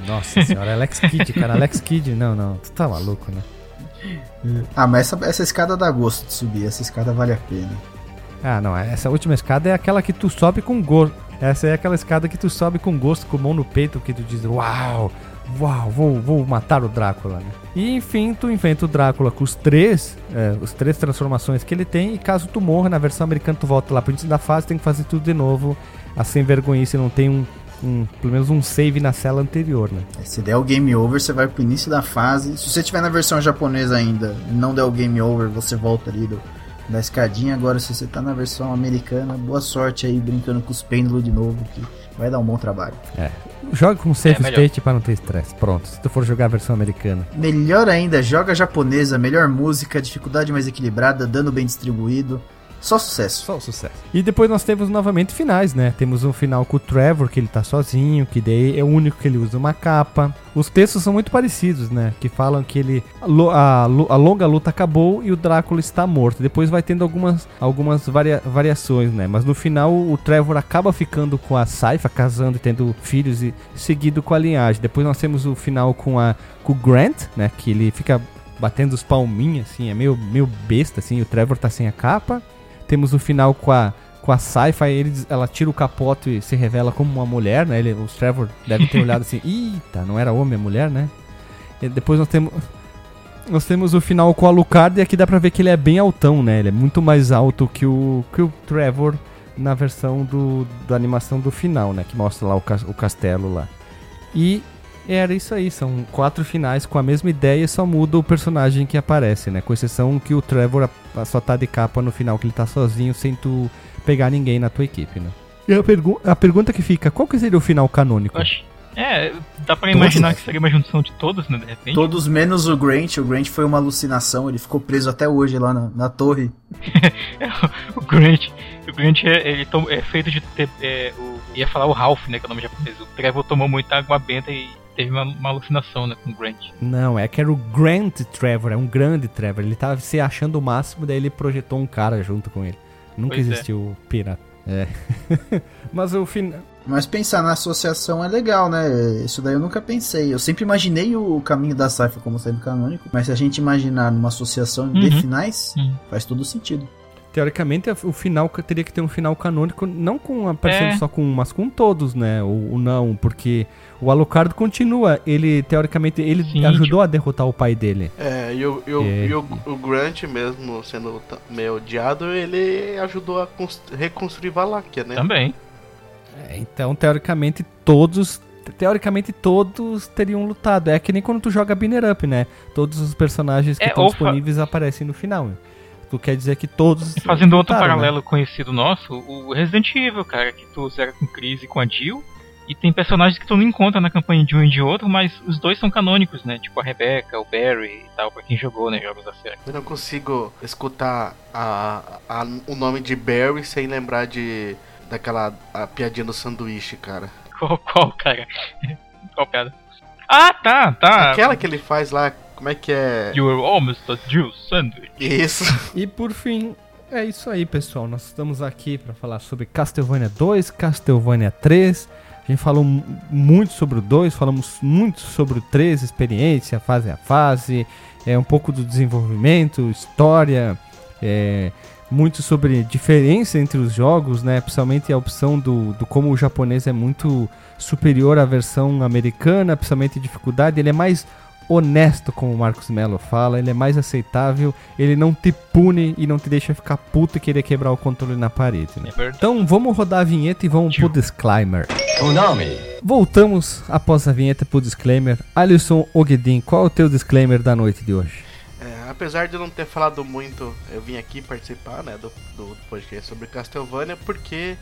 Nossa senhora, Alex Kidd, cara, Alex Kidd, não, não, tu tá maluco, né? Ah, mas essa, essa escada dá gosto de subir, essa escada vale a pena. Ah, não, essa última escada é aquela que tu sobe com gosto. Essa é aquela escada que tu sobe com gosto, com mão no peito, que tu diz, uau, uau, vou, vou matar o Drácula, né? E enfim, tu enfrenta o Drácula com os três, é, os três transformações que ele tem, e caso tu morra, na versão americana tu volta lá pro início da fase, tem que fazer tudo de novo, assim vergonha, se não tem um, um, pelo menos um save na cela anterior, né? É, se der o game over, você vai pro início da fase. Se você tiver na versão japonesa ainda, não der o game over, você volta ali do, da escadinha. Agora, se você tá na versão americana, boa sorte aí brincando com os pêndulos de novo, que vai dar um bom trabalho. É. Joga com save é, state para não ter estresse. Pronto, se tu for jogar a versão americana. Melhor ainda, joga japonesa, melhor música, dificuldade mais equilibrada, dano bem distribuído. Só sucesso. Só sucesso. E depois nós temos novamente finais, né? Temos um final com o Trevor, que ele tá sozinho, que daí é o único que ele usa uma capa. Os textos são muito parecidos, né? Que falam que ele. A, a longa luta acabou e o Drácula está morto. Depois vai tendo algumas, algumas varia, variações, né? Mas no final o Trevor acaba ficando com a Saifa, casando e tendo filhos e seguido com a linhagem. Depois nós temos o final com, a, com o Grant, né? Que ele fica batendo os palminhos, assim, é meio, meio besta, assim. O Trevor tá sem a capa. Temos o final com a com a Sci-Fi, ela tira o capoto e se revela como uma mulher, né? Ele, o Trevor deve ter olhado assim, eita, não era homem, é mulher, né? E depois nós temos nós temos o final com a Alucard e aqui dá pra ver que ele é bem altão, né? Ele é muito mais alto que o, que o Trevor na versão do, da animação do final, né? Que mostra lá o, o castelo lá. E era isso aí, são quatro finais com a mesma ideia, só muda o personagem que aparece, né? Com exceção que o Trevor só tá de capa no final, que ele tá sozinho sem tu pegar ninguém na tua equipe, né? E a, pergu a pergunta que fica, qual que seria o final canônico? Acho, é, dá pra imaginar que seria uma junção de todos, né, de repente. Todos menos o Grant, o Grant foi uma alucinação, ele ficou preso até hoje lá na, na torre. o Grant, o Grant é, ele tom, é feito de ter, é, o, ia falar o Ralph, né, que é o nome japonês, o Trevor tomou muita água benta e teve uma, uma, alucinação, né, com o Grant. Não, é que era o Grant Trevor, é um grande Trevor. Ele tava se achando o máximo, daí ele projetou um cara junto com ele. Nunca pois é. existiu é. pirata. É. Mas o final. Mas pensar na associação é legal, né? Isso daí eu nunca pensei. Eu sempre imaginei o caminho da Saifa como sendo canônico, mas se a gente imaginar numa associação uhum. de finais, uhum. faz todo sentido. Teoricamente, o final teria que ter um final canônico, não com aparecendo é. só com um, mas com todos, né? Ou, ou, não, porque o Alucard continua. Ele, teoricamente, ele Sim, ajudou tipo... a derrotar o pai dele. É, e o, e o, é. e o, o Grant, mesmo sendo meio odiado, ele ajudou a reconstruir Valáquia, né? Também. É, então, teoricamente, todos teoricamente todos teriam lutado. É que nem quando tu joga Binner Up, né? Todos os personagens que é, estão disponíveis aparecem no final. Tu quer dizer que todos. Fazendo outro né? paralelo né? conhecido nosso, o Resident Evil, cara, que tu zera com crise com a Jill. E tem personagens que tu não encontra na campanha de um e de outro, mas os dois são canônicos, né? Tipo a Rebecca, o Barry e tal, pra quem jogou, né? Jogos da série. Eu não consigo escutar a, a, o nome de Barry sem lembrar de daquela a piadinha do sanduíche, cara. Qual, qual, cara? qual piada? Ah, tá, tá. Aquela que ele faz lá, como é que é? You are almost a Jew sandwich. Isso. E por fim, é isso aí, pessoal. Nós estamos aqui para falar sobre Castlevania 2, Castlevania 3. A gente falou muito sobre o 2, falamos muito sobre o 3, experiência, fase a fase, é um pouco do desenvolvimento, história, é, muito sobre diferença entre os jogos, né? Principalmente a opção do, do como o japonês é muito superior à versão americana, principalmente dificuldade, ele é mais honesto, como o Marcos Mello fala, ele é mais aceitável, ele não te pune e não te deixa ficar puto e querer quebrar o controle na parede. Né? É então vamos rodar a vinheta e vamos Tio. pro disclaimer. O nome. Voltamos após a vinheta pro disclaimer. Alisson Ogedin, qual é o teu disclaimer da noite de hoje? É, apesar de eu não ter falado muito, eu vim aqui participar né, do, do podcast sobre Castlevania porque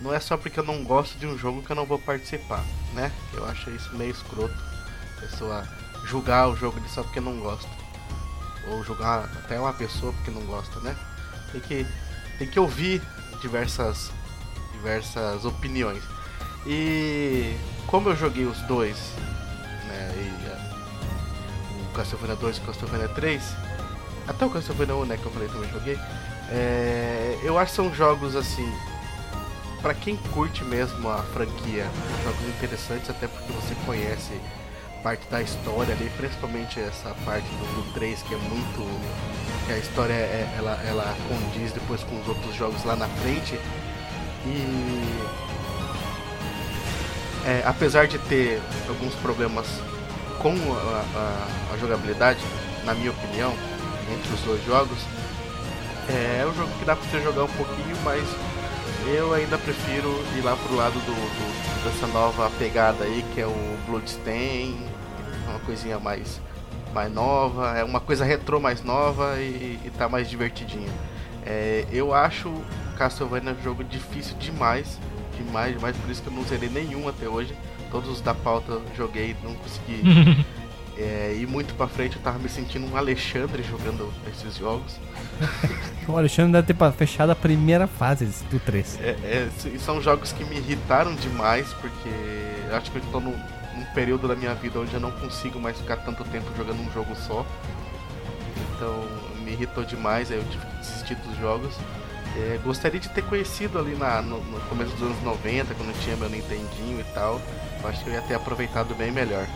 não é só porque eu não gosto de um jogo que eu não vou participar, né? Eu acho isso meio escroto. Pessoa julgar o jogo só porque não gosta. Ou julgar até uma pessoa porque não gosta, né? Tem que, tem que ouvir diversas, diversas opiniões. E como eu joguei os dois, né? E, uh, o Castlevania 2 e o Castlevania 3, até o Castlevania 1, né? Que eu falei também joguei. É, eu acho que são jogos assim. Para quem curte mesmo a franquia, jogos interessantes, até porque você conhece parte da história ali, principalmente essa parte do, do 3 que é muito. que a história é, ela, ela condiz depois com os outros jogos lá na frente. E é, apesar de ter alguns problemas com a, a, a, jogabilidade, na minha opinião, entre os dois jogos, é, é um jogo que dá pra você jogar um pouquinho, mas eu ainda prefiro ir lá pro lado do, do, dessa nova pegada aí, que é o Bloodstain, uma coisinha mais, mais nova, é uma coisa retrô mais nova e, e tá mais divertidinha. É, eu acho Castlevania um jogo difícil demais, demais, demais, por isso que eu não zerei nenhum até hoje. Todos os da pauta joguei, não consegui é, ir muito pra frente. Eu tava me sentindo um Alexandre jogando esses jogos. o Alexandre deve ter fechado a primeira fase do 3. É, é, são jogos que me irritaram demais, porque acho que eu tô no, período da minha vida onde eu não consigo mais ficar tanto tempo jogando um jogo só. Então me irritou demais, aí eu tive que desistir dos jogos. É, gostaria de ter conhecido ali na, no, no, começo dos anos 90, quando tinha meu Nintendinho e tal. Eu acho que eu ia ter aproveitado bem melhor.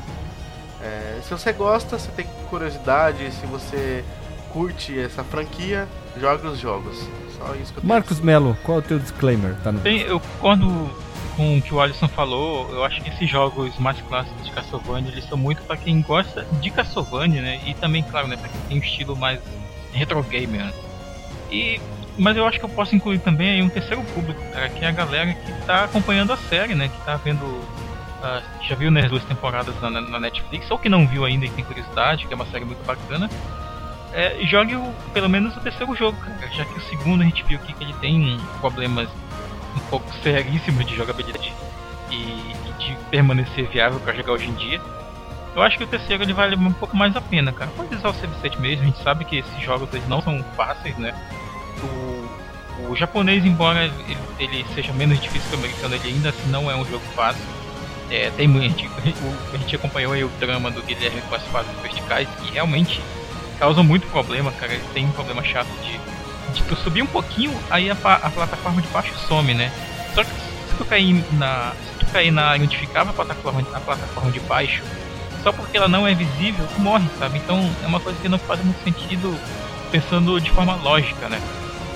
É, se você gosta, se tem curiosidade, se você curte essa franquia, jogue os jogos. Só isso que eu Marcos Melo, qual é o teu disclaimer? Tá no... Bem, eu concordo com o que o Alisson falou, eu acho que esses jogos mais clássicos de Castlevania, eles são muito para quem gosta de Castlevania, né? E também, claro, né, para quem tem um estilo mais retro gamer. Né? E mas eu acho que eu posso incluir também aí um terceiro público, cara, que é a galera que tá acompanhando a série, né? Que tá vendo. Uh, já viu né, as duas temporadas na, na, Netflix, ou que não viu ainda e tem curiosidade, que é uma série muito bacana. É, jogue o, pelo menos o terceiro jogo, cara, já que o segundo a gente viu aqui que ele tem problemas um pouco seríssimo de jogabilidade e, e de permanecer viável para jogar hoje em dia. Eu acho que o terceiro ele vale um pouco mais a pena, cara. Pode usar o save state mesmo, a gente sabe que esses jogos eles não são fáceis, né? O, o japonês, embora ele, ele, seja menos difícil que o americano, ele ainda assim não é um jogo fácil. É, tem a gente, a gente acompanhou aí o drama do Guilherme com as fases verticais que realmente causam muito problema, cara. Ele tem um problema chato de de tu subir um pouquinho, aí a, a, plataforma de baixo some, né? Só que se tu cair na. Se tu cair na área onde ficava a plataforma, a plataforma de baixo, só porque ela não é visível, tu morre, sabe? Então é uma coisa que não faz muito sentido pensando de forma lógica, né?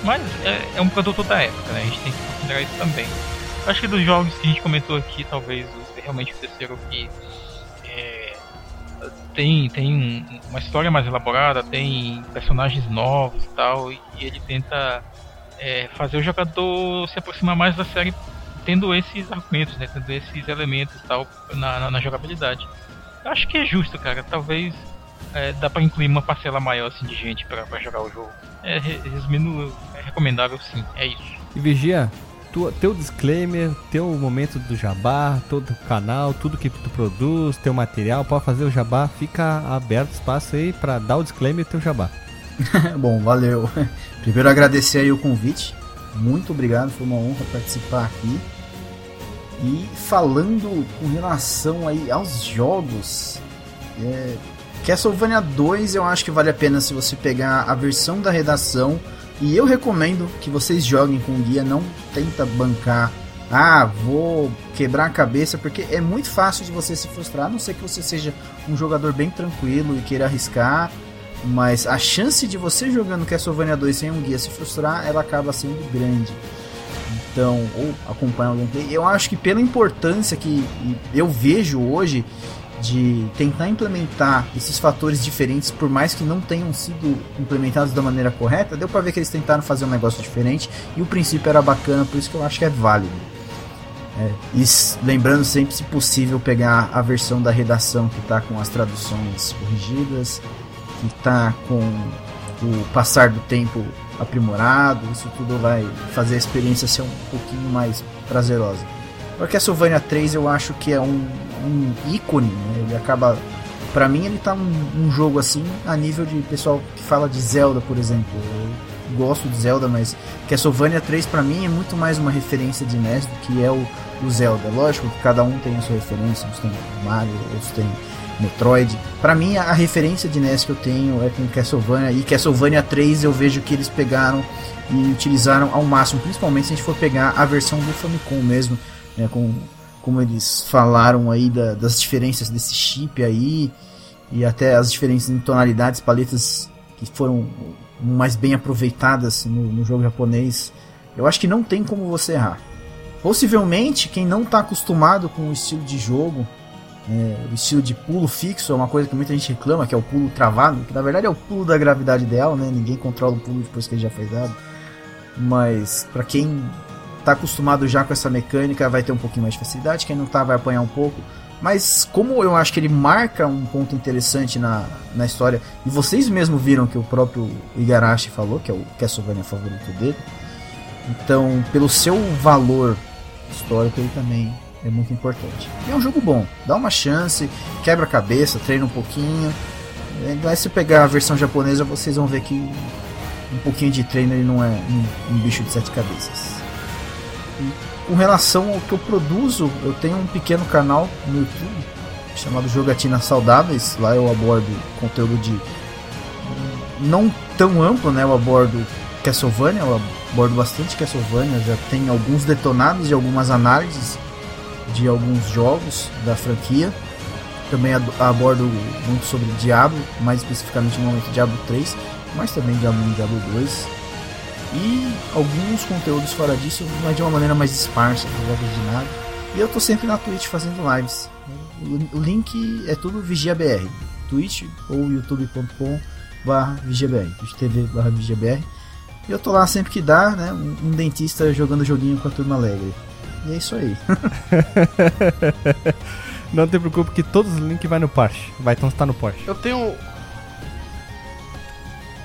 Mas é, é um produto da época, né? A gente tem que considerar isso também. Acho que dos jogos que a gente comentou aqui, talvez realmente o terceiro que tem, tem uma história mais elaborada, tem personagens novos e tal, e ele tenta é, fazer o jogador se aproximar mais da série tendo esses argumentos, né, tendo esses elementos tal na, na, na jogabilidade. Acho que é justo, cara. Talvez é, dá para incluir uma parcela maior assim, de gente para jogar o jogo. É, resumindo, é recomendável sim, é isso. E Vigia, tua, teu disclaimer, teu momento do jabá, todo o canal, tudo que tu produz, teu material, pode fazer o jabá, fica aberto espaço aí para dar o disclaimer e teu jabá. Bom, valeu. Primeiro agradecer aí o convite. Muito obrigado, foi uma honra participar aqui. E falando com relação aí aos jogos, é, Castlevania 2 eu acho que vale a pena se você pegar a versão da redação e eu recomendo que vocês joguem com guia, não tenta bancar. Ah, vou quebrar a cabeça, porque é muito fácil de você se frustrar, a não ser que você seja um jogador bem tranquilo e queira arriscar. Mas a chance de você jogando Castlevania 2 sem um guia se frustrar, ela acaba sendo grande. Então, ou acompanhar o gameplay. Eu acho que pela importância que eu vejo hoje de tentar implementar esses fatores diferentes, por mais que não tenham sido implementados da maneira correta, deu para ver que eles tentaram fazer um negócio diferente e o princípio era bacana, por isso que eu acho que é válido. É, e lembrando sempre, se possível, pegar a versão da redação que está com as traduções corrigidas, que está com o passar do tempo aprimorado, isso tudo vai fazer a experiência ser um pouquinho mais prazerosa. O Castlevania 3 eu acho que é um, um ícone, né? ele acaba. Pra mim, ele tá um, um, jogo assim a nível de pessoal que fala de Zelda, por exemplo. Eu gosto de Zelda, mas Castlevania 3 para mim é muito mais uma referência de NES do que é o, o Zelda. Lógico que cada um tem a sua referência, uns tem Mario, outros tem Metroid. Para mim, a, a, referência de NES que eu tenho é com Castlevania e Castlevania 3 eu vejo que eles pegaram e utilizaram ao máximo, principalmente se a gente for pegar a versão do Famicom mesmo né, com, como eles falaram aí da, das diferenças desse chip aí e até as diferenças em tonalidades, paletas que foram mais bem aproveitadas no, no jogo japonês. Eu acho que não tem como você errar. Possivelmente, quem não está acostumado com o estilo de jogo, é, o estilo de pulo fixo, é uma coisa que muita gente reclama, que é o pulo travado, que na verdade é o pulo da gravidade ideal, né? Ninguém controla o pulo depois que ele já foi dado. Mas para quem tá acostumado já com essa mecânica, vai ter um pouquinho mais de facilidade. Quem não tá, vai apanhar um pouco. Mas como eu acho que ele marca um ponto interessante na, na história, e vocês mesmo viram que o próprio Igarashi falou, que é o Castlevania favorito dele, então pelo seu valor histórico ele também é muito importante. E é um jogo bom, dá uma chance, quebra a cabeça, treina um pouquinho. Mas se pegar a versão japonesa, vocês vão ver que um pouquinho de treino ele não é um, um bicho de sete cabeças com relação ao que eu produzo, eu tenho um pequeno canal no YouTube chamado Jogatinas Saudáveis. Lá eu abordo conteúdo de não tão amplo, né? Eu abordo Castlevania, eu abordo bastante Castlevania, já tem alguns detonados e algumas análises de alguns jogos da franquia. Também abordo muito sobre Diablo, mais especificamente no momento Diablo 3, mas também Diablo 1 e Diablo 2 e alguns conteúdos fora disso, mas de uma maneira mais esparsa, não jogos de nada. E eu tô sempre na Twitch fazendo lives. O, link é tudo VigiaBR. Twitch ou youtube.com barra VigiaBR. TV barra VigiaBR. E eu tô lá sempre que dá, né? Um, um dentista jogando joguinho com a turma alegre. E é isso aí. Não te preocupe que todos os links vai no Porsche. Vai então estar no Porsche. Eu tenho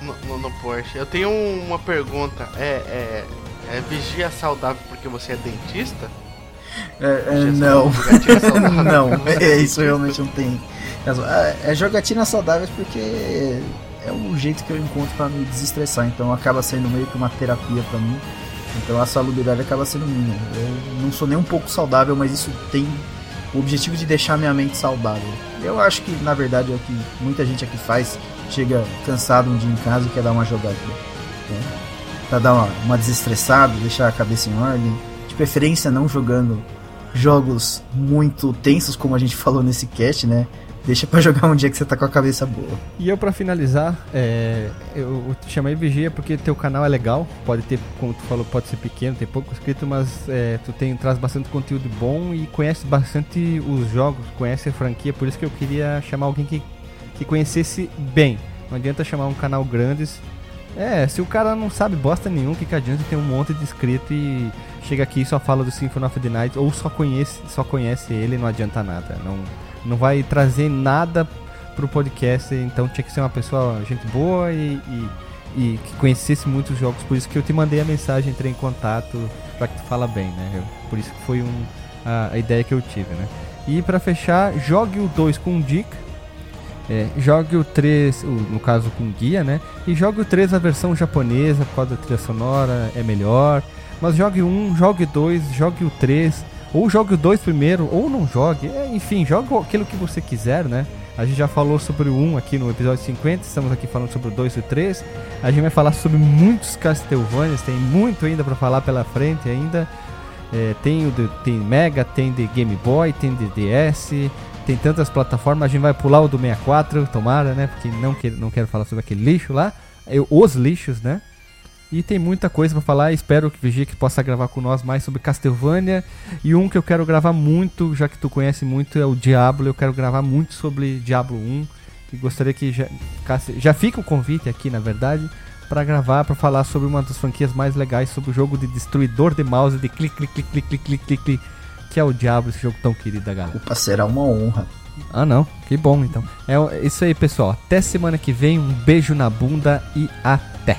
no, no, Porsche. Eu tenho uma pergunta. É, é, é vigia saudável porque você é dentista? É, é, não. não, é, isso realmente não tem. É, é jogatina saudáveis porque é o jeito que eu encontro para me desestressar. Então acaba sendo meio que uma terapia para mim. Então a salubridade acaba sendo minha. Eu não sou nem um pouco saudável, mas isso tem o objetivo de deixar minha mente saudável. Eu acho que na verdade é o que muita gente aqui faz chega cansado um dia em casa e quer dar uma jogadinha. Né? Pra dar uma, uma desestressada, deixar a cabeça em ordem. preferência não jogando jogos muito tensos, como a gente falou nesse cast, né? Deixa pra jogar um dia que você tá com a cabeça boa. E eu, pra finalizar, é, eu te chamei Vigia porque teu canal é legal. Pode ter, como tu falou, pode ser pequeno, tem pouco inscrito, mas é, tu tem, traz bastante conteúdo bom e conhece bastante os jogos, conhece a franquia. Por isso que eu queria chamar alguém que, que conhecesse bem. Não adianta chamar um canal grande. É, se o cara não sabe bosta nenhum, que, que adianta ter um monte de inscrito e chega aqui e só fala do Symphony of the Night ou só conhece, só conhece ele, não adianta nada. Não não vai trazer nada pro podcast, então tinha que ser uma pessoa, gente boa e, e, e que conhecesse muitos jogos, por isso que eu te mandei a mensagem, entrei em contato para que tu fala bem, né? Eu, por isso que foi um, a, a, ideia que eu tive, né? E para fechar, jogue o 2 com dica, é, jogue o 3, no caso com guia, né? E jogue o 3 a versão japonesa, por causa da trilha sonora, é melhor. Mas jogue um, jogue dois, jogue o 3 ou jogue o 2 primeiro, ou não jogue. É, enfim, jogue aquilo que você quiser, né? A gente já falou sobre o 1 aqui no episódio 50, estamos aqui falando sobre o 2 e o 3. A gente vai falar sobre muitos Castlevanias, tem muito ainda para falar pela frente ainda. É, tem o de, tem Mega, tem de Game Boy, tem de DS, tem tantas plataformas. A gente vai pular o do 64, tomara, né? Porque não, que, não quero falar sobre aquele lixo lá. Eu, os lixos, né? E tem muita coisa para falar. Espero que Vigia que possa gravar com nós mais sobre Castlevania. E um que eu quero gravar muito, já que tu conhece muito, é o Diablo. Eu quero gravar muito sobre Diablo 1. E gostaria que já, já fica o convite aqui, na verdade, para gravar, para falar sobre uma das franquias mais legais sobre o jogo de destruidor de mouse de clique, clique, clique, clique, clique, que é o Diablo, esse jogo tão querido da galera. Opa, será uma honra. Ah, não. Que bom, então. É isso aí, pessoal. Até semana que vem. Um beijo na bunda e até.